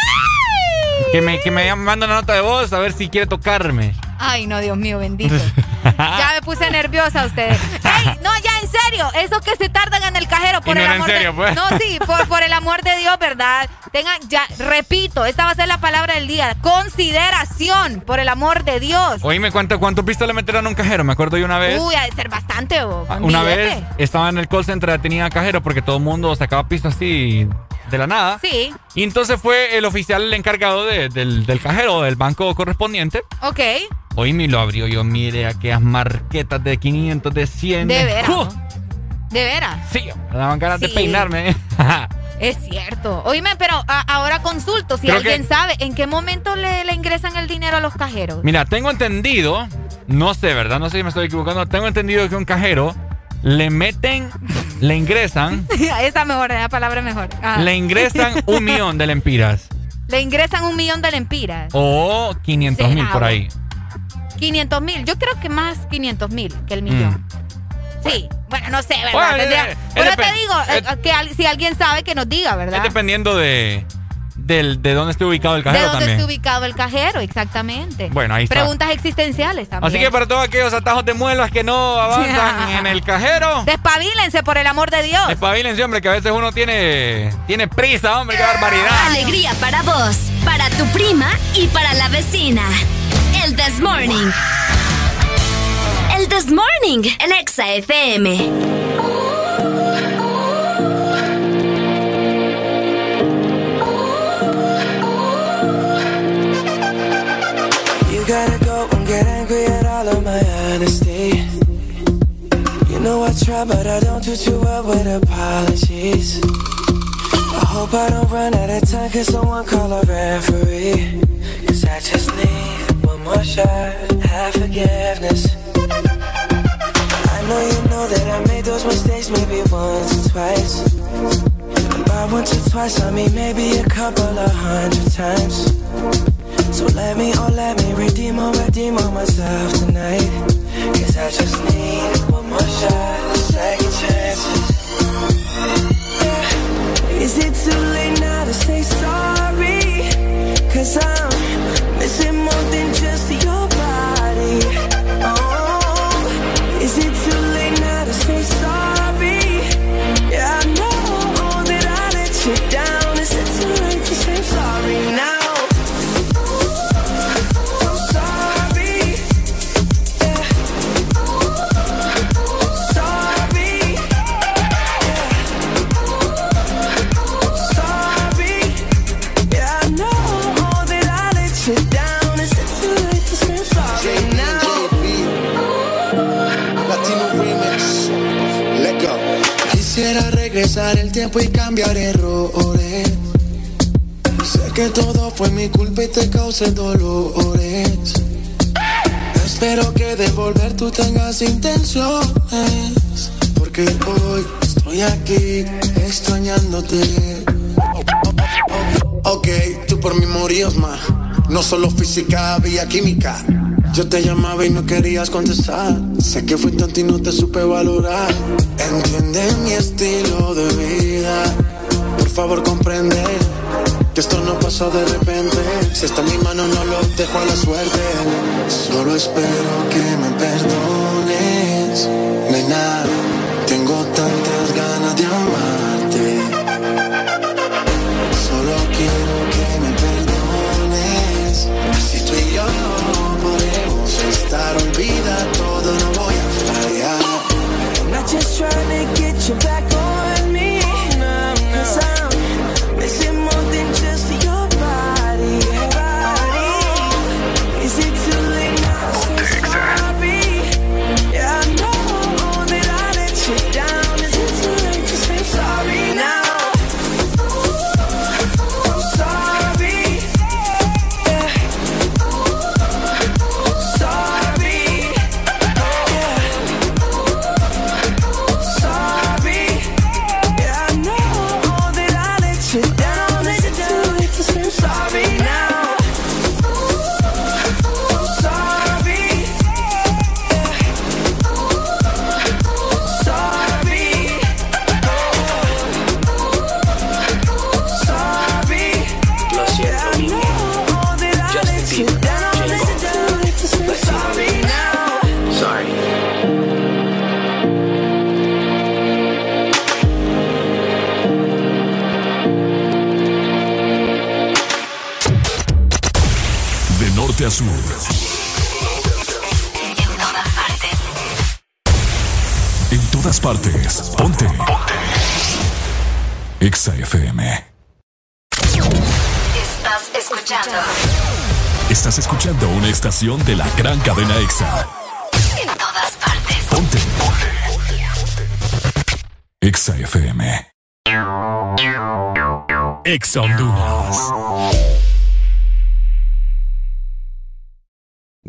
Que me, que me mande una nota de voz a ver si quiere tocarme. Ay, no, Dios mío, bendito. Ya me puse nerviosa ustedes. Ey, no, ya en serio, esos que se tardan en el cajero por Y no el era en amor serio, de pues. No, sí, por, por el amor de Dios, ¿verdad? Tengan ya, repito, esta va a ser la palabra del día. Consideración, por el amor de Dios. Oíme, ¿cuánto, ¿cuántos pistas le metieron a un cajero? Me acuerdo yo una vez. Uy, ha de ser bastante, vos. Ah, un Una billete. vez estaba en el call center, tenía cajero porque todo el mundo sacaba pistas así de la nada. Sí. Y entonces fue el oficial el encargado de- del, del cajero del banco correspondiente. Ok. Hoy me lo abrió yo, mire, aquellas marquetas de 500, de 100. De veras. De veras. Sí, me daban ganas de peinarme. Es cierto. Oíme, pero a- ahora consulto. Si Creo alguien que- sabe en qué momento le, le ingresan el dinero a los cajeros. Mira, tengo entendido, no sé, ¿verdad? No sé si me estoy equivocando. Tengo entendido que un cajero le meten, le ingresan, Esa mejor, la palabra mejor. Ajá. le ingresan un millón de lempiras. Le ingresan un millón de lempiras. O 500 mil por ahí. 500 mil. Yo creo que más 500 mil que el millón. Sí. Bueno, no sé, ¿verdad? Bueno, Tendría- eh, Pero es te digo, eh, que al- si alguien sabe que nos diga, Es ¿verdad? dependiendo de, del- de dónde esté ubicado el De cajero dónde también. esté ubicado el cajero, exactamente. Bueno, ahí está. Preguntas existenciales también. Así que para todos aquellos atajos de muelas que no avanzan en el cajero, Despabilense, por el amor de Dios. espabilense, hombre, que a veces uno tiene, tiene prisa, hombre, qué barbaridad. Alegría para vos, para tu prima y para la vecina. El This Morning. This Morning, el Exa FM. You gotta go and get angry at all of my honesty. You know I try, but I don't do too well with apologies. I hope I don't run out of time, cause someone call a referee. Cause I just need one more shot, have forgiveness. Know you know that I made those mistakes maybe once or twice. And by once or twice, I mean maybe a couple of hundred times. So let me, oh let me redeem or redeem on myself tonight Cause I just need one more shot, second chances Yeah. Is it too late now to say sorry? Cause I'm missing more than just your el tiempo y cambiar errores. Sé que todo fue mi culpa y te causé dolores. Espero que de volver tú tengas intenciones. Porque hoy estoy aquí extrañándote. Ok, tú por mí morías más. No solo física, había química. Yo te llamaba y no querías contestar. Sé que fui tonto y no te supe valorar. Entiende mi estilo de vida. Por favor, comprende que esto no pasó de repente. Si está en mi mano, no lo dejo a la suerte. Solo espero que me perdones. Nena, tengo tantas ganas de amarte. EXA Honduras.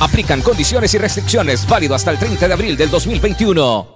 Aplican condiciones y restricciones válido hasta el 30 de abril del 2021.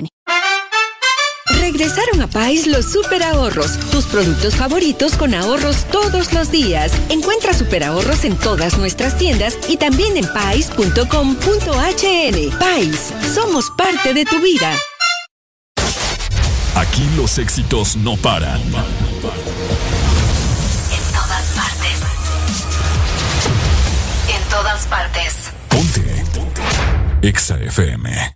Regresaron a Pais los super ahorros, tus productos favoritos con ahorros todos los días. Encuentra super ahorros en todas nuestras tiendas y también en pais.com.hn. Pais, somos parte de tu vida. Aquí los éxitos no paran. En todas partes. En todas partes. Ponte. EXA FM.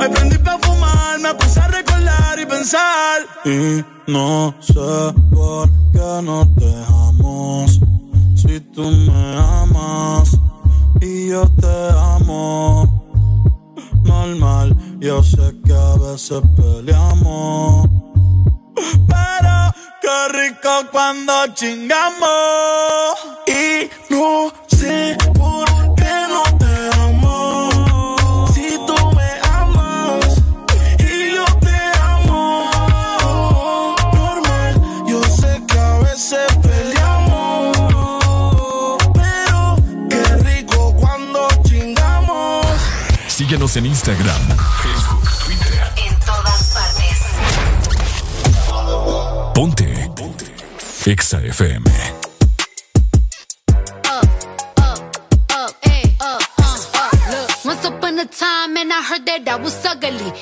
Hoy prendí para fumar, me puse a recordar y pensar. Y no sé por qué no te dejamos. Si tú me amas y yo te amo. Normal, yo sé que a veces peleamos. Pero Qué rico cuando chingamos. Y no sé por qué no te Síguenos en Instagram, Facebook, Twitter. En todas partes. Ponte. Ponte. Exa FM. up, uh, up. Look, once upon a time, and I heard that I was ugly.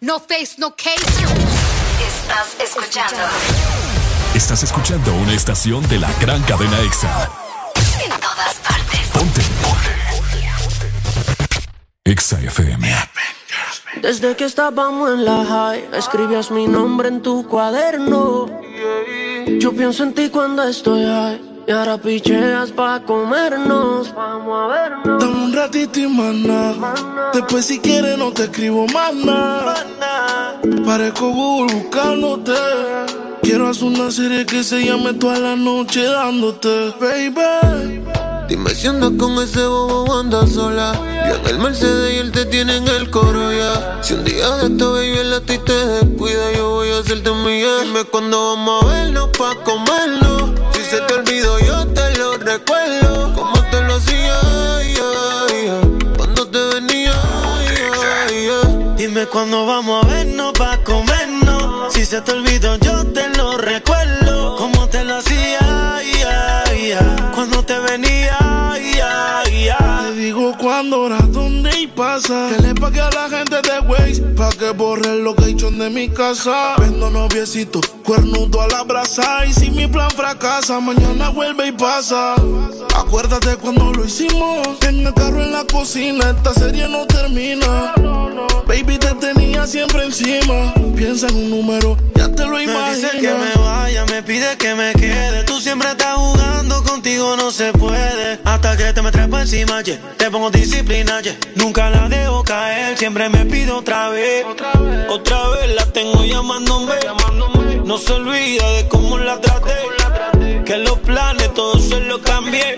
No face, no case. Estás escuchando. Estás escuchando una estación de la gran cadena EXA. En todas partes. Ponte. EXA FM. Desde que estábamos en la high, escribías mi nombre en tu cuaderno. Yo pienso en ti cuando estoy high. Y ahora picheas pa' comernos. Vamos a vernos. Dame un ratito y maná. Después si quieres no te escribo más nada. Parezco Google buscándote. Quiero hacer una serie que se llame toda la noche dándote, baby. Dime si andas con ese bobo o andas sola. Yo en el Mercedes y él te tiene en el coro ya. Si un día de esto, baby, el a ti te descuida, yo voy a hacerte mía. Dime cuándo vamos a vernos pa' comernos. Se te olvidó, yo te lo recuerdo. Como te lo hacía, cuando te venía. Dime cuándo vamos a vernos pa' comernos. Si se te olvidó, yo te lo recuerdo. Como te lo hacía, cuando te venía, digo cuándo, hora, dónde y pasa. Que le pague a la gente de Waze pa' que borre el location de mi casa. Vendo noviecito, cuernudo a la brasa. Y si mi plan fracasa, mañana vuelve y pasa. Acuérdate cuando lo hicimos. En el carro en la cocina, esta serie no termina. Baby, te tenía siempre encima. Piensa en un número, ya te lo Me imaginas. dice que me vaya, me pide que me quede. Tú siempre estás jugando, contigo no se puede. Hasta que te me trepo encima, yeah. te pongo disciplina, yeah. nunca la dejo caer. Siempre me pido otra vez, otra vez, la tengo llamándome. No se olvida de cómo la traté. Que los planes todos se los cambié.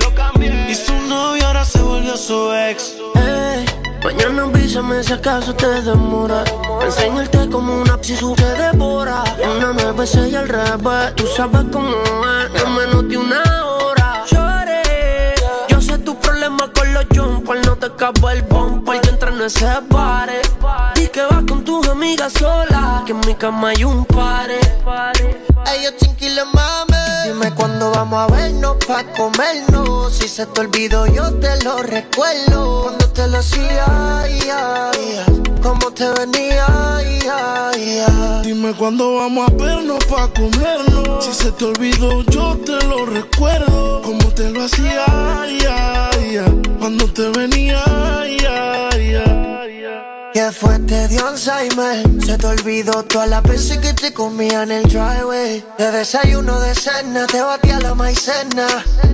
Y su novio ahora se volvió su ex. Mañana avísame si acaso te demora. Enseñarte como una psi se devora. Una nueve y al revés. Tú sabes cómo es. En menos de una hora. Lloré. Yo sé tu problema con los jumpers. No te acabo el bumper. Que entra en ese pare. Y que vas con tus amigas sola. Que en mi cama hay un pare. Ellos chinquiles mame. Dime cuándo vamos a vernos pa' comernos. Si se te olvidó, yo te lo recuerdo. Cuando te lo hacía, ay, ay. cómo te venía, ay. Dime cuándo vamos a vernos pa' comernos. Si se te olvidó, yo te lo recuerdo. Como te lo hacía, cuando te venía, ¿Qué fue? Te dio. Se te olvidó todas las veces que te comía en el driveway. De desayuno de cena, te batía la maicena.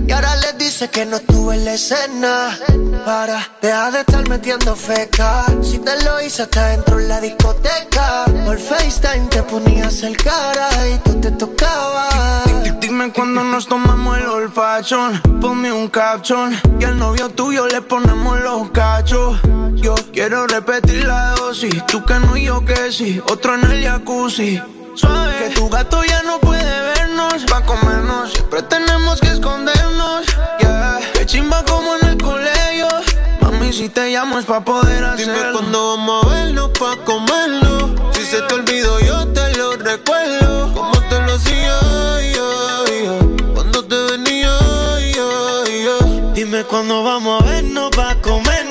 Y ahora les dice que no estuve en la escena. Para, deja de estar metiendo feca. Si te lo hice hasta dentro en la discoteca. Por FaceTime te ponías el cara y tú te tocabas. Dime cuándo nos tomamos el olfachón. Ponme un caption. Y al novio tuyo le ponemos los cachos. Yo quiero repetir la dosis. Tú que no y yo que sí. Otro en el jacuzzi. Suave. Que tu gato ya no puede vernos. Va a comernos. Siempre tenemos que escondernos. Yeah. Que chimba como en el colegio. Mami, si te llamo es pa' poder hacerlo. Dime cuándo vamos a vernos pa' comerlo. Si se te olvidó, yo te lo recuerdo. Como te lo hacía, cuando te venía. Dime cuándo vamos a vernos pa' comernos.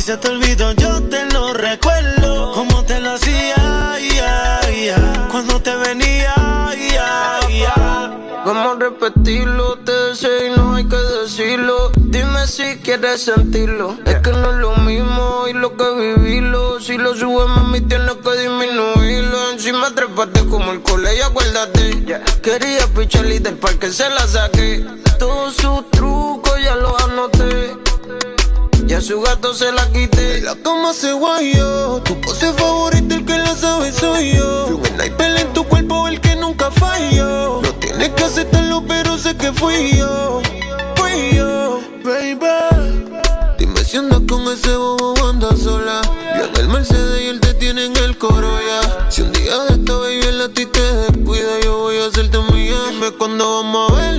Si se te olvidó, yo te lo recuerdo. Como te lo hacía, ay, ay. cuando te venía, ay. Vamos a repetirlo, te deseo y no hay que decirlo. Dime si quieres sentirlo. Es que no es lo mismo y lo que vivirlo. Si lo subes, mami, tienes que disminuirlo. Encima trepate como el colegio, acuérdate. Quería pichar y del parque se la saqué. Todos sus trucos ya los anoté. Y a su gato se la quité. La toma se guayó. Tu pose favorita, el que la sabe soy yo. Fui un sniper en tu cuerpo, el que nunca falló. No tienes que aceptarlo, pero sé que fui yo. Fui yo, baby. Dime si andas con ese bobo o andas sola. Yo en el Mercedes y él te tiene en el coro ya. Si un día de esta baby él a ti te descuida, yo voy a hacerte mía. Dime cuándo vamos a vernos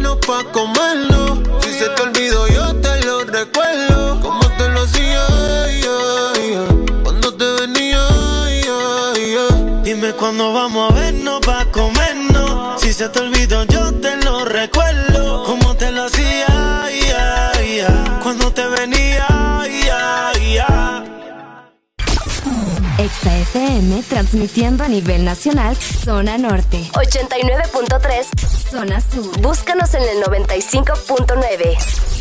se te olvidó, yo te lo recuerdo. Como te lo hacía, ay, ay. cuando te venía, ay. Exa FM transmitiendo a nivel nacional, zona norte. 89.3. Zona sur. Búscanos en el 95.9.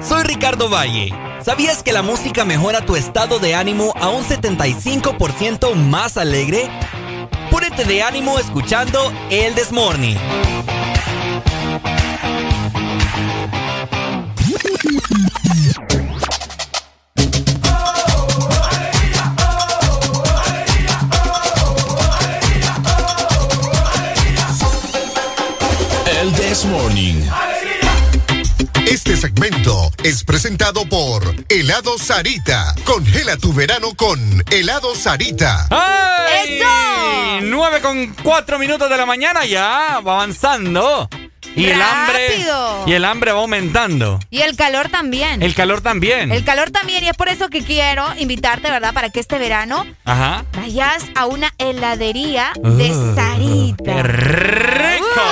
Soy Ricardo Valle. ¿Sabías que la música mejora tu estado de ánimo a un 75% más alegre? Púrete de ánimo escuchando El Desmorning. El This Morning. Este segmento es presentado por Helado Sarita. Congela tu verano con Helado Sarita. ¡Ay! 9 con 4 minutos de la mañana ya, va avanzando. Y el hambre. Y el hambre va aumentando. Y el calor también. El calor también. El calor también, y es por eso que quiero invitarte, ¿verdad? Para que este verano Ajá. vayas a una heladería de Uh, Sarita. ¡Qué rico!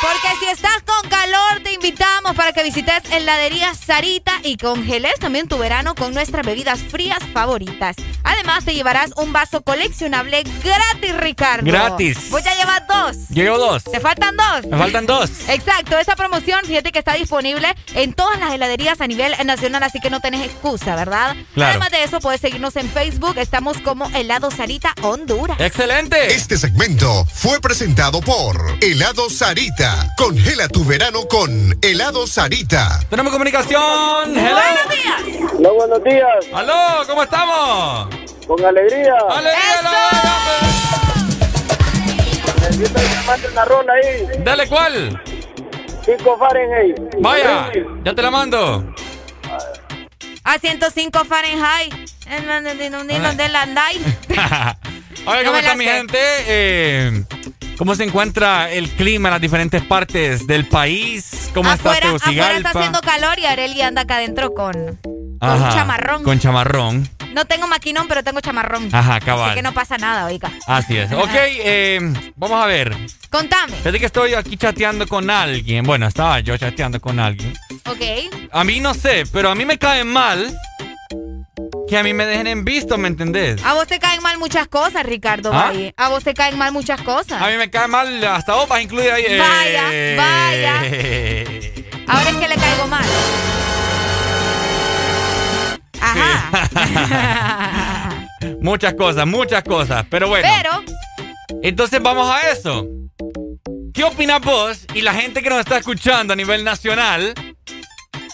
Porque si estás con calor, te invitamos para que visites heladería Sarita y congeles también tu verano con nuestras bebidas frías favoritas. Además, te llevarás un vaso coleccionable gratis, Ricardo. Gratis. Voy a llevar dos. Llevo dos. ¿Te faltan dos? Me faltan dos. Exacto, esa promoción, fíjate que está disponible en todas las heladerías a nivel nacional, así que no tenés excusa, ¿verdad? Claro. Además de eso, puedes seguirnos en Facebook, estamos como Helado Sarita Honduras. ¡Excelente! Este segmento fue presentado por Helado Sarita. Congela tu verano con Helado Sarita. Tenemos comunicación. Hello. Buenos días. Hola, buenos días. Aló, ¿cómo estamos? Con alegría. ¡Alegría! Necesito que me mande una rola ahí. Dale, ¿cuál? 5 Fahrenheit. Vaya, ya te la mando. A 105 Fahrenheit. En donde- donde- donde la andáis. Oye, ¿cómo está mi sé. gente? Eh, ¿Cómo se encuentra el clima en las diferentes partes del país? ¿Cómo Afuera, está afuera está haciendo calor y Areli anda acá adentro con, con Ajá, chamarrón. Con chamarrón. No tengo maquinón, pero tengo chamarrón. Ajá, cabal. Así que no pasa nada, oiga. Así es. Ok, eh, vamos a ver. Contame. Fíjate que estoy aquí chateando con alguien. Bueno, estaba yo chateando con alguien. Ok. A mí no sé, pero a mí me cae mal que a mí me dejen en visto, ¿me entendés? A vos te caen mal muchas cosas, Ricardo ¿Ah? A vos te caen mal muchas cosas. A mí me cae mal, hasta a incluir ahí. eh, Vaya, Ahora es que le caigo mal. Ajá. muchas cosas, muchas cosas. Pero bueno. Pero, Entonces vamos a eso. ¿Qué opinas vos y la gente que nos está escuchando a nivel nacional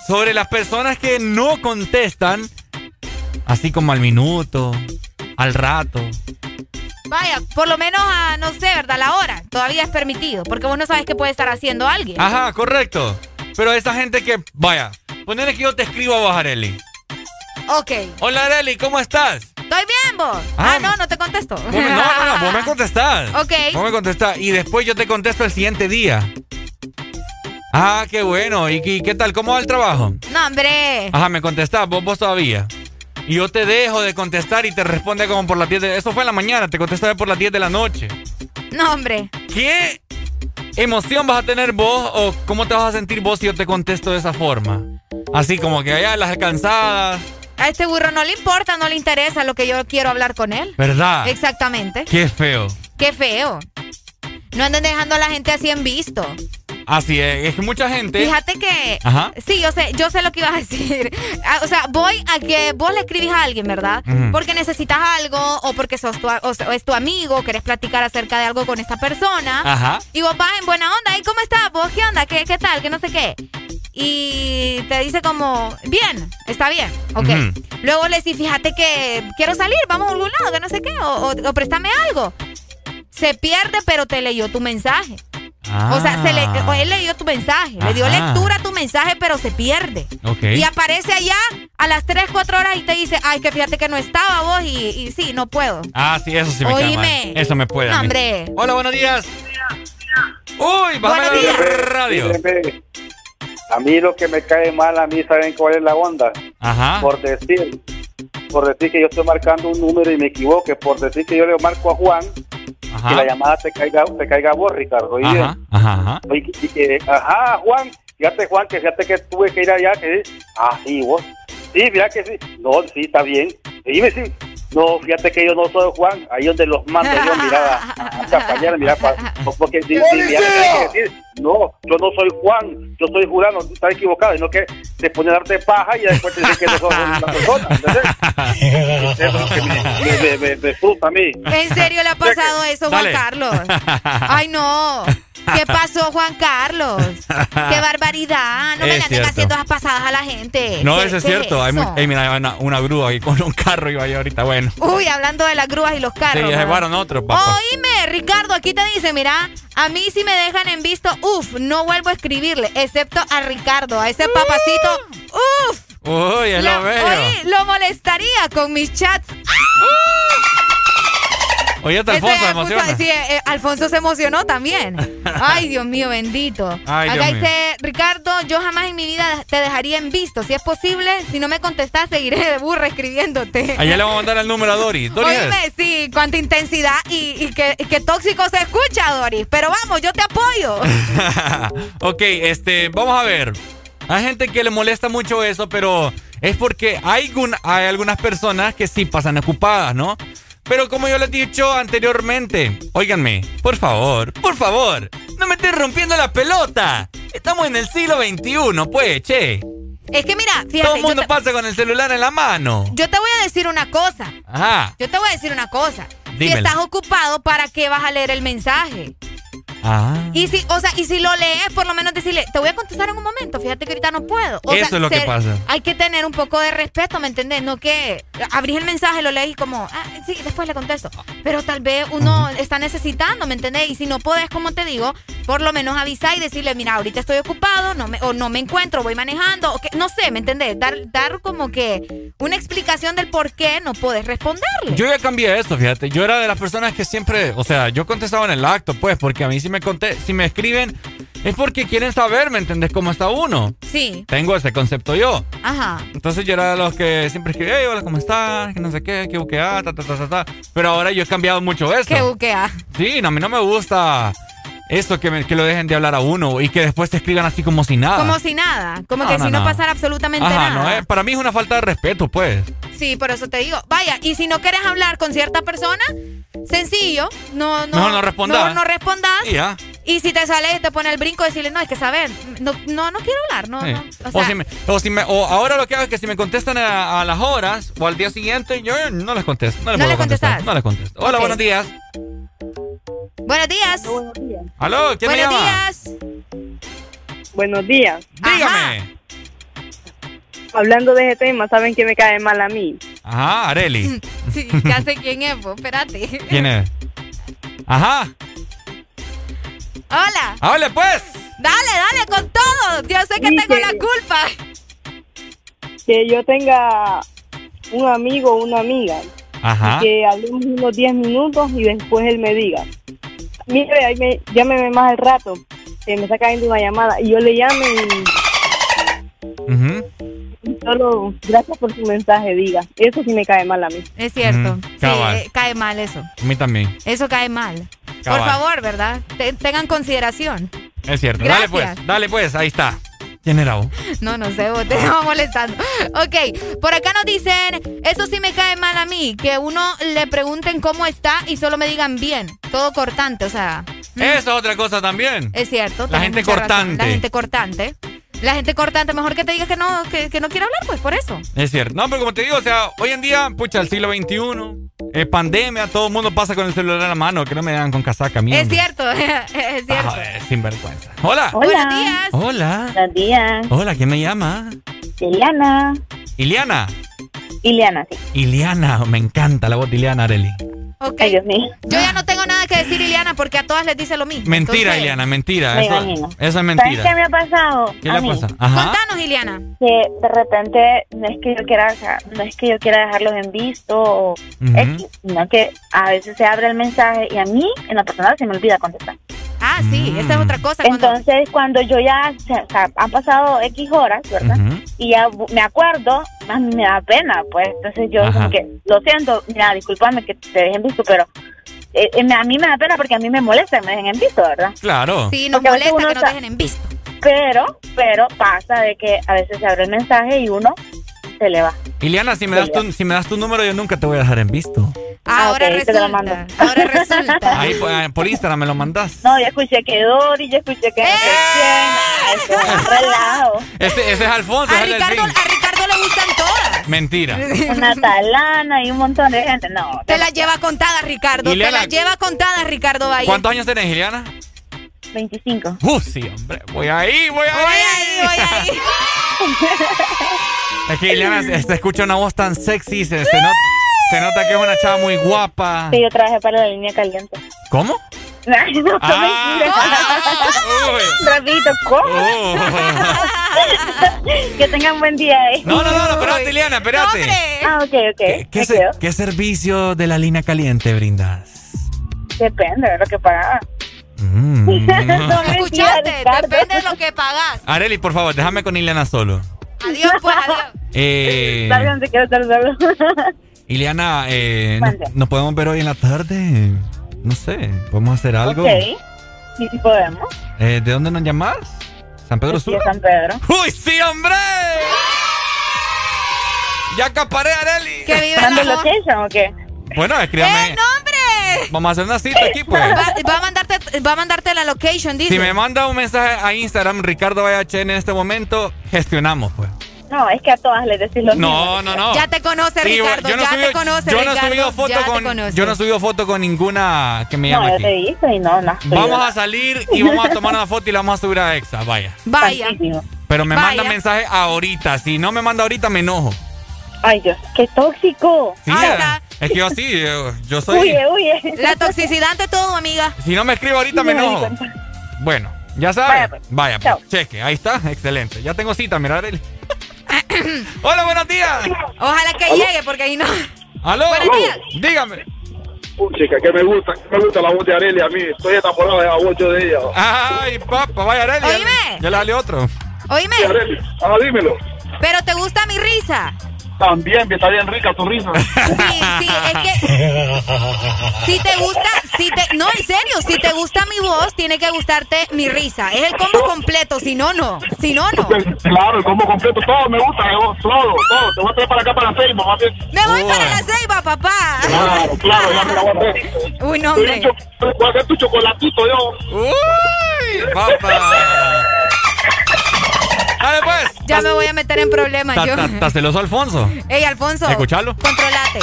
sobre las personas que no contestan así como al minuto, al rato? vaya, por lo menos a, no sé, ¿verdad? La hora. Todavía es permitido. Porque vos no sabes qué puede estar haciendo alguien. Ajá, correcto. Pero esa gente que, vaya, ponele que yo te escribo a vos, Areli. Ok. Hola, Areli, ¿cómo estás? Estoy bien, vos. Ah, Ah, no, no te contesto. Vos me- no, no, no, vos me contestás. Ok. Vos me contestás. Y después yo te contesto el siguiente día. Ah, qué bueno. ¿Y, qué- qué tal? ¿Cómo va el trabajo? No, hombre. Ajá, me contestás, vos, vos todavía. Y yo te dejo de contestar y te responde como por las 10 de... Eso fue en la mañana, te contesté por las 10 de la noche. No, hombre. ¿Qué emoción vas a tener vos o cómo te vas a sentir vos si yo te contesto de esa forma? Así como que allá las cansadas, A este burro no le importa, no le interesa lo que yo quiero hablar con él. ¿verdad? Exactamente. Qué feo. Qué feo. No anden dejando a la gente así en visto. Así es, es que mucha gente... Fíjate que. Ajá. Sí, yo sé, yo sé lo que ibas a decir. Ah, O sea, voy a que vos le escribís a alguien, ¿verdad? Porque necesitas algo, o porque sos tu, o o es tu amigo, querés platicar acerca de algo con esta persona. Ajá. Y vos vas en buena onda. ¿Y cómo estás? ¿Vos qué onda? ¿Qué, qué tal? ¿Qué no sé qué? Y te dice como, bien, está bien, ok. Luego le decís, fíjate que quiero salir, vamos a algún lado, que no sé qué, o, o, o préstame algo. Se pierde, pero te leyó tu mensaje. O sea, se le, o él leyó tu mensaje, le dio Ah. Lectura a tu mensaje, pero se pierde. Ok. Y aparece allá a las 3, 4 horas y te dice, ay, que fíjate que no estaba vos y, y sí, no puedo. Ah, sí, eso sí me cae mal. Oíme. Eso me puede. No, hombre. Hola, buenos días. Uy, Buenos días. radio. A mí lo que me cae mal, a mí, ¿saben cuál es la onda? Ajá. Por decir, por decir que yo estoy marcando un número y me equivoque, por decir que yo le marco a Juan, Ajá. que la llamada te caiga, te caiga a vos, Ricardo. Ajá, y que, ajá, Juan, fíjate, Juan, que fíjate que tuve que ir allá, que ah, sí, vos, sí, mira que sí, no, sí, está bien, dime, sí, no, fíjate que yo no soy Juan, ahí donde los mando yo, mira, a, a acompañar, mira, porque si, decir, no, yo no soy Juan, yo soy Julano, estás equivocado, sino que te pone a darte paja y después te dicen que no sos una persona, ¿entendés? Eso es lo que me, me, me, me- me frustra a mí. ¿En serio le ha pasado eso, Juan. Carlos? Ay, no. ¿Qué pasó, Juan Carlos? ¡Qué barbaridad! No me Es le anden haciendo esas pasadas a la gente. No, ¿Qué- eso es cierto. Hay, eso? mu- Ey, mira, hay una, una grúa ahí con un carro iba ahí ahorita, bueno. Uy, hablando de las grúas y los Sí, carros. ya se llevaron otro, papá. Oíme, Ricardo, aquí te dice, mira, a mí si me dejan en visto, uf, no vuelvo a escribirle, excepto a Ricardo, a ese papacito, uf. Uy, es lo lo, bello. oí, lo molestaría con mis chats. Oye, Ese Alfonso emociona. sí, eh, Alfonso se emocionó también. Ay, Dios mío, bendito. Ay, Acá Dios mío. dice, Ricardo, yo jamás en mi vida te dejaría en visto. Si es posible, si no me contestas, seguiré de burra escribiéndote. Allá le vamos a mandar el número a es. Oíme, sí, cuánta intensidad y, y que, tóxico se escucha, Doris. Pero vamos, yo te apoyo. ok, este, vamos a ver. Hay gente que le molesta mucho eso, pero es porque hay algunas personas que sí pasan ocupadas, ¿no? Pero como yo les he dicho anteriormente, óiganme, por favor, por favor, no me estés rompiendo la pelota. Estamos en el siglo XXI, pues, che. Es que mira, fíjate, Todo el mundo te, pasa con el celular en la mano. yo te voy a decir una cosa. Ajá. Yo te voy a decir una cosa. Si Dímela. estás ocupado, ¿para qué vas a leer el mensaje? Ah. Y si, o sea, y si lo lees, por lo menos decirle, te voy a contestar en un momento, fíjate que ahorita no puedo. O Eso sea, es lo que pasa. Hay que tener un poco de respeto, ¿me entendés? No que abrís el mensaje, lo lees y como, ah, sí, después le contesto. Pero tal vez uno está necesitando, ¿me entendés? Y si no podés, como te digo, por lo menos avisar y decirle, mira, ahorita estoy ocupado, no me, o no me encuentro, voy manejando, o que, no sé, ¿me entendés? Dar, dar como que una explicación del por qué no puedes responderle. Yo ya cambié esto, fíjate. Yo era de las personas que siempre, o sea, yo contestaba en el acto, pues, porque a mí si me conté, si me escriben, es porque quieren saber, ¿me entendés cómo está uno? Sí, Tengo ese concepto yo. ajá. Entonces yo era de los que siempre escribía, hey, hola, ¿cómo estás? Que no sé qué, que buquea, ta, ta, ta, ta, ta. Pero ahora yo he cambiado mucho esto. Que buquea. Sí, no, a mí no me gusta esto que, me- que lo dejen de hablar a uno y que después te escriban así como si nada. Como si nada, como No, que no, si no, no. pasara absolutamente Ajá, nada. no, eh, para mí es una falta de respeto, pues. Sí, por eso te digo. Vaya, y si no quieres hablar con cierta persona, sencillo, no, no. Mejor no respondas. no respondas. Y ya. Y si te sale y te pone el brinco, decirle, no, es que saber, no, no, no quiero hablar, no, Sí. no. O si me- o si me- o ahora lo que hago es que si me contestan a, a las horas o al día siguiente, yo no les contesto. No les ¿No puedo contestar. No les contesto. Hola, buenos días. Buenos días. ¿Aló? ¿Quién buenos me llama? días. Buenos días. Dígame. Hablando de ese tema, ¿saben que me cae mal a mí? Ajá, Areli. Sí, ya sé quién es, pues, espérate. ¿Quién es? Ajá. Hola. ¡Hable pues! Dale, dale con todo. Yo sé que Sí, tengo que- la culpa. Que yo tenga un amigo o una amiga. Ajá. y que hablemos unos 10 minutos y después él me diga, mire, ahí me, llámeme más al rato, me está cayendo una llamada. Y yo le llame y solo, gracias por su mensaje, diga. Eso sí me cae mal a mí. Es cierto. Mm, Sí, eh, cae mal eso. A mí también. Eso cae mal. Por favor, ¿verdad? Te- tengan consideración. Es cierto. Gracias. Dale pues, dale pues, ahí está. ¿Quién era vos? No, no sé, vos te estaba molestando. Ok, por acá nos dicen, eso sí me cae mal a mí, que uno le pregunten cómo está y solo me digan bien. Todo cortante, o sea, Eso es otra cosa también. es cierto. La gente razón. cortante. La gente cortante. La gente cortante, mejor que te diga que no, que, que no quiere hablar, pues por eso. Es cierto. No, pero como te digo, o sea, hoy en día, pucha, el siglo XXI, eh, pandemia, todo el mundo pasa con el celular en la mano, que no me dan con casaca, mierda. Es cierto, es cierto. Ah, joder, sinvergüenza. Hola. Buenos días. Hola. Buenos días. Hola, ¿quién me llama? Ileana. Iliana. Ileana, sí. Iliana, me encanta la voz de Iliana Areli. Ok. Ay, Dios mío. Yo ya no tengo nada que decir, Ileana, porque a todas les dice lo mismo. Mentira, Entonces, Iliana, mentira. Me Eso, imagino. eso es ¿Sabes mentira. qué me ha pasado? ¿Qué a le mí? pasa? Ajá. Contanos, Ileana. Que de repente no es que yo quiera, o sea, no es que yo quiera dejarlos en visto o Ujú. X, sino que a veces se abre el mensaje y a mí, en lo personal, se me olvida contestar. Ah, sí, esa es Mm. otra cosa. Entonces, cuando yo ya, o sea, han pasado X horas, ¿verdad? Y ya me acuerdo, a mí me da pena, pues. Entonces yo Ajá. como que, lo siento, mira, discúlpame que te dejen visto, pero eh, eh, me- a mí me da pena porque a mí me molesta que me dejen en visto, ¿verdad? Claro. Sí, nos Porque molesta que nos dejen en visto. Pero, pero pasa de que a veces se abre el mensaje y uno se le va. Iliana, si me, das tu, si me das tu número, yo nunca te voy a dejar en visto. Ahora ok, te lo mando. resulta. Ahora resulta. Ahí por, por Instagram me lo mandas. No, yo escuché que Dori, yo escuché que ¡Eh! Eso relajo. Ese, ese es Alfonso, A es Ricardo, a Ricardo le gustan todas. Mentira. Una talana y un montón de gente. No, Te la lleva contada, Ricardo. Ileana, Te la lleva contada, Ricardo Valle. ¿Cuántos años tenés, Iliana? 25. Uh, sí, hombre. Voy ahí, voy ahí. Voy ahí, voy ahí. Es que se, se escucha una voz tan sexy, se, se, not- se nota que es una chava muy guapa. Sí, yo trabajé para la línea caliente. ¿Cómo? No, Ah. Repito, ¿cómo? Que tengan buen día. eh. No, no, no, no, espérate, Iliana, espérate. Ah, ok, ok. ¿Qué, Me se- quedo. qué servicio de la línea caliente brindas? Depende de lo que pagas. Mm. No, ¿Escuchaste? Depende de lo que pagas. Areli, por favor, déjame con Ileana solo. Adiós, pues, adiós. Eh, quiero estar solo. Ileana, eh, ¿nos, podemos ver hoy en la tarde? No sé, ¿podemos hacer algo? Ok. Sí, sí podemos. Eh, ¿De dónde nos llamas? ¿San Pedro Sur? San Pedro. ¡Uy, sí, hombre! ¡Ya acaparé, Areli! Que vive ¿Mando en la location o qué? Bueno, escríbame. ¡Eh, nombre! Vamos a hacer una cita aquí, pues. Va, va a mandarte, va a mandarte la location, dice. Si me manda un mensaje a Instagram, Ricardo VH en este momento, gestionamos, pues. No, es que a todas les decís lo mismo. No, no, no. Ya te conoce, Ricardo. yo no ya te conoce, yo no he Ricardo. subido foto ya te con conoce. yo no he subido foto con ninguna que me No, llame yo aquí. te hice y no, no. Vamos a salir y vamos a tomar una foto y la vamos a subir a Exa, vaya. Vaya. Pero me Vaya. manda mensaje ahorita. Si no me manda ahorita, me enojo. Ay, Dios, qué tóxico. Sí, Ahí eh, está. es que yo sí, yo, yo soy. Huye, huye. La toxicidad ante todo, amiga. Si no me escribe ahorita, me enojo. Bueno, ya Vaya, sabes. pues. Vaya, pues, Chao. cheque. Ahí está, excelente. Ya tengo cita, mira, Arely. Hola, buenos días. Ojalá que llegue, porque ahí no. Aló. Buenos días. Dígame. Chica, que me gusta, que me gusta la voz de Arely a mí. Estoy enamorado de la voz de ella. Ay, papá, vaya, Arely. Oíme. Ya le salió otro. Oíme, Sí, Arely, ah, dímelo. pero ¿te gusta mi risa? También, está bien rica tu risa. Sí, sí, es que si te gusta, si te, no, en serio, si te gusta mi voz, tiene que gustarte mi risa. Es el combo completo, si no, no. Si no, no. Claro, el combo completo, todo me gusta, todo, todo. Te voy a traer para acá para Facebook, más bien. Me voy para la ceiba, papá. Claro, claro, ya me la voy a hacer. Uy, no, hombre. Voy a hacer tu chocolatito yo. Uy, papá. Dale, pues. Ya me voy a meter en problemas ¿Está yo. ta- ta celoso Alfonso? Ey, Alfonso. Escuchalo. Controlate.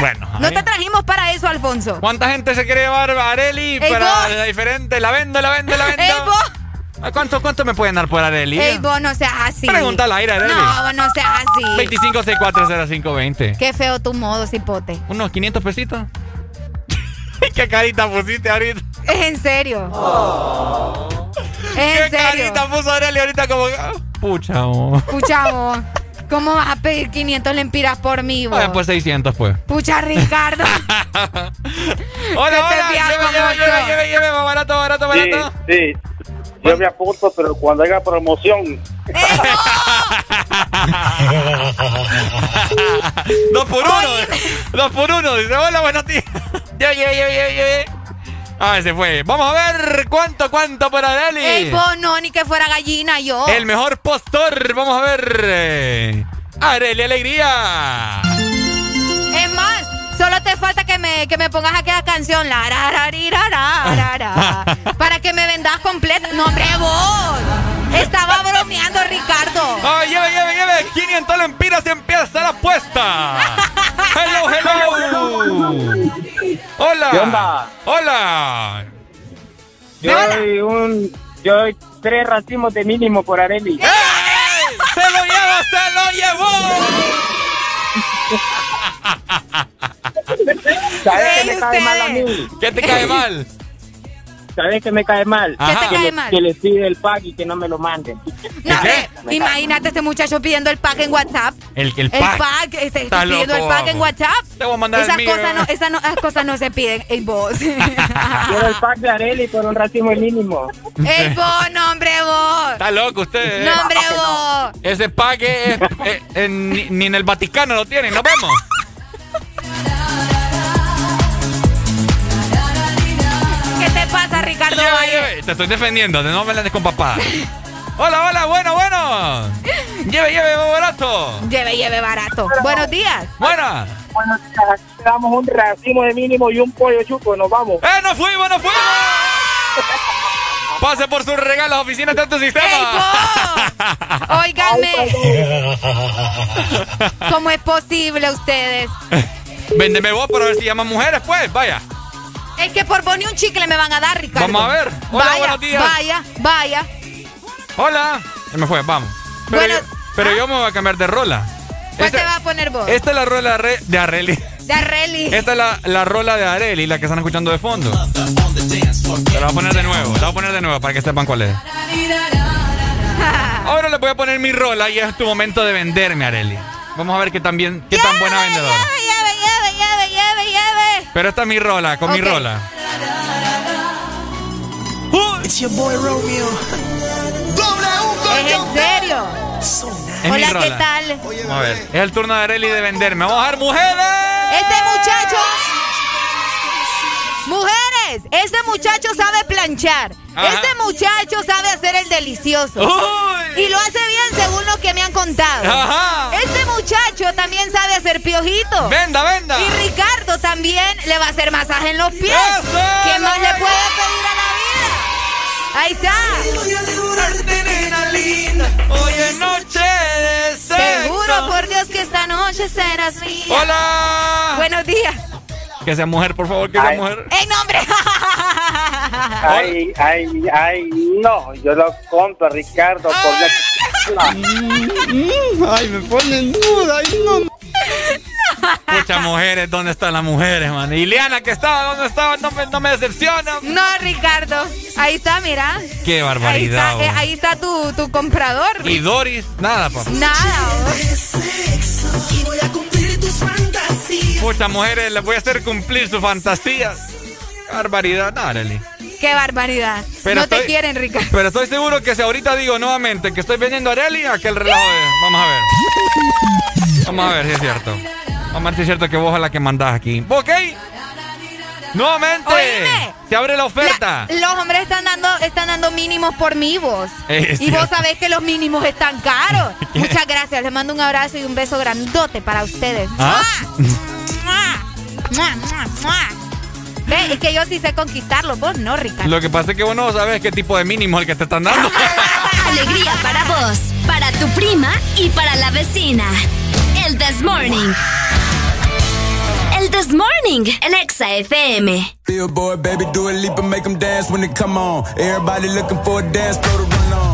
Bueno. No ahí. te trajimos para eso, Alfonso. ¿Cuánta gente se quiere llevar a Areli para la diferente? La vendo, la vendo, la vendo. Ey, vos. ¿A ¿Cuánto, ¿Cuánto me pueden dar por Areli? Ey, vos, no seas así. Pregunta al aire, Areli. No, no seas así. 25640520. Qué feo tu modo, cipote. Unos 500 pesitos. ¿Qué carita pusiste ahorita? Es en serio. Es ¿Qué en serio. carita puso Areli ahorita como... ah, Pucha, oh. Pucha, vos. ¿Cómo vas a pedir 500 lempiras por mí, vos? Vaya, pues 600, pues. Pucha, Ricardo. Hola, Que te hola. lleve, lleve, sos. lleve, lleve, más barato, barato, Sí, barato. sí. Yo me apunto, pero cuando haya promoción. Dos por uno. Dos por uno. Dice, hola, buenos días. Ah, se fue. Vamos a ver cuánto, cuánto por Areli. Ey, vos no, ni que fuera gallina yo. El mejor postor. Vamos a ver. eh, Areli Alegría. Es más, solo te falta que me, que me pongas aquella canción, la ra, ra, ri, ra, para que me vendas completa. No, hombre, vos. Estaba bromeando, Ricardo. Ay, lleve, lleve, lleve. 500 lempiras y empieza la apuesta. Hello, hello. Hola. ¿Qué onda? Hola. Yo doy un. Yo doy tres racimos de mínimo por Areli. ¡Eh! ¡Se lo llevó, se lo llevó! ¿Sabes qué me cae mal a mí? ¿Qué te cae mal? ¿Sabes qué me cae mal? Ajá. ¿Qué te Que, cae le- mal? que les pide el pack y que no me lo manden. No, ¿Qué? hombre, imagínate este muchacho pidiendo el pack en WhatsApp. El, el El pack. pack, este, Estás pidiendo el pack en. WhatsApp. Te voy a mandar el Esas mío. cosas, no, esas, no, esas cosas no se piden. Ey, vos. Quiero el pack de Areli por un racimo mínimo. Ey, vos, no, hombre, vos. Está loco usted. ¿eh? No, hombre, vos. Ese pack es- es- es- ni, ni en el Vaticano lo tienen. Nos vemos. pasa, Ricardo Valle? Te estoy defendiendo. No me la andes con papá. Hola, hola. Bueno, bueno. Lleve, lleve, barato. Lleve, lleve barato. Buenos días. Buena. Bueno, te damos un racimo de mínimo y un pollo chuco, nos vamos. ¡Eh, nos fuimos, nos fuimos! Pase por sus regalos, oficinas de tu ¡Ey, sistema. vos! Óigame. ¿Cómo es posible ustedes? Véndeme vos para ver si llaman mujeres, pues. Vaya. Es que por ni un chicle me van a dar, Ricardo. Vamos a ver. Hola, vaya, buenos días. vaya, vaya. Hola. Se me fue, vamos. Pero, Bueno, yo, pero yo me voy a cambiar de rola. ¿Cuál Esta, te va a poner vos? esta es la rola de, Are- de Areli. De Arreli. Esta es la, la rola de Areli, la que están escuchando de fondo. Te la voy a poner de nuevo, la voy a poner de nuevo para que sepan cuál es. Ahora le voy a poner mi rola y es tu momento de venderme, Areli. Vamos a ver qué tan bien, qué tan buena vendedora. Llave, llave, llave, llave, llave, Pero está mi rola, con okay. mi rola. It's your boy Romeo. ¿Es en serio? Es Hola, mi rola. ¿qué tal? Vamos a ver. Es el turno de Areli de venderme. Vamos a ver, mujeres. Este muchachos. Mujeres este muchacho sabe planchar. Ajá. Este muchacho sabe hacer el delicioso. Uy. Y lo hace bien según lo que me han contado. Ajá. Este muchacho también sabe hacer piojito. Venda, venda. Y Ricardo también le va a hacer masaje en los pies. ¡Eso! ¿Qué más le puede pedir a la vida? Ahí está. Hoy es noche de sexo. Seguro por Dios que esta noche serás mía. Hola. Buenos días. Que sea mujer, por favor, que sea Ay. mujer. ¡Ey, nombre! Ay, ay, ay, no, yo lo compro, Ricardo, por la... Ay, me ponen duda. Ay, no. Muchas mujeres, ¿dónde están las mujeres, man? Ileana, que estaba, ¿dónde estaba? No me, no me decepciona. No, Ricardo. Ahí está, mira. Qué Ahí barbaridad. está, eh, ahí está tu, tu comprador. Y Doris, nada, papá. Nada. Muchas mujeres les voy a hacer cumplir sus fantasías. Barbaridad, nada, Arely. Qué barbaridad. Pero no te quieren, Ricardo. Pero estoy seguro que si ahorita digo nuevamente que estoy vendiendo a Arely, aquel relajo de... Vamos a ver. Vamos a ver si es cierto. Vamos a ver si es cierto que vos a la que mandás aquí. ¿Ok? Nuevamente. Oíme. Se abre la oferta. La- los hombres están dando, están dando mínimos por mí, vos. Es y vos sabés que los mínimos están caros. Muchas gracias. Les mando un abrazo y un beso grandote para ustedes. ¿Ah? ¡Mua, mua, mua! Ve, es que yo sí sé conquistarlos, vos no, Ricardo. Lo que pasa es que vos no sabes qué tipo de mínimo es el que te están dando. Alegría para vos, para tu prima y para la vecina. El This Morning. El This Morning, en Exa FM. Billboard, baby, do a leap and make them dance when they come on. Everybody looking for a dance floor to run on.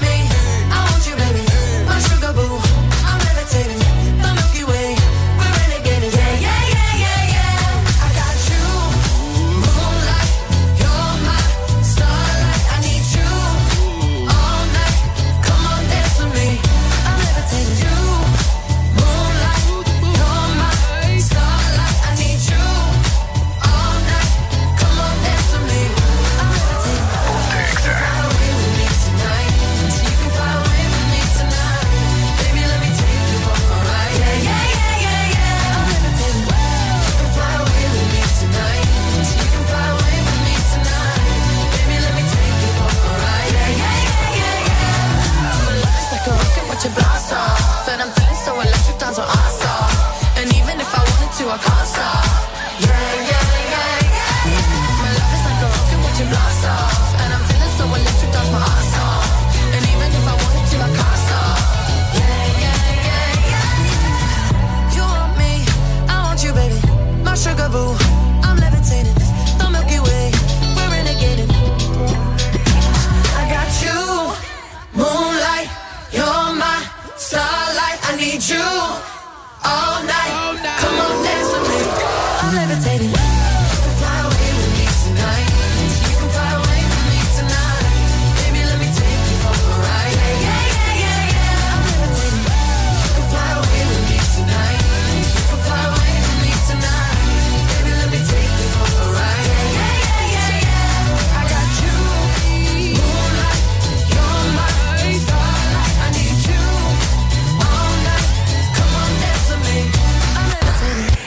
all night.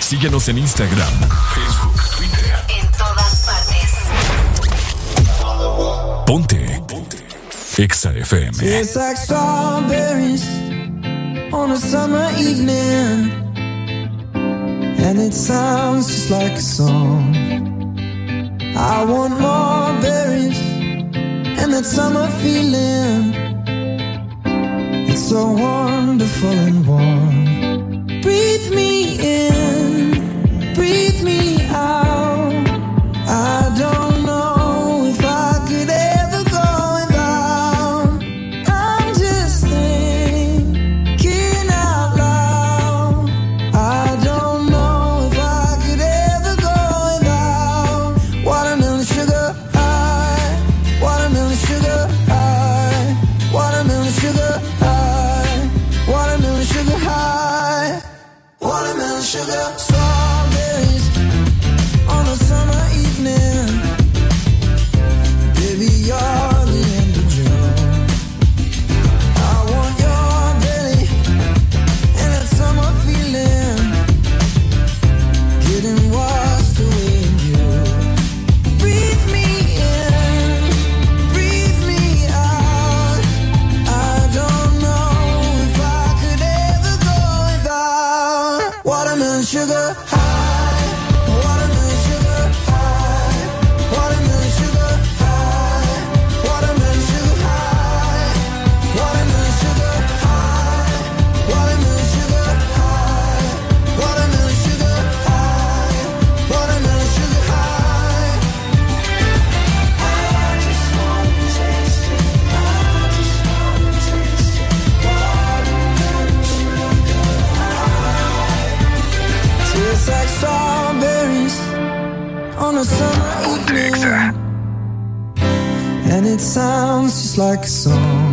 Síguenos en Instagram, Facebook, Twitter. En todas partes. Ponte. Ponte. Exa FM. It's like strawberries on a summer evening, and it sounds just like a song. I want more berries and that summer feeling. It's so wonderful and warm. Breathe me in, like a song.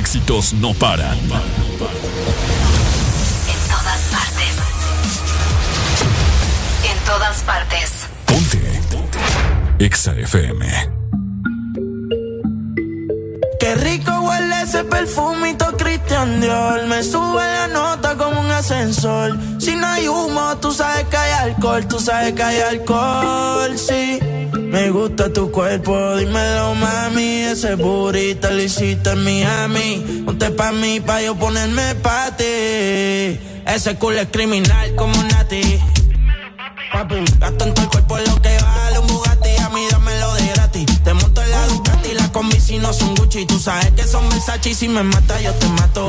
Éxitos no paran. En todas partes. En todas partes. Ponte. Exa FM. Qué rico huele ese perfumito Christian Dior. Me sube la nota como un ascensor. Si no hay humo, tú sabes que hay alcohol. Tú sabes que hay alcohol, sí. Me gusta tu cuerpo, dímelo mami. Ese burrito lo hiciste en Miami. Ponte pa' mí, pa' yo ponerme pa' ti. Ese culo es criminal como Nati. Papi, gasto en el cuerpo lo que vale un Bugatti. A mí dámelo de gratis. Te monto en la Ducati, la combi si no son Gucci. Tú sabes que son Versace y si me mata yo te mato.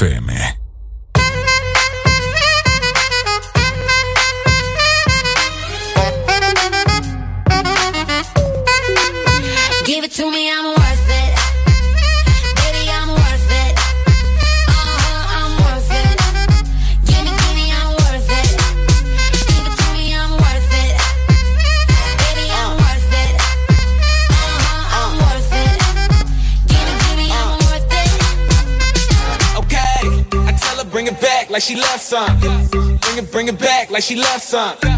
FM. like she left something.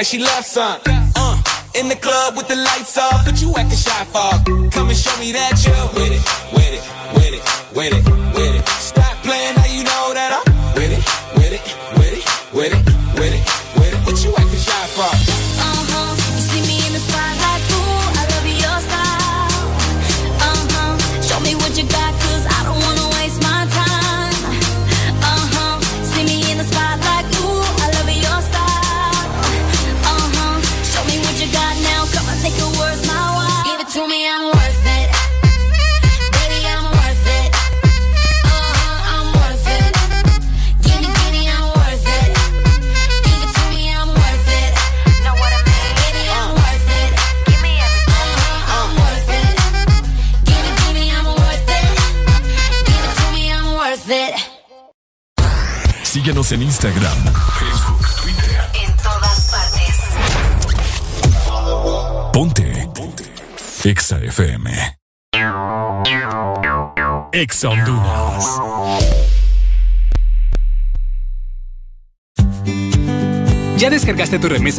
like she loves son.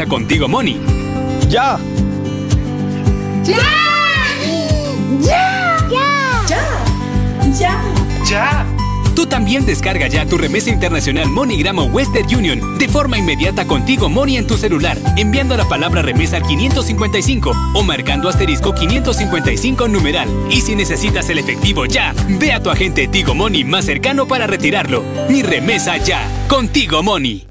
contigo, Moni? ¡Ya! ¡Ya! ¡Ya! ¡Ya! ¡Ya! ¡Ya! Tú también descarga ya tu remesa internacional MoneyGramo Western Union de forma inmediata contigo Money en tu celular, enviando la palabra remesa al 555 o marcando asterisco 555 numeral. Y si necesitas el efectivo ya, ve a tu agente Tigo Money más cercano para retirarlo. Mi remesa ya, contigo Money.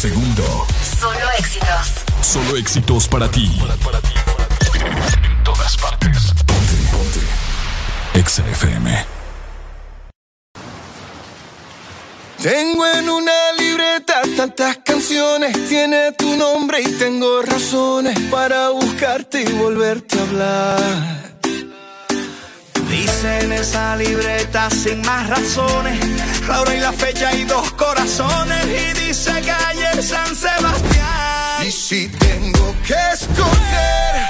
Segundo. Solo éxitos. Solo éxitos para ti. En todas partes. Ponte, ponte. Exa FM. Tengo en una libreta tantas canciones, tiene tu nombre y tengo razones para buscarte y volverte a hablar. Dice en esa libreta sin más razones, la hora y la fecha y dos corazones. Y dice calle San Sebastián. Y si tengo que escoger,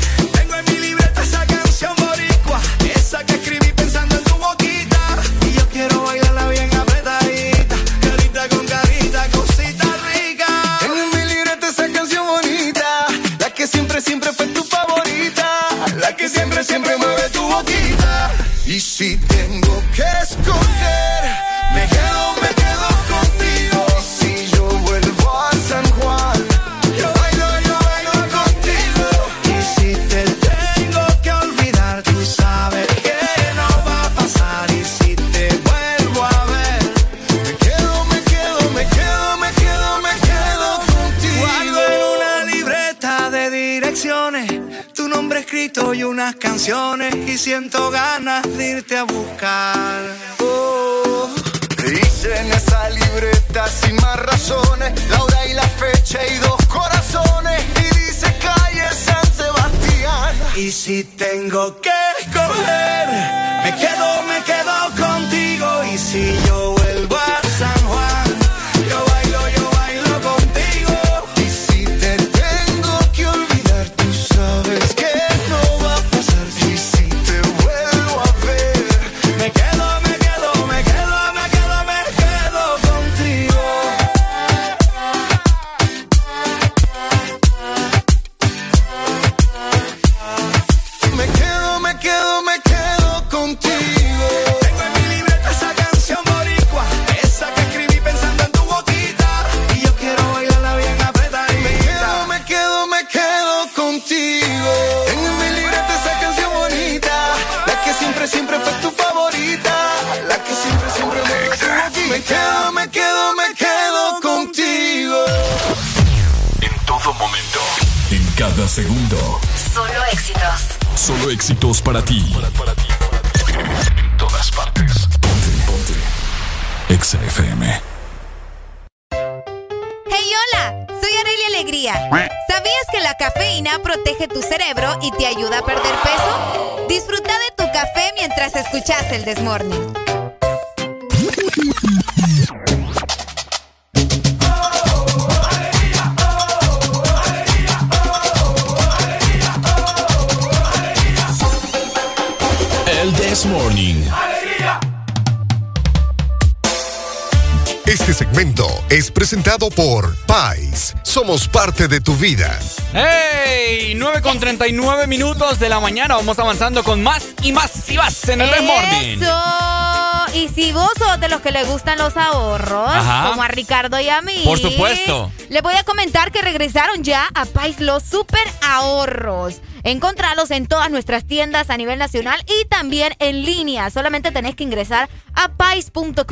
Presentado por Pais. Somos parte de tu vida. ¡Hey! 9 con 39 minutos de la mañana. Vamos avanzando con más y más y más en el This Morning. Eso. Y si vos sos de los que le gustan los ahorros, Ajá. como a Ricardo y a mí, Por supuesto. les voy a comentar que regresaron ya a Pais los super ahorros. Encontralos en todas nuestras tiendas a nivel nacional y también en línea. Solamente tenés que ingresar a pais.com.hn.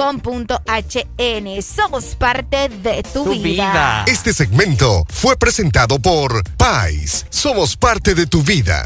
Somos parte de tu, vida. Este segmento fue presentado por Pais. Somos parte de tu vida.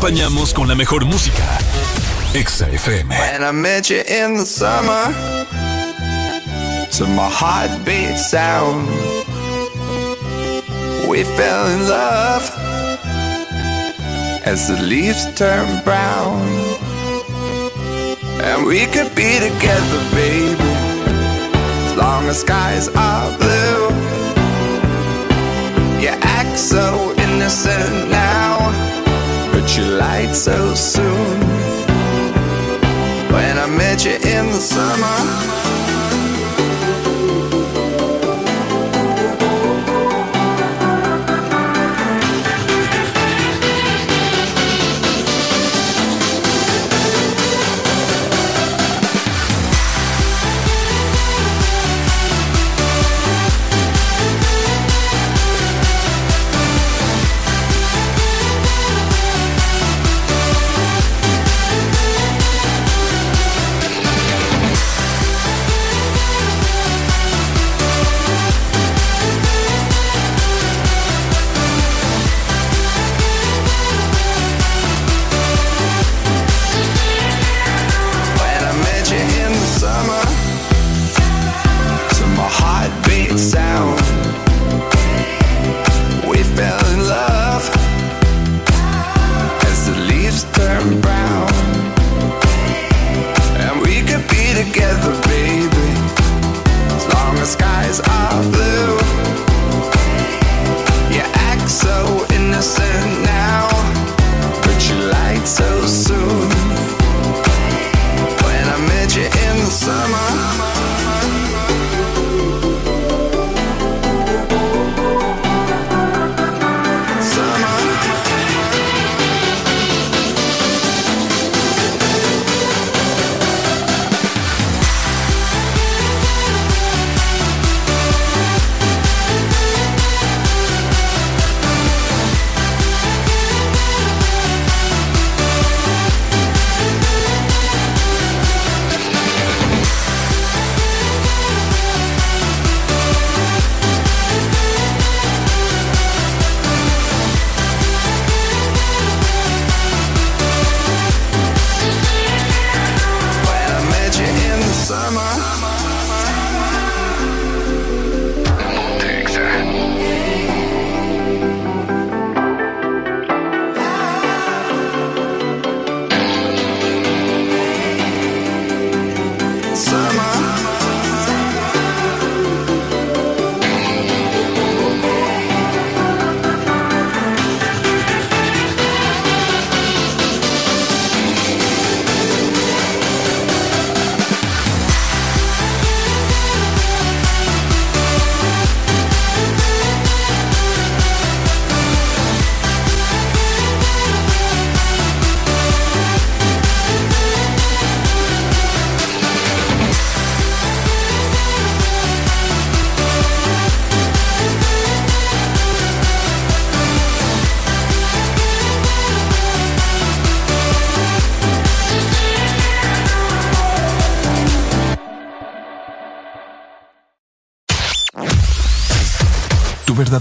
acompañamos con la mejor música. Exa FM. When I met you in the summer, to my heartbeat sound, we fell in love as the leaves turn brown. And we could be together, baby, as long as skies are blue. You act so innocent now but you lied so soon. When I met you in the summer.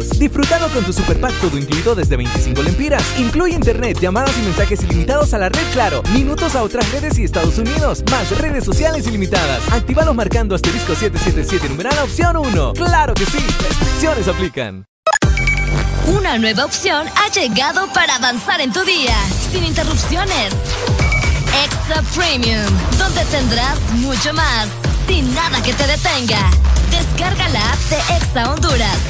Todos lados. Disfrutando con tu super pack todo incluido desde 25 lempiras. Incluye internet, llamadas y mensajes ilimitados a la red Claro, minutos a otras redes y Estados Unidos, más redes sociales ilimitadas. Actívalos marcando asterisco 777 numeral opción 1. ¡Claro que sí! Restricciones aplican. Una nueva opción ha llegado para avanzar en tu día, sin interrupciones. Extra Premium, donde tendrás mucho más, sin nada que te detenga. Descarga la app de Exa Honduras.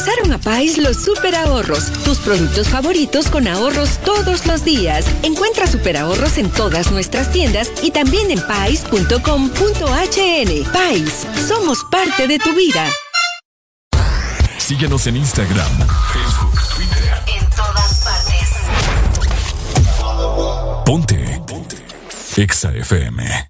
Regresaron a Pais los super ahorros, tus productos favoritos con ahorros todos los días. Encuentra super ahorros en todas nuestras tiendas y también en pais.com.hn. Pais, somos parte de tu vida. Síguenos en Instagram, Facebook, Twitter. En todas partes. Ponte. Ponte. Exa FM.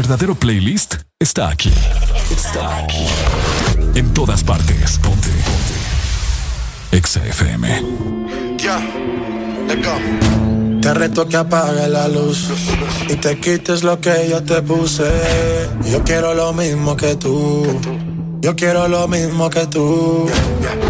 verdadero playlist está aquí. Está aquí. En todas partes. Ponte. Ponte. Exa FM. Ya, let's go. Te reto que apague la luz y te quites lo que yo te puse. Yo quiero lo mismo que tú. Yo quiero lo mismo que tú. Te reto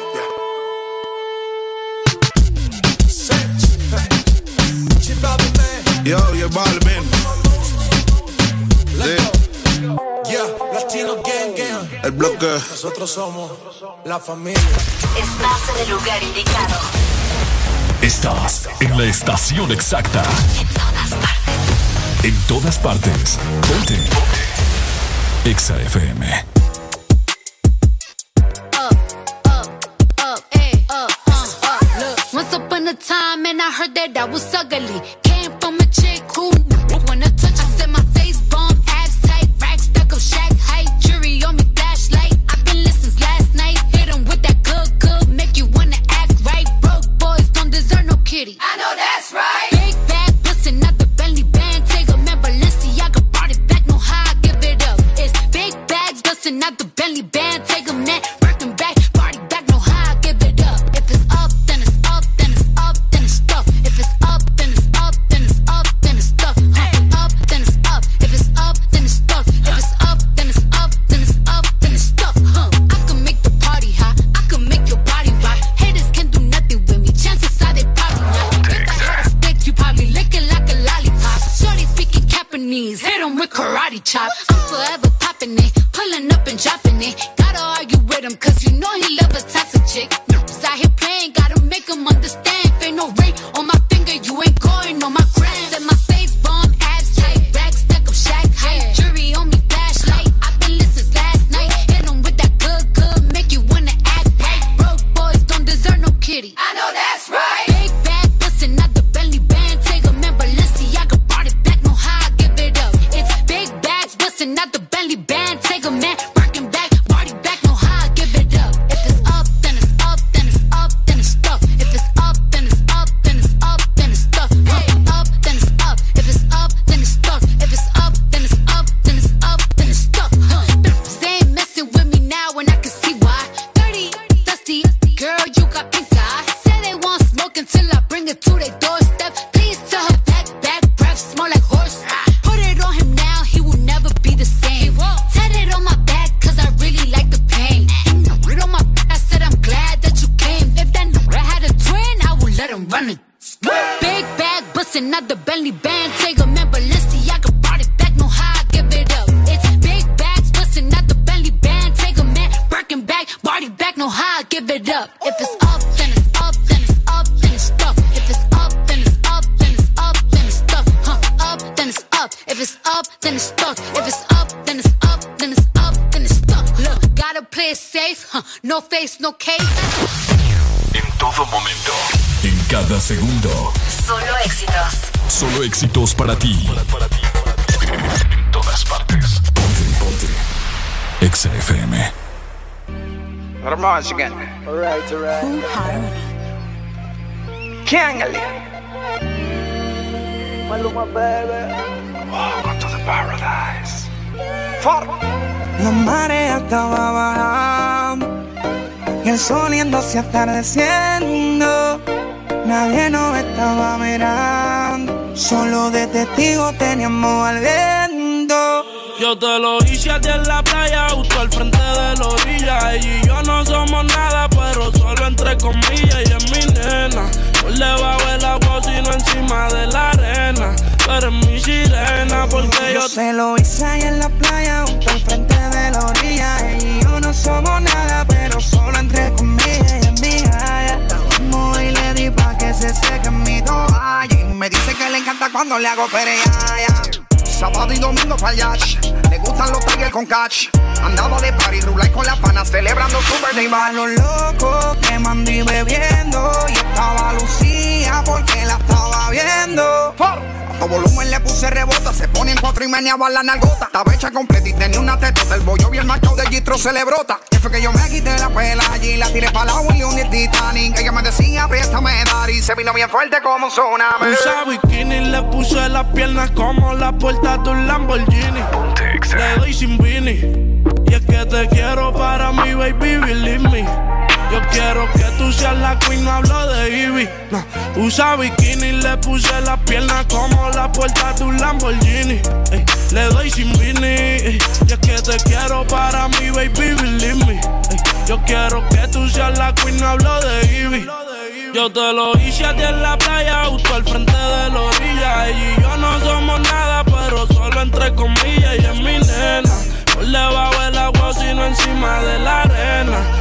Yo, yo Balvin. Sí, Yeah, Latino Gang Gang. el bloque. Nosotros somos la familia. Estás en el lugar indicado. Estás en la estación exacta. En todas partes. Ponte. Exa FM. up, eh, up, uh, up. Look, once upon a time, and I heard that I was ugly. Se le brota. Que fue que yo me quité la pela allí, la tiré para la y el Titanic. Ella me decía, dar y se vino bien fuerte como un tsunami. Usa bikini, le puse las piernas como la puerta de un Lamborghini. Le doy sin Vini. Y es que te quiero para mi baby, believe me. Yo quiero que tú seas la queen, no hablo de Ivy. No. Usa bikini, le puse las piernas como la puerta de un Lamborghini. Ey, le doy sin Vini. Y es que te quiero para mi baby, believe me. Yo quiero que tú seas la queen, no hablo de Ivy. Yo te lo hice a ti en la playa, justo al frente de la orilla. Y yo no somos nada, pero solo entre comillas. Y es mi nena, por debajo del agua, sino encima de la arena.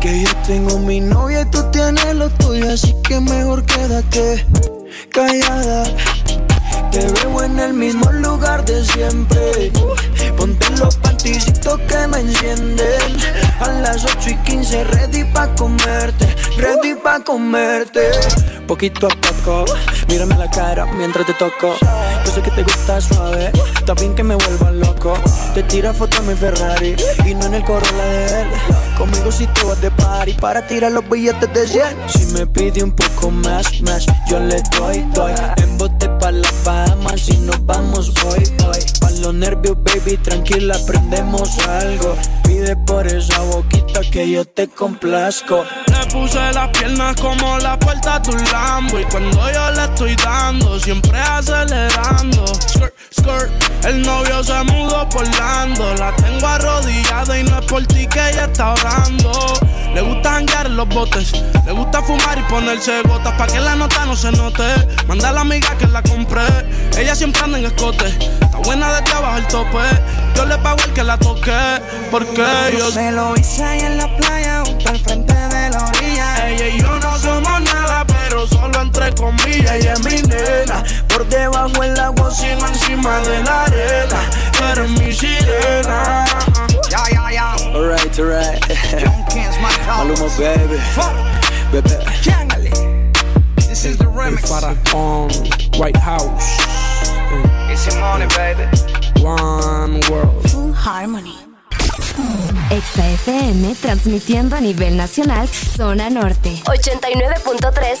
Que yo tengo mi novia y tú tienes lo tuyo, así que mejor quédate callada. Te veo en el mismo lugar de siempre. Ponte los panticitos que me encienden. A las 8 y 15, ready pa' comerte. Ready pa' comerte. Poquito a poco, mírame la cara mientras te toco. Yo sé que te gusta suave, también que me vuelva loco. Te tira foto en mi Ferrari y no en el Corolla de él. Conmigo si te vas de party para tirar los billetes de 100. Si me pide un poco más, más, yo le doy, doy. En bote pa' la Bahamas y nos vamos hoy, hoy. Pa' los nervios, baby, tranquila, aprendemos algo. Pide por esa boquita que yo te complazco. Le puse las piernas como la puerta de un Lambo Y cuando yo le estoy dando, siempre acelerando Skirt, skirt, el novio se mudó por Lando. La tengo arrodillada y no es por ti que ella está orando. Le gusta janguear en los botes Le gusta fumar y ponerse gotas Pa' que la nota no se note. Manda a la amiga que la compré. Ella siempre anda en escote. Está buena desde abajo el tope. Yo le pago el que la toque Porque yo se lo hice ahí en la playa, junto al frente de la orilla. Ella y yo no somos nada, pero solo entre comillas. Ella es mi nena, Por debajo el agua, sino encima de la arena. Pero es mi sirena. Ya, ya, ya. Alright, alright. Maluma, baby. Bebé. This is the remix. Faraón, White House. It's your money, baby. One world. Full Harmony. Exa FM transmitiendo a nivel nacional, zona norte. 89.3,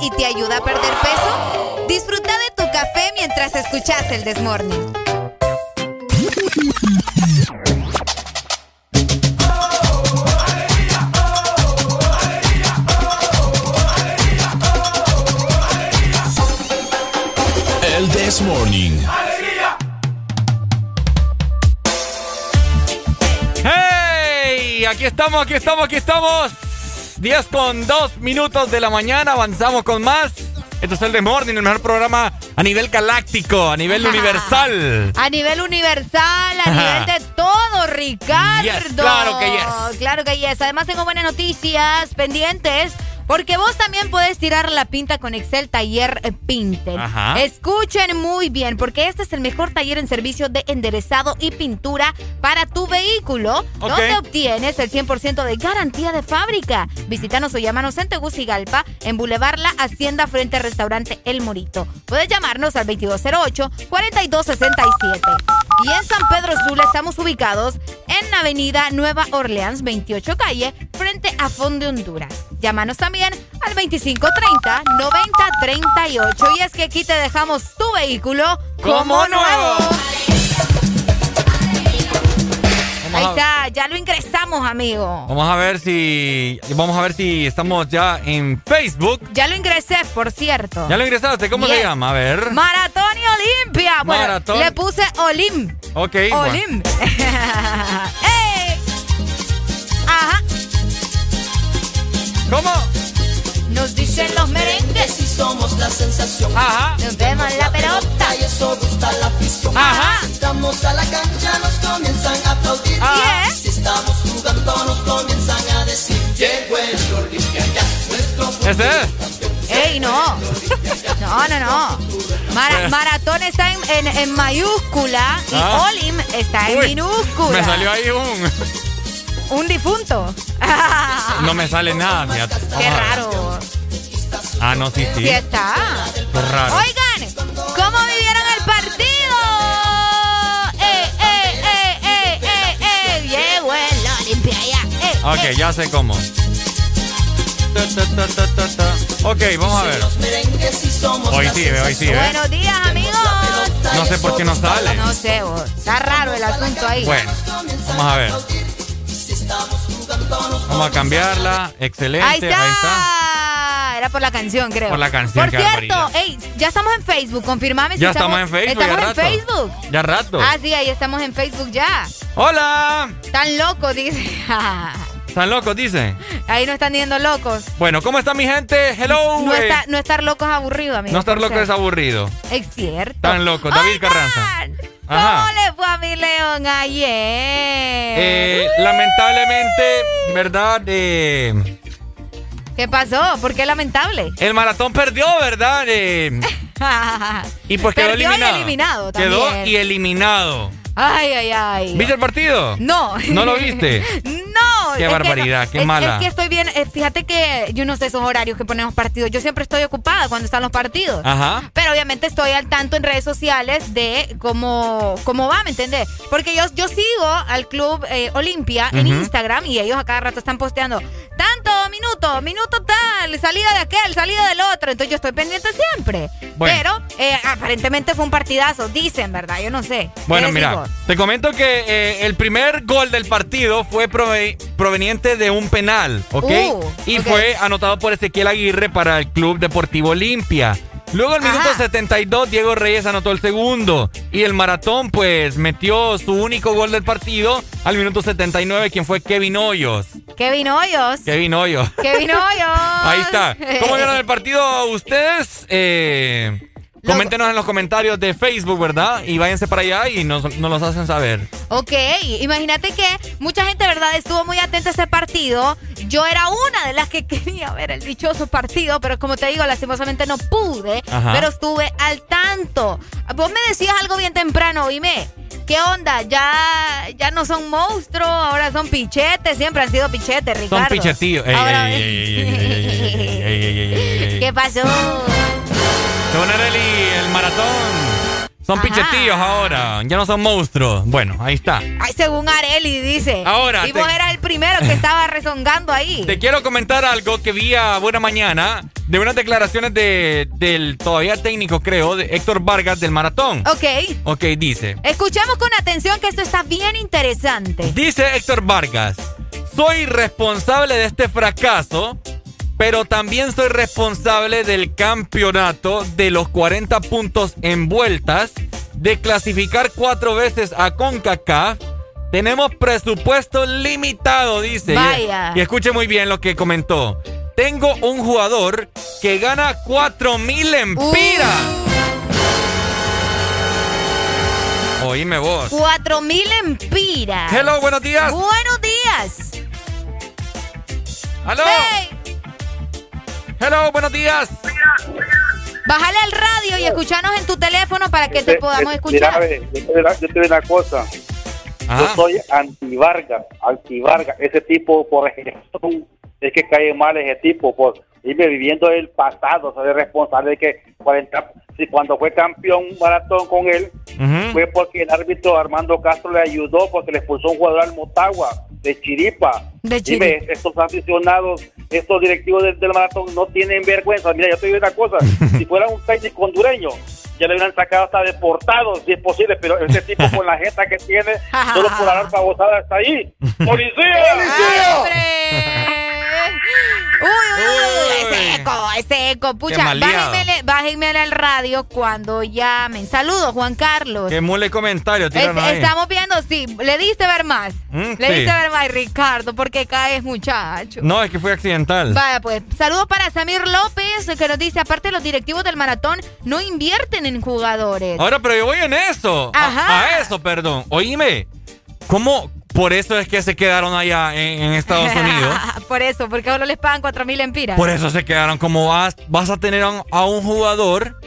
Y te ayuda a perder peso? Disfruta de tu café mientras escuchas el Desmorning. El This Morning. ¡Hey! Aquí estamos, aquí estamos, aquí estamos. 10 con 2 minutos de la mañana. Avanzamos con más. Esto es el The Morning, el mejor programa a nivel galáctico, a nivel universal. A nivel universal, a nivel de todo, Ricardo. Yes, claro que yes. Claro que yes. Además tengo buenas noticias pendientes. Porque vos también podés tirar la pinta con Excel Taller eh, Pinter. Ajá. Escuchen muy bien, porque este es el mejor taller en servicio de enderezado y pintura para tu vehículo, donde obtienes el 100% de garantía de fábrica. Visítanos o llámanos en Tegucigalpa, en Boulevard La Hacienda, frente al restaurante El Morito. Puedes llamarnos al 2208-4267. Y en San Pedro Sula estamos ubicados en Avenida Nueva Orleans, 28 calle, frente a Fondo Honduras. Llámanos también al 2530-9038. Y es que aquí te dejamos tu vehículo como nuevo. Ahí está, ya lo ingresamos, amigo. vamos a ver si vamos a ver si estamos ya en Facebook. Ya lo ingresé, por cierto. ¿Ya lo ingresaste? ¿Cómo se llama? A ver. Maratón y Olimpia. Bueno, Maratón. le puse Olim. Ok. bueno. Olim. ¡Ey! Sensación. Ajá. Nos vemos la pelota. Y eso gusta la afición. Ajá. Entramos a la cancha, nos comienzan a aplaudir. Ajá. Y Si estamos jugando, nos comienzan a decir: Llegó el Olimpia ya. Nuestro ¿Ese es? ¡Ey, no! No, no, no. Mara- maratón está en, en- en mayúscula y Ah. Olim está en Uy, minúscula. Me salió ahí un. Un difunto. No me sale nada. Vamos Qué raro. Ah, no, sí, sí. Sí está. Qué raro. Oigan, ¿cómo vivieron el partido? ¡Eh, eh, eh, eh, eh, eh! Llegó el Olimpia ya. Eh, Ok, eh. ya sé cómo. Ta. Ok, vamos a ver. Hoy sí, hoy sí, ve. Buenos días, amigos. No sé por qué no sale. No sé, vos. está raro el asunto ahí. Bueno, vamos a ver. Vamos a cambiarla. Excelente. Ahí está. Era por la canción, creo. Por la canción, Por cierto, ey, ya estamos en Facebook. Confirmame si Ya estamos en Facebook, Estamos ya en rato. Facebook. Ya rato. Ah, sí, ahí estamos en Facebook ya. Hola. Tan locos, dice. ¿Están locos, dice? ahí no están yendo locos. Bueno, ¿cómo está mi gente? Hello. No, eh. está- no estar locos es aburrido, amigo. No estar por loco ser. es aburrido. Es cierto. Tan loco. David Carranza. ¿Cómo le fue a mi león ayer? Eh, lamentablemente, ¿verdad? Eh, ¿Qué pasó? ¿Por qué lamentable? el maratón perdió, ¿verdad? Eh, y pues quedó Perdió y eliminado. eliminado Quedó también. y eliminado. Ay, ay, ay. ¿Viste el partido? No. ¿No lo viste? No. Qué barbaridad, no. qué Es- mala. Es que estoy bien. eh, Fíjate que yo no sé esos horarios que ponemos partidos. Yo siempre estoy ocupada cuando están los partidos. Ajá. Pero obviamente estoy al tanto en redes sociales de cómo, cómo va, ¿me entendés? Porque yo, yo sigo al club eh, Olimpia en. Instagram y ellos a cada rato están posteando tanto minuto, minuto tal, salida de aquel, salida del otro. Entonces yo estoy pendiente siempre. Bueno. Pero eh, aparentemente fue un partidazo, dicen, ¿verdad? Yo no sé. ¿Qué Bueno, mira, te comento que eh, el primer gol del partido fue prove- proveniente de un penal, ¿ok? Uh, y fue anotado por Ezequiel Aguirre para el Club Deportivo Olimpia. Luego, al minuto 72, Diego Reyes anotó el segundo. Y el maratón, pues, metió su único gol del partido al minuto 79, quien fue Kevin Hoyos. Kevin Hoyos. Kevin Hoyos. Kevin Hoyos. Ahí está. ¿Cómo vieron el partido ustedes? Eh, Coméntenos en los comentarios de Facebook, ¿verdad? Y váyanse para allá y nos, nos los hacen saber. Ok, imagínate que mucha gente, ¿verdad? Estuvo muy atenta a este partido. Yo era una de las que quería ver el dichoso partido, pero como te digo, lastimosamente no pude, pero estuve al tanto. Vos me decías algo bien temprano, dime. ¿Qué onda? Ya, ya no son monstruos, ahora son pichetes, siempre han sido pichetes, Ricardo. Son pichetillos. ¿Qué pasó? Según Areli, el maratón. Son Ajá. pichetillos ahora. Ya no son monstruos. Bueno, ahí está. Ay, según Areli dice. Ahora, Y vos eras el primero que estaba rezongando ahí. Te quiero comentar algo que vi a Buena Mañana de unas declaraciones de, del todavía técnico, creo, de Héctor Vargas del maratón. Ok. Ok, dice. Escuchamos con atención que esto está bien interesante. Dice Héctor Vargas, soy responsable de este fracaso, pero también soy responsable del campeonato de los 40 puntos en vueltas, de clasificar cuatro veces a CONCACAF. Tenemos presupuesto limitado, dice. Vaya. Y, escuche muy bien lo que comentó. Tengo un jugador que gana 4 mil empiras. Oíme vos. Cuatro mil empiras. Hello, buenos días. Buenos días. ¡Aló! Hello, buenos días. Bájale al radio y escuchanos en tu teléfono para que te podamos escuchar. Mira, ve, yo te diré- yo te diré una cosa. Yo soy anti-Vargas, anti-Vargas. Ese tipo, por ejemplo, es que cae mal ese tipo, por irme viviendo el pasado, soy responsable de que 40, si cuando fue campeón maratón con él, fue porque el árbitro Armando Castro le ayudó porque le expulsó un jugador al Motagua de Chiripa. De Dime, estos aficionados, estos directivos del, del maratón no tienen vergüenza. Mira, yo te digo una cosa, si fuera un técnico hondureño, ya le hubieran sacado hasta deportados, si es posible, pero este tipo con la jeta que tiene, solo por hablar babosada está ahí. ¡Policía! Uy, uy, uy, ese eco, ese eco. Pucha, bájenmele, bájenmele al radio cuando llamen. Saludos, Juan Carlos. Qué mole comentario, Es- ahí. estamos viendo, sí. Le diste ver más. Mm, Le sí. diste ver más, Ricardo, porque caes, muchacho. No, es que fue accidental. Vaya, pues, saludos para Samir López, que nos dice, aparte los directivos del maratón no invierten en jugadores. Ahora, pero yo voy en eso. A- Ajá. A, eso, perdón. Oíme, ¿cómo por eso es que se quedaron allá en, en Estados Unidos? Por eso, porque solo les pagan cuatro mil empiras. Por eso se quedaron. Como vas, vas a tener a un, a un jugador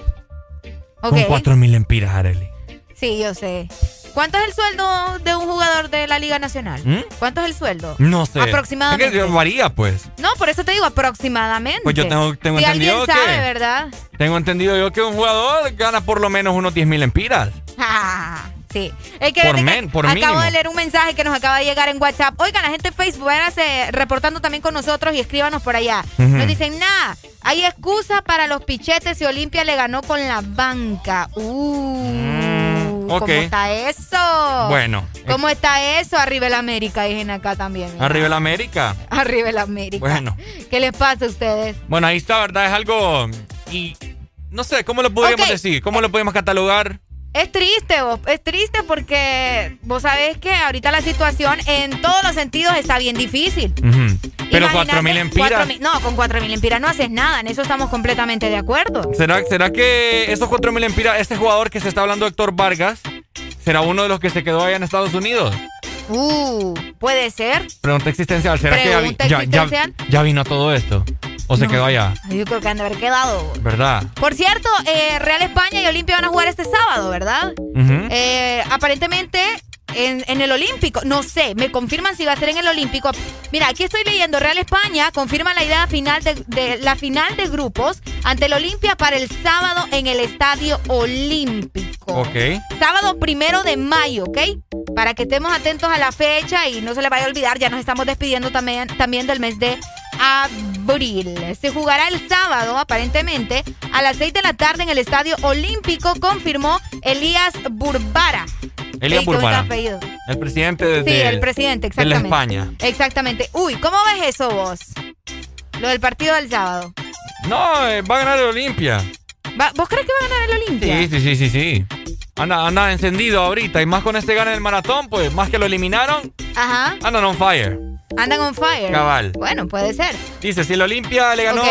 con 4 mil empiras, Areli. Sí, yo sé. ¿Cuánto es el sueldo de un jugador de la Liga Nacional? ¿Mm? ¿Cuánto es el sueldo? No sé. Aproximadamente. Es que varía, pues. No, por eso te digo aproximadamente. Pues yo tengo- tengo si entendido alguien sabe, que- ¿verdad? Tengo entendido yo que un jugador gana por lo menos unos 10 mil empiras. Sí. Es que Por men- por acabo mínimo. de leer un mensaje que nos acaba de llegar en WhatsApp. Oigan, la gente de Facebook, váyanse reportando también con nosotros y escríbanos por allá. Ujú. Nos dicen, nada, hay excusa para los pichetes y Olimpia le ganó con la banca. Uh, ok. ¿cómo está eso? Bueno. ¿Cómo está eso? Arriba el América, dicen acá también. Arriba el América. Arriba el América. Bueno. ¿Qué les pasa a ustedes? Bueno, ahí está, ¿verdad? Es algo. Y. No sé, ¿cómo lo podríamos decir? ¿Cómo lo podemos catalogar? Es triste, vos. Es triste porque vos sabés que ahorita la situación en todos los sentidos está bien difícil. Pero Imagínate, 4 mil cuatro empiras. mil- no, con 4 mil empiras no haces nada. En eso estamos completamente de acuerdo. ¿Será, ¿Será que esos 4 mil empiras, este jugador que se está hablando, Héctor Vargas, será uno de los que se quedó allá en Estados Unidos? Uh, puede ser. Pregunta existencial. ¿Será que ya, vi- Pregunta ya, ya- existencial. ya vino todo esto? ¿O se No. quedó allá? Yo creo que han de haber quedado. ¿Verdad? Por cierto, eh, Real España y Olimpia van a jugar este sábado, ¿verdad? Eh, aparentemente en, en el Olímpico. No sé, me confirman si va a ser en el Olímpico. Mira, aquí estoy leyendo. Real España confirma la idea final de, de la final de grupos ante el Olimpia para el sábado en el Estadio Olímpico. Ok. Sábado primero de mayo, ¿ok? Para que estemos atentos a la fecha y no se le vaya a olvidar, ya nos estamos despidiendo también, también del mes de abril. Se jugará el sábado, aparentemente, a las 6 de la tarde en el Estadio Olímpico, confirmó Elías Burbara. Elías Burbara. El presidente de, Sí, de- el presidente, de la exactamente. España. Exactamente. Uy, ¿cómo ves eso vos? Lo del partido del sábado. No, eh, va a ganar el Olimpia. Va- ¿Vos crees que va a ganar el Olimpia? Sí, sí, sí, sí, sí. Anda, anda encendido ahorita. Y más con este gana del maratón, pues más que lo eliminaron, Ajá. andan on fire. Andan on fire. Cabal. Bueno, puede ser. Dice, si el Olimpia le ganó.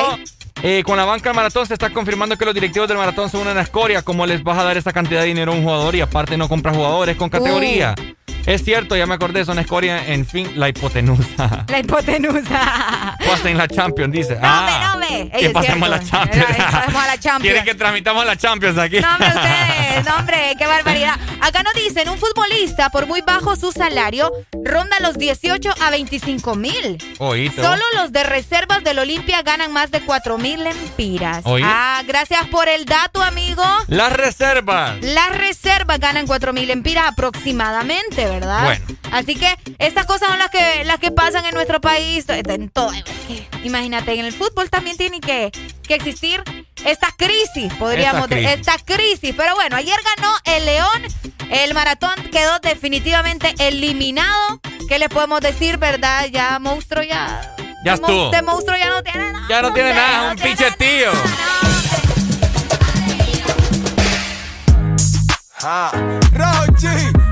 Eh, con la banca del maratón se está confirmando que los directivos del maratón son una escoria. ¿Cómo les vas a dar esa cantidad de dinero a un jugador y aparte no compra jugadores con categoría? Es cierto, ya me acordé, son escoria, en fin, la hipotenusa. La hipotenusa. Pasen la Champions, dice. No, ah, hombre, no. Ey, que pasemos a la. Champions. Pasemos a la Champions. Quieren que transmitamos la Champions aquí. No, hombre, ustedes, no, hombre, qué barbaridad. Acá nos dicen, un futbolista, por muy bajo su salario, ronda los 18 a 25 mil. Oíste, Solo los de reservas del Olimpia ganan más de 4 mil lempiras. Oye. Ah, gracias por el dato, amigo. Las reservas. Las reservas ganan 4 mil lempiras aproximadamente, ¿verdad? Bueno. Así que estas cosas son las que, las que pasan en nuestro país, en todo. Imagínate, en el fútbol también tiene que, que existir esta crisis, podríamos decir. crisis. Esta crisis. Pero bueno, ayer ganó el León. El maratón quedó definitivamente eliminado. ¿Qué le podemos decir, verdad? Ya monstruo ya. Ya estuvo. De monstruo ya no tiene nada. Ya no tiene nada, un pinche tío. Ah,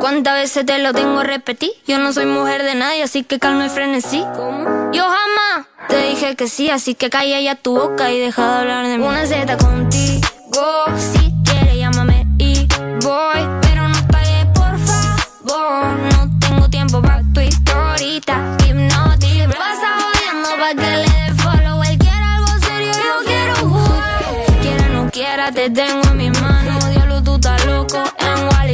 ¿Cuántas veces te lo tengo a repetir? Yo no soy mujer de nadie, así que calma y frenesí. ¿Cómo? Yo jamás te dije que sí, así que calla ya tu boca y deja de hablar de mí. Una Z contigo, si quieres llámame y voy, pero no pagues por favor. No tengo tiempo para tu historita, hipnotic. Pasa jodiendo pa' que le dé follow. Él quiere algo serio, yo quiero jugar. Quiera o no quiera, te tengo en mis manos.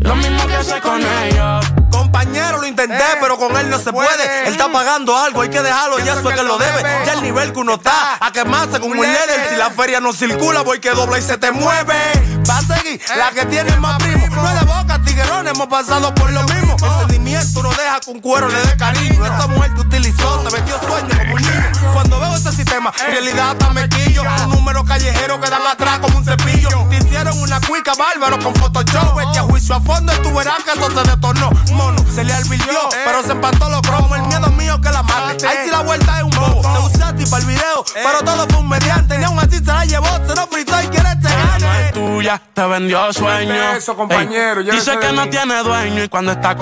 Lo mismo que hace con ellos. Compañero, lo intenté, pero con él no se puede. Él está pagando algo, hay que dejarlo, ya eso es que lo debe. Ya el nivel que uno está, a quemarse como un líder. Si la feria no circula, voy que dobla y se te mueve. Va a seguir la que tiene más primo. No es de boca, tiguerón, hemos pasado por lo mismo. El sentimiento no deja que un cuero le dé cariño. Esa mujer te utilizó, te vendió sueños como un niño. Cuando veo ese sistema, en realidad hasta me quillo. Un número callejero que dan atrás como un cepillo. Te hicieron una cuica bárbaro con Photoshop. Este a juicio a fondo y tú verás que eso se detornó. Mono, se le advirtió, pero se empató los cromos. El miedo mío que la mate. Ahí sí la vuelta es un bobo. Te usé a ti para el video, pero todo fue un mediante. Ni aún así se la llevó, se lo fritó y quiere este no gane. es tuya, te vendió sueño. eso, compañero, dice que no tiene dueño y cuando está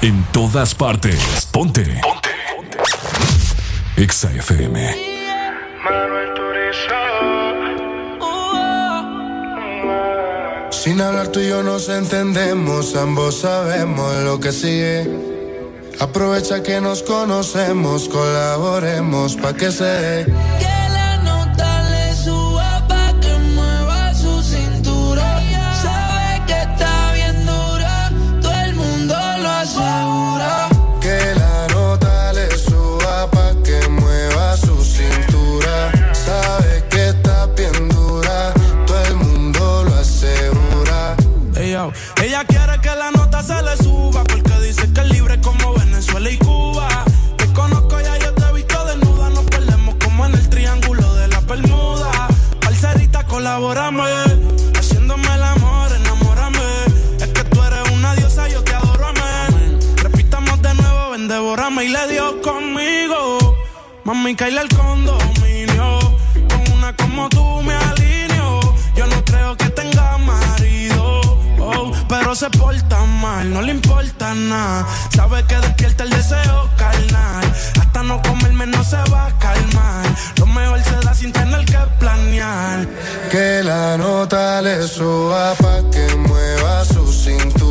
En todas partes. Partes. Ponte. Ponte. Exa FM. Sin hablar tú y yo nos entendemos, ambos sabemos lo que sigue. Aprovecha que nos conocemos, colaboremos pa' que se dé. Nota se le suba porque dice que es libre como Venezuela y Cuba. Te conozco ya, yo te he visto desnuda. Nos perdemos como en el triángulo de la Bermuda. Parcerita, colabórame. Haciéndome el amor, enamórame. Es que tú eres una diosa, yo te adoro, amén. Repitamos de nuevo, ven, devórame y le dio conmigo. Mami, caíle el condominio. Pero se porta mal, no le importa nada. Sabe que despierta el deseo carnal. Hasta no comerme no se va a calmar. Lo mejor se da sin tener que planear. Que la nota le suba pa' que mueva su cintura.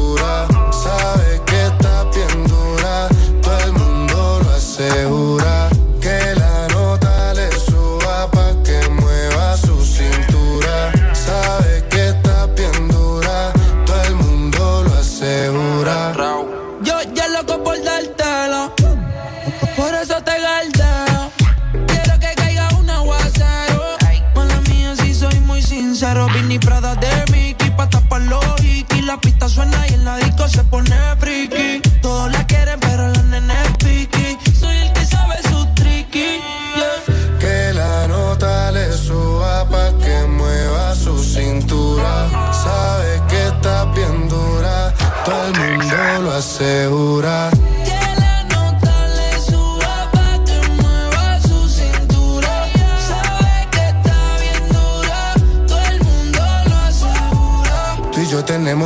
Se pone friki. Todos la quieren, pero la nena es piqui. Soy el que sabe su yeah. Que la nota le suba pa' que mueva su cintura. Sabe que está bien dura, todo el mundo lo asegura.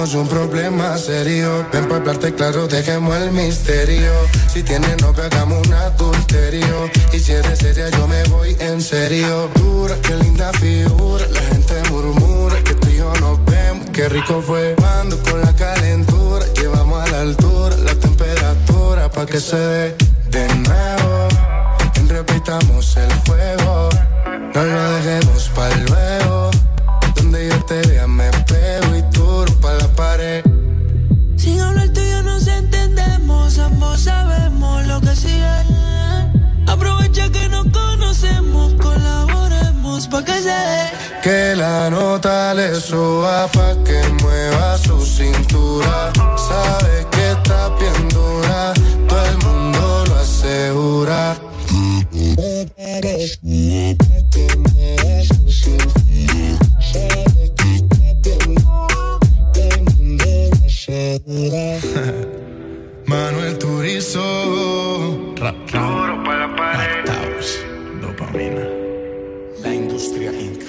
Tenemos un problema serio. Ven para hablarte claro, dejemos el misterio. Si tienes novio, hagamos un adulterio. Y si eres seria, yo me voy en serio. Dura, qué linda figura. La gente murmura que tú y yo nos vemos. Qué rico fue cuando con la calentura. Llevamos a la altura la temperatura pa' que se dé de nuevo. Repitamos el juego. No lo dejemos para luego. Donde yo te vea Aprovecha que nos conocemos, colaboremos pa' que se dé. Que la nota le suba pa' que mueva su cintura. Sabe que está bien dura, todo el mundo lo asegura. Manuel Turizo. Rap, rap. para la pared. Dopamina. La industria Inc.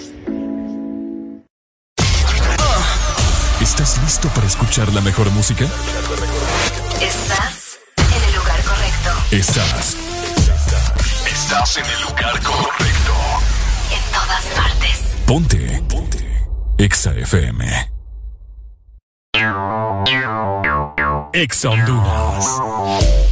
¿Estás listo para escuchar la mejor música? Estás en el lugar correcto. Estás. Estás en el lugar correcto. En todas partes. Ponte. Ponte. Exa FM. Exa Honduras.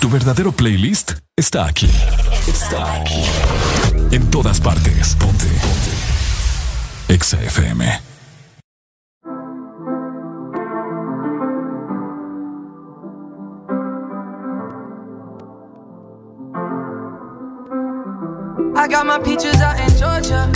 Tu verdadero playlist está aquí. Está aquí. En todas partes. Ponte. Ponte. Exa FM. I got my peaches out in Georgia.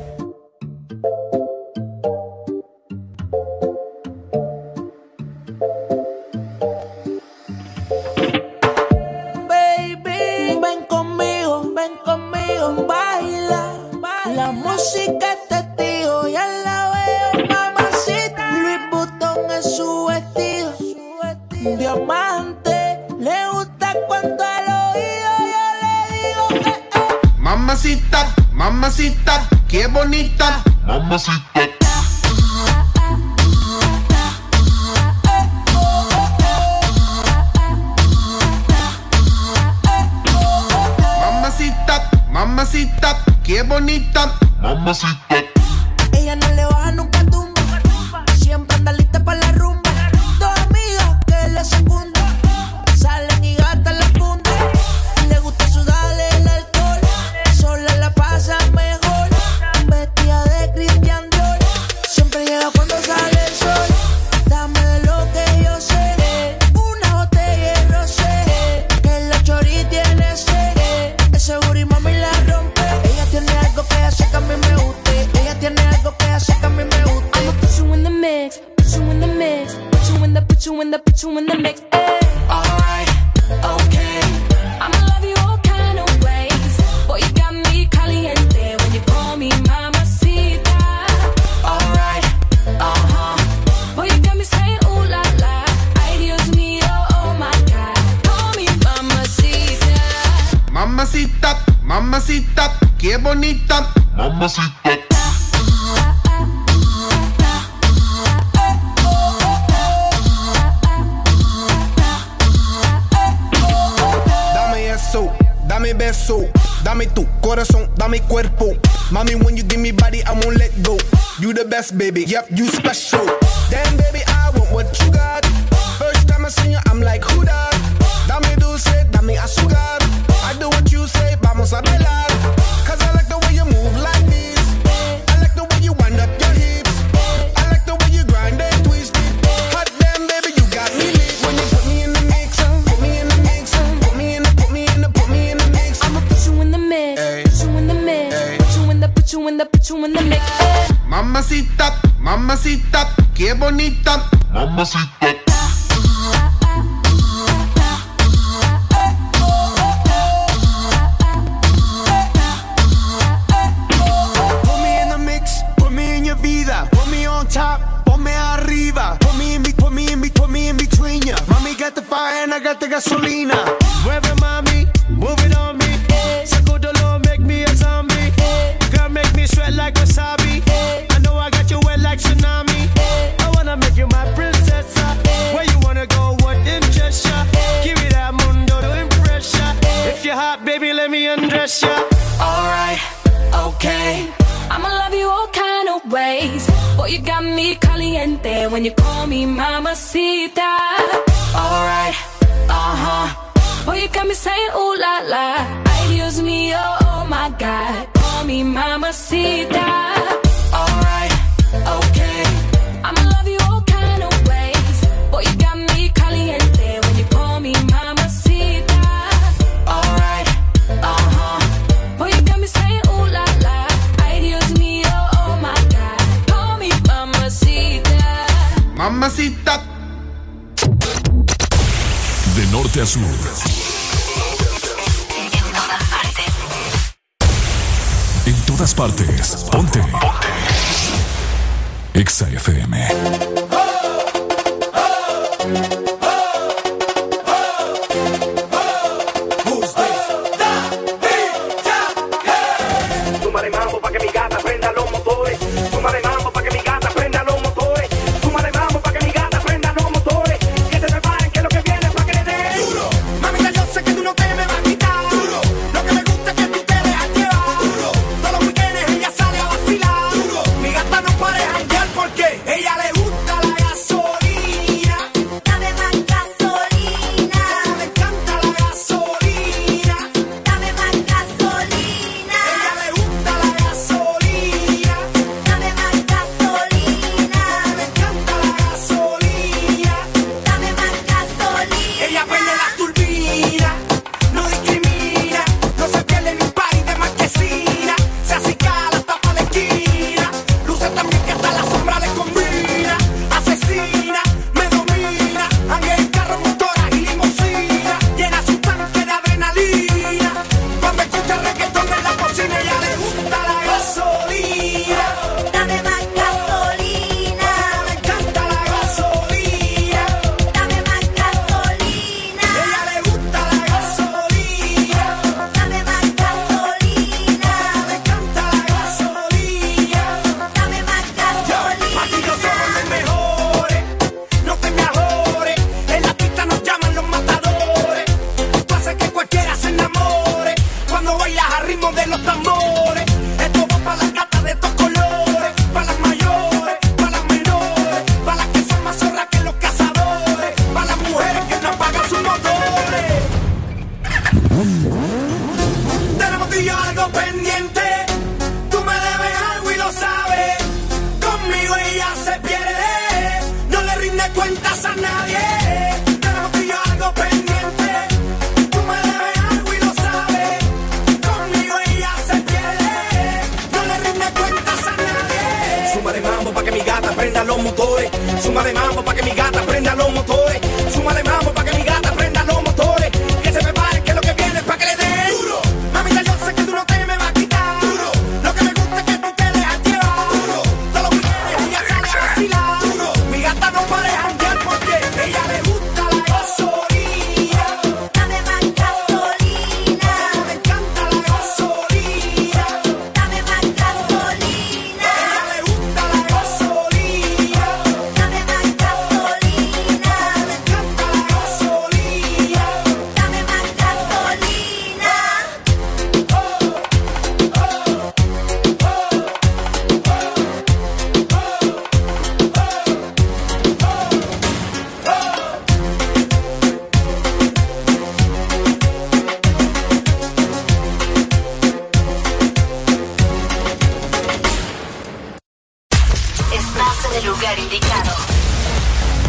Lugar indicado.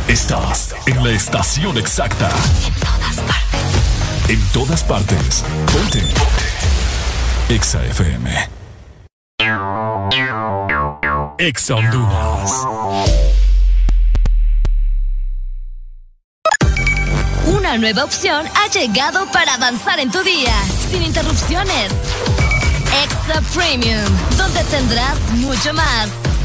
Estás en la estación exacta. En todas partes. En todas partes. Ponte. Ponte. Exa FM. Exa Honduras. Una nueva opción ha llegado para avanzar en tu día, sin interrupciones. Extra Premium, donde tendrás mucho más,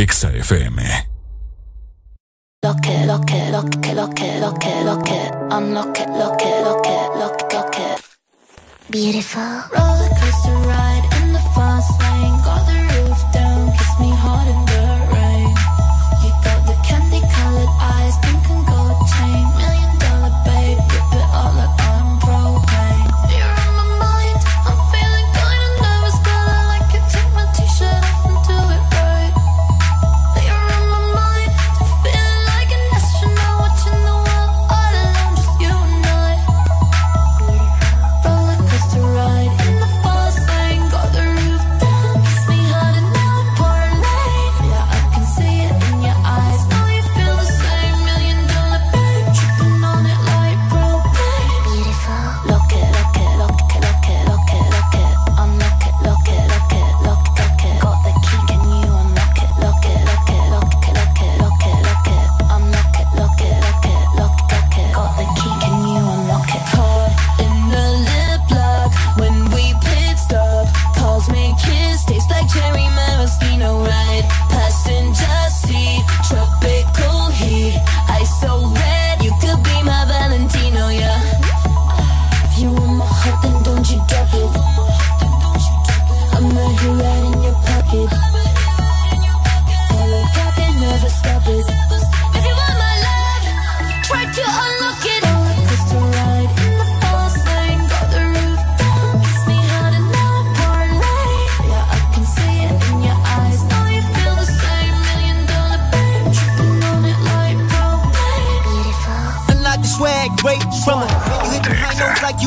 Exa FM. Lo que, lo que, lo que, lo que, lo que, lo que, I'm lo que, lo que, lo que, lo que, lo que. Beautiful. Roller coaster ride in the fast lane,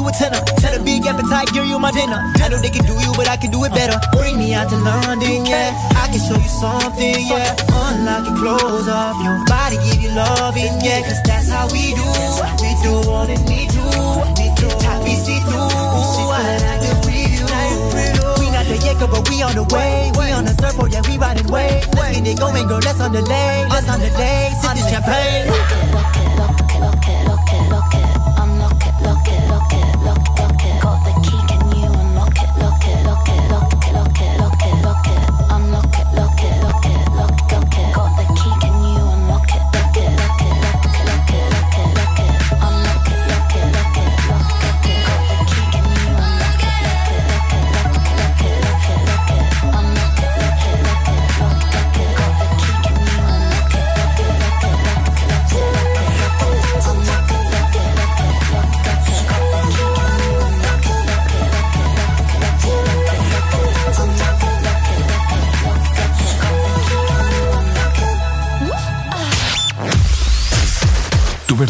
you a tenor. Set a big appetite, girl, you my dinner. I know they can do you, but I can do it better. Bring me out to London, yeah. I can show you something, yeah. Unlock your clothes off, your body give you loving, yeah. Cause that's how we do. We do all that we do. We do top see through. I like the there yet, girl, but we on the way. We on the surfboard, yeah, we riding waves. Let's get it going, girl, let's on the lane. Let's on the lane, sip this champagne.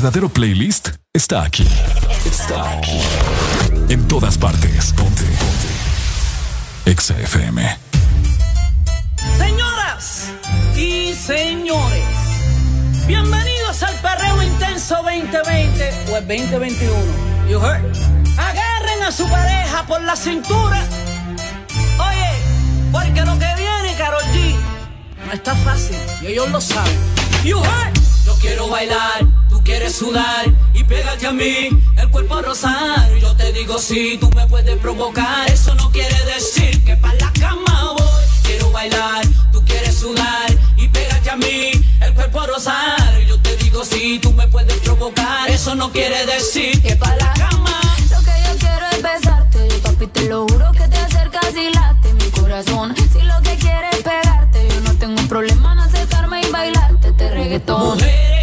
verdadero playlist está aquí. Está aquí. En todas partes. Ponte. Ponte. Exa FM. Señoras y señores, bienvenidos al Perreo Intenso 2020 o el 2021. You heard? Agarren a su pareja por la cintura. Oye, porque lo que viene, Carol G, no está fácil y ellos lo saben. You heard? Yo quiero bailar quieres sudar y pégate a mí, el cuerpo rosar. Yo te digo si sí, tú me puedes provocar. Eso no quiere decir que para la cama voy. Quiero bailar, tú quieres sudar y pégate a mí, el cuerpo rosar. Yo te digo si sí, tú me puedes provocar. Eso no quiere decir que para la cama. Lo que yo quiero es besarte, yo papi te lo juro que te acercas y late mi corazón. Si lo que quieres es pegarte, yo no tengo problema en acercarme y bailarte este reggaetón. Mujeres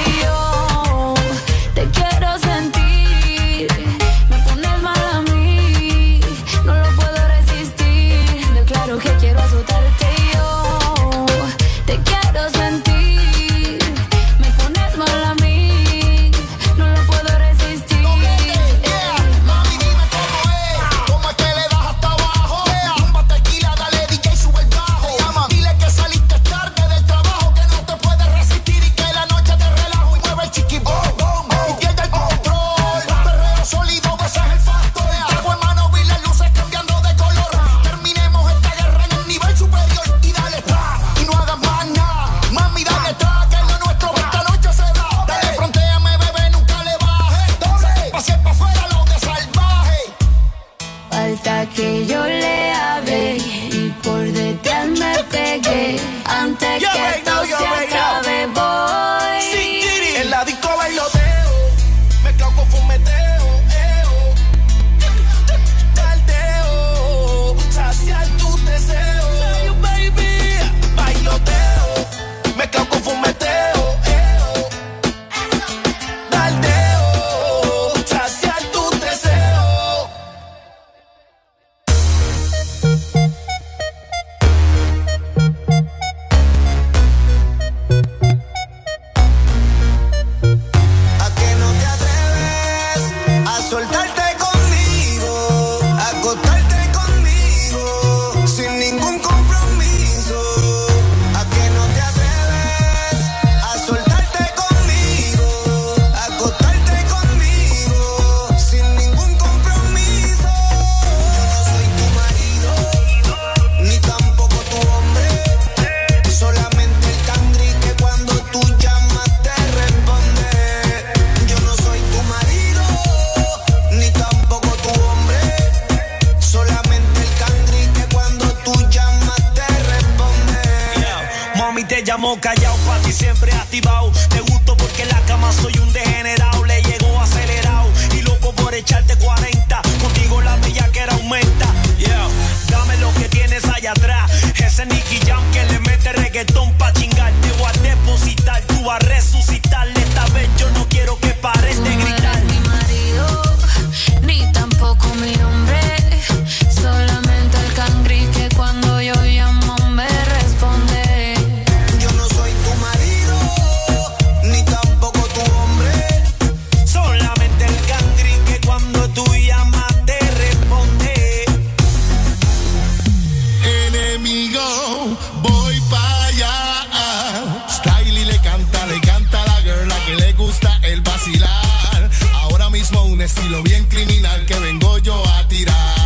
criminal que vengo yo a tirar.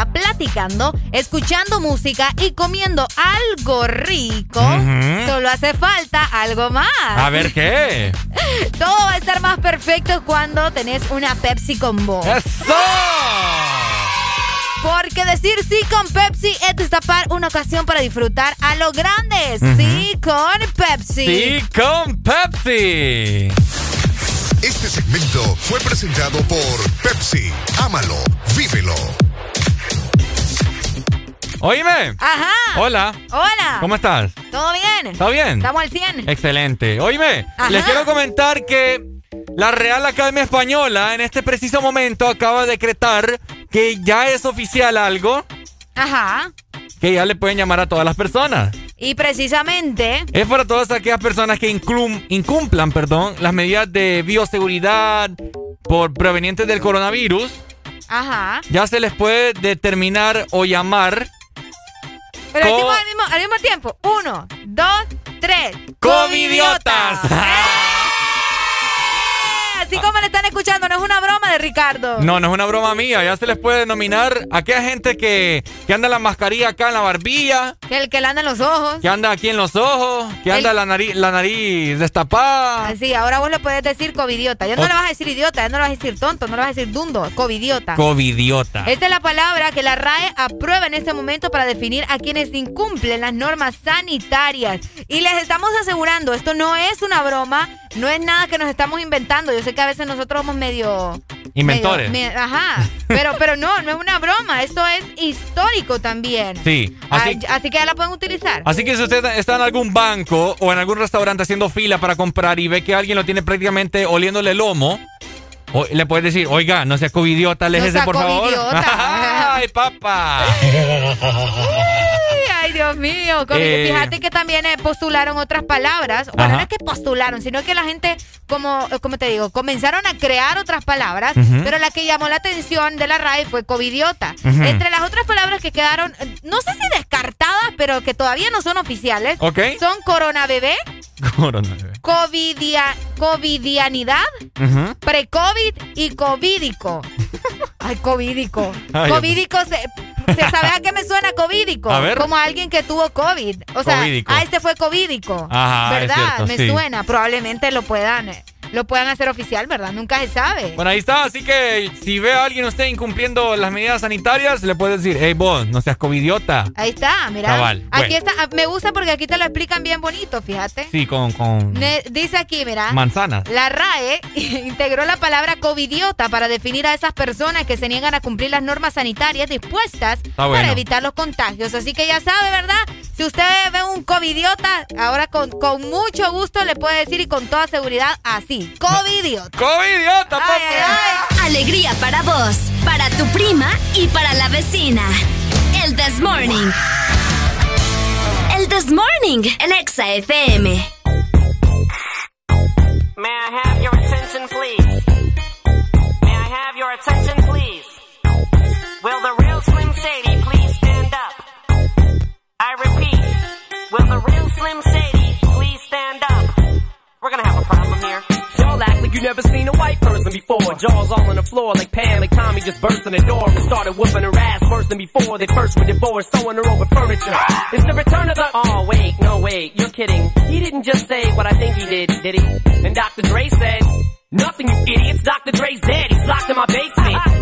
Platicando, escuchando música y comiendo algo rico, solo hace falta algo más. A ver qué. Todo va a estar más perfecto cuando tenés una Pepsi Combo. ¡Eso! Porque decir sí con Pepsi es destapar una ocasión para disfrutar a lo grande. Sí con Pepsi. Sí, con Pepsi. Este segmento fue presentado por Pepsi. Ámalo, vívelo. Oíme. Ajá. Hola. Hola. ¿Cómo estás? ¿Todo bien? ¿Todo bien? Estamos al 100. Excelente. Oíme, Ajá. les quiero comentar que la Real Academia Española en este preciso momento acaba de decretar que ya es oficial algo Ajá. que ya le pueden llamar a todas las personas. Y precisamente, Es para todas aquellas personas que inclum- incumplan perdón, las medidas de bioseguridad por provenientes del coronavirus. ajá. Ya se les puede determinar o llamar Pero Co- decimos al mismo, al mismo tiempo. Uno, dos, tres. covidiotas. Así como le están escuchando, no es una broma de Ricardo. No, no es una broma mía. Ya se les puede denominar a aquella gente que, que anda la mascarilla acá en la barbilla, el que le anda en los ojos. que anda aquí en los ojos, que anda la nariz, la nariz destapada. Así, ahora vos le puedes decir covidiota. Ya no O- le vas a decir idiota, ya no le vas a decir tonto, no le vas a decir dundo, covidiota. Covidiota. Esta es la palabra que la RAE aprueba en este momento para definir a quienes incumplen las normas sanitarias. Y les estamos asegurando, esto no es una broma, no es nada que nos estamos inventando. Yo sé que a veces nosotros somos medio... Inventores. medio- me- ajá, pero, pero no, no es una broma, esto es histórico también. Sí. Así, Ay, así que ya la pueden utilizar. así que si usted está en algún banco o en algún restaurante haciendo fila para comprar y ve que alguien lo tiene prácticamente oliéndole el lomo, o- le puedes decir, oiga, no sea covidiota, aléjese sea por favor. Ay, papá. Dios mío. Eh. Fíjate que también eh, postularon otras palabras. Bueno, no es que postularon, sino que la gente, como, eh, como te digo, comenzaron a crear otras palabras, pero la que llamó la atención de la RAE fue covidiota. Entre las otras palabras que quedaron, eh, no sé si descartadas, pero que todavía no son oficiales, son coronabebé, Coronavirus. covidia, covidianidad, Ujú. pre-COVID y covídico. Ay, covídico. Ay, covídico, se, se sabe a qué me suena covídico. A ver. Como alguien que tuvo COVID. O sea, Covídico. ah, este fue covídico. Ajá, es ¿Verdad? cierto, me sí. suena. Probablemente lo puedan, eh, lo puedan hacer oficial, ¿verdad? Nunca se sabe. Bueno, ahí está. Así que si ve a alguien usted incumpliendo las medidas sanitarias, le puede decir, hey, vos, no seas covidiota. Ahí está, mira. Cabal, Aquí bueno. está. ah, Me gusta porque aquí te lo explican bien bonito, fíjate. Sí, con, con Ne- dice aquí, mira. manzanas. La RAE integró la palabra covidiota para definir a esas personas que se niegan a cumplir las normas sanitarias dispuestas bueno. para evitar los contagios. Así que ya sabe, ¿verdad? Si usted ve un covidiota, ahora con, con mucho gusto le puede decir y con toda seguridad así. Covidiota. ¡Covidiota, Ay, ay, ay. Alegría para vos, para tu prima y para la vecina. El This Morning. El This Morning, el Exa FM. May I have your attention, please? May I have your attention, please? Will the real Slim Shady please stand up? I repeat, will the real Slim Shady please stand up? We're gonna have a problem here. Like you never seen a white person before. Jaws all on the floor like Pam, like Tommy just burst in the door and started whooping her ass worse than before. They first were divorced, sewing her over furniture. It's the return of the. Oh wait, no wait, you're kidding. He didn't just say what I think he did, did he? And Dr. Dre said. Nothing, you idiots. Dr. Dre's dead. He's locked in my basement.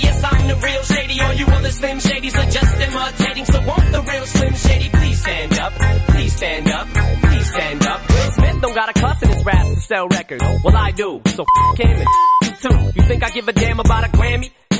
the real Shady. All you other Slim Shadys are just imitating. So won't the real Slim Shady please stand up? Please stand up, please stand up. Will Smith don't got a cuss in his raps to sell records. Well I do, so f him and you too. You think I give a damn about a Grammy?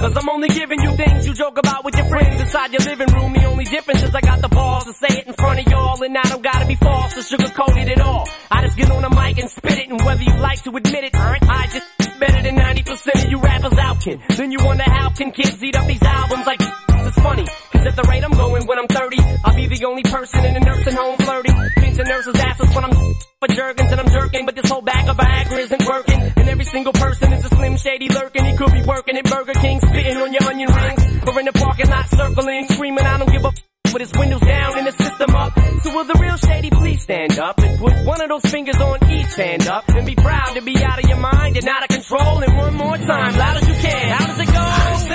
Cause I'm only giving you things you joke about with your friends inside your living room. The only difference is I got the balls to say it in front of y'all. And I don't gotta be false or sugarcoated at all. I just get on the mic and spit it. And whether you like to admit it, I just better than 90% of you rappers out can. Then you wonder how can kids eat up these albums like it's funny. At the rate I'm going when I'm 30, I'll be the only person in a nursing home flirting. Pinching nurses' asses when I'm for jerkins and I'm jerking. But this whole bag of Viagra isn't working. And every single person is a slim shady lurking. He could be working at Burger King, spitting on your onion rings. Or in the parking lot circling, screaming, I don't give a with his windows down and the system up. So will the real shady please stand up and put one of those fingers on each hand up and be proud to be out of your mind and out of control. And one more time, loud as you can. How does it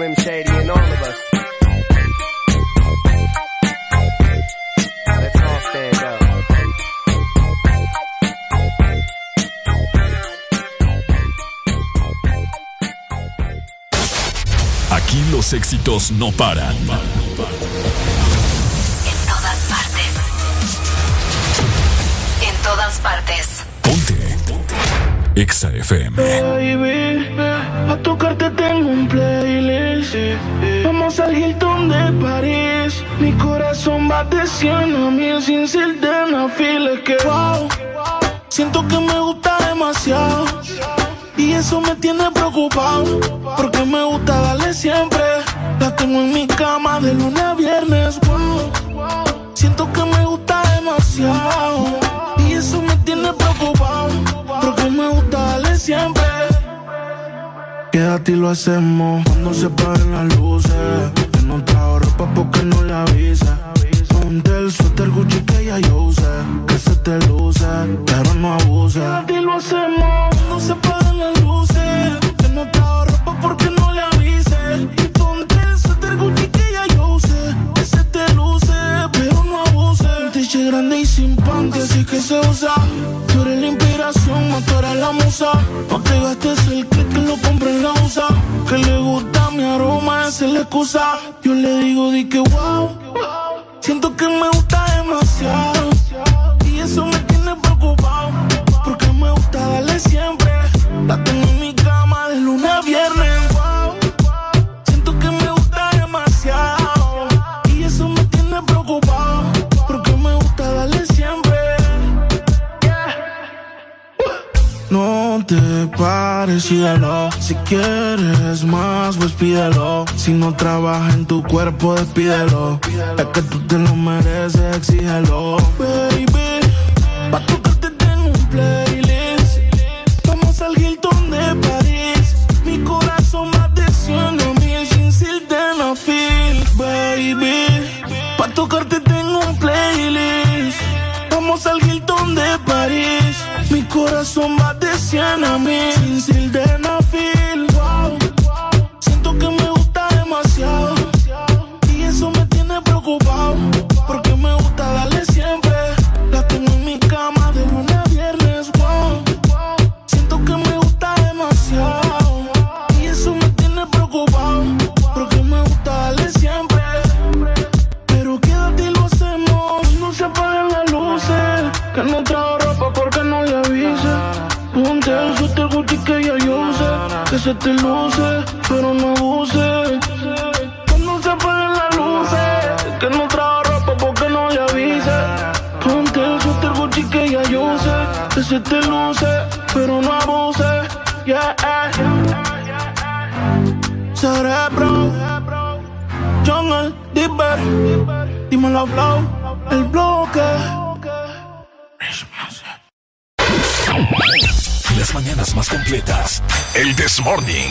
Slim Shady in all of us. Let's all stand up. Aquí los éxitos no paran. En todas partes. En todas partes. Exa FM. Baby, a tocarte tengo un playlist. Vamos al Hilton de París. Mi corazón va de 100 a mil sin ser de una que wow, siento que me gusta demasiado. Y eso me tiene preocupado. Porque me gusta darle siempre. La tengo en mi cama de lunes a viernes. Wow, siento que me gusta demasiado. Quédate y lo hacemos cuando se paren las luces. Que no trajo ropa porque no le avisa. Ponte el suéter Gucci que ya yo usé. Que se te luce, pero no abuse. Quédate y lo hacemos cuando se paren las luces. Que no trajo ropa porque no grande y sin panty, así que se usa. Tú eres la inspiración, eres la musa. No te gastes el que lo compré en la USA. Que le gusta mi aroma, esa es la excusa. Yo le digo, di que wow. Siento que me gusta demasiado. Y eso me tiene preocupado. Porque me gusta darle siempre. La tengo en mi cama de lunes a viernes. No te pares y dalo. Si quieres más, pues pídelo. Si no trabaja en tu cuerpo, despídelo. Es que tú te lo mereces, exígelo. Baby, pa' tocarte tengo un playlist. Vamos al Hilton de París. Mi corazón más de 100 mil sin feel. Baby, pa' tocarte tengo un playlist. Vamos al Hilton de París corazón más de 100 a mí. Sin sildenas se te luce, pero no abuse. Cuando se apaguen las luces, que no trajo ropa porque no le avise. Ponte el suéter Gucci que ya yo sé, que se te luce, pero no abuse. Yeah, yeah, Cerebro, John el Dipper, dímelo flow, el bloque. las mañanas más completas. El This Morning.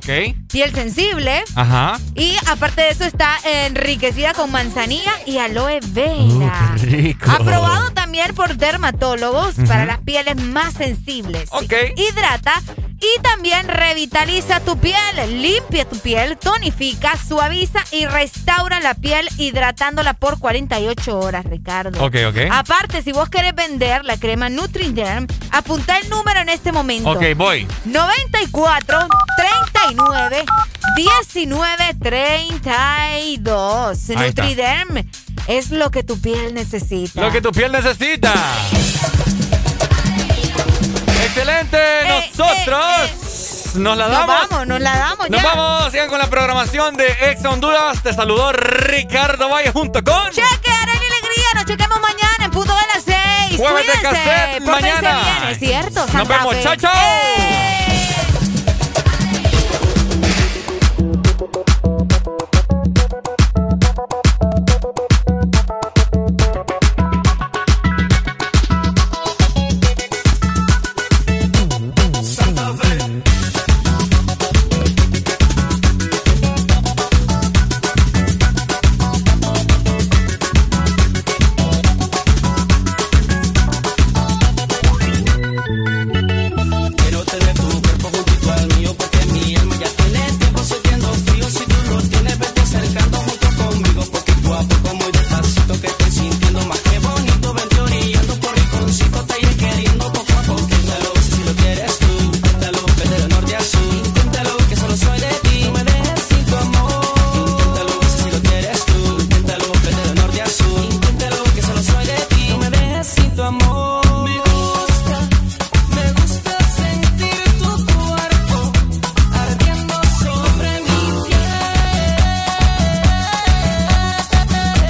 Ok. Piel sensible. Ajá. Y aparte de eso está enriquecida con manzanilla y aloe vera. Qué rico. Aprobado también por dermatólogos para las pieles más sensibles. Ok. Hidrata y también revitaliza tu piel, limpia tu piel, tonifica, suaviza y restaura la piel hidratándola por 48 horas, Ricardo. Ok, ok. Aparte, si vos querés vender la crema NutriDerm, apunta el número en este momento. Ok, voy. 94 39 19 32. Ahí está. NutriDerm es lo que tu piel necesita. Lo que tu piel necesita. Excelente. Nosotros nos la Eh, Nos damos. vamos, nos la damos Nos ya. vamos. Sigan con la programación de Ex Honduras. Te saludó Ricardo Valle junto con. Cheque, Arely Alegría. Nos chequemos mañana en punto de las 6. Jueves de cassette mañana. bien, es cierto. Nos vemos. Chao, chao.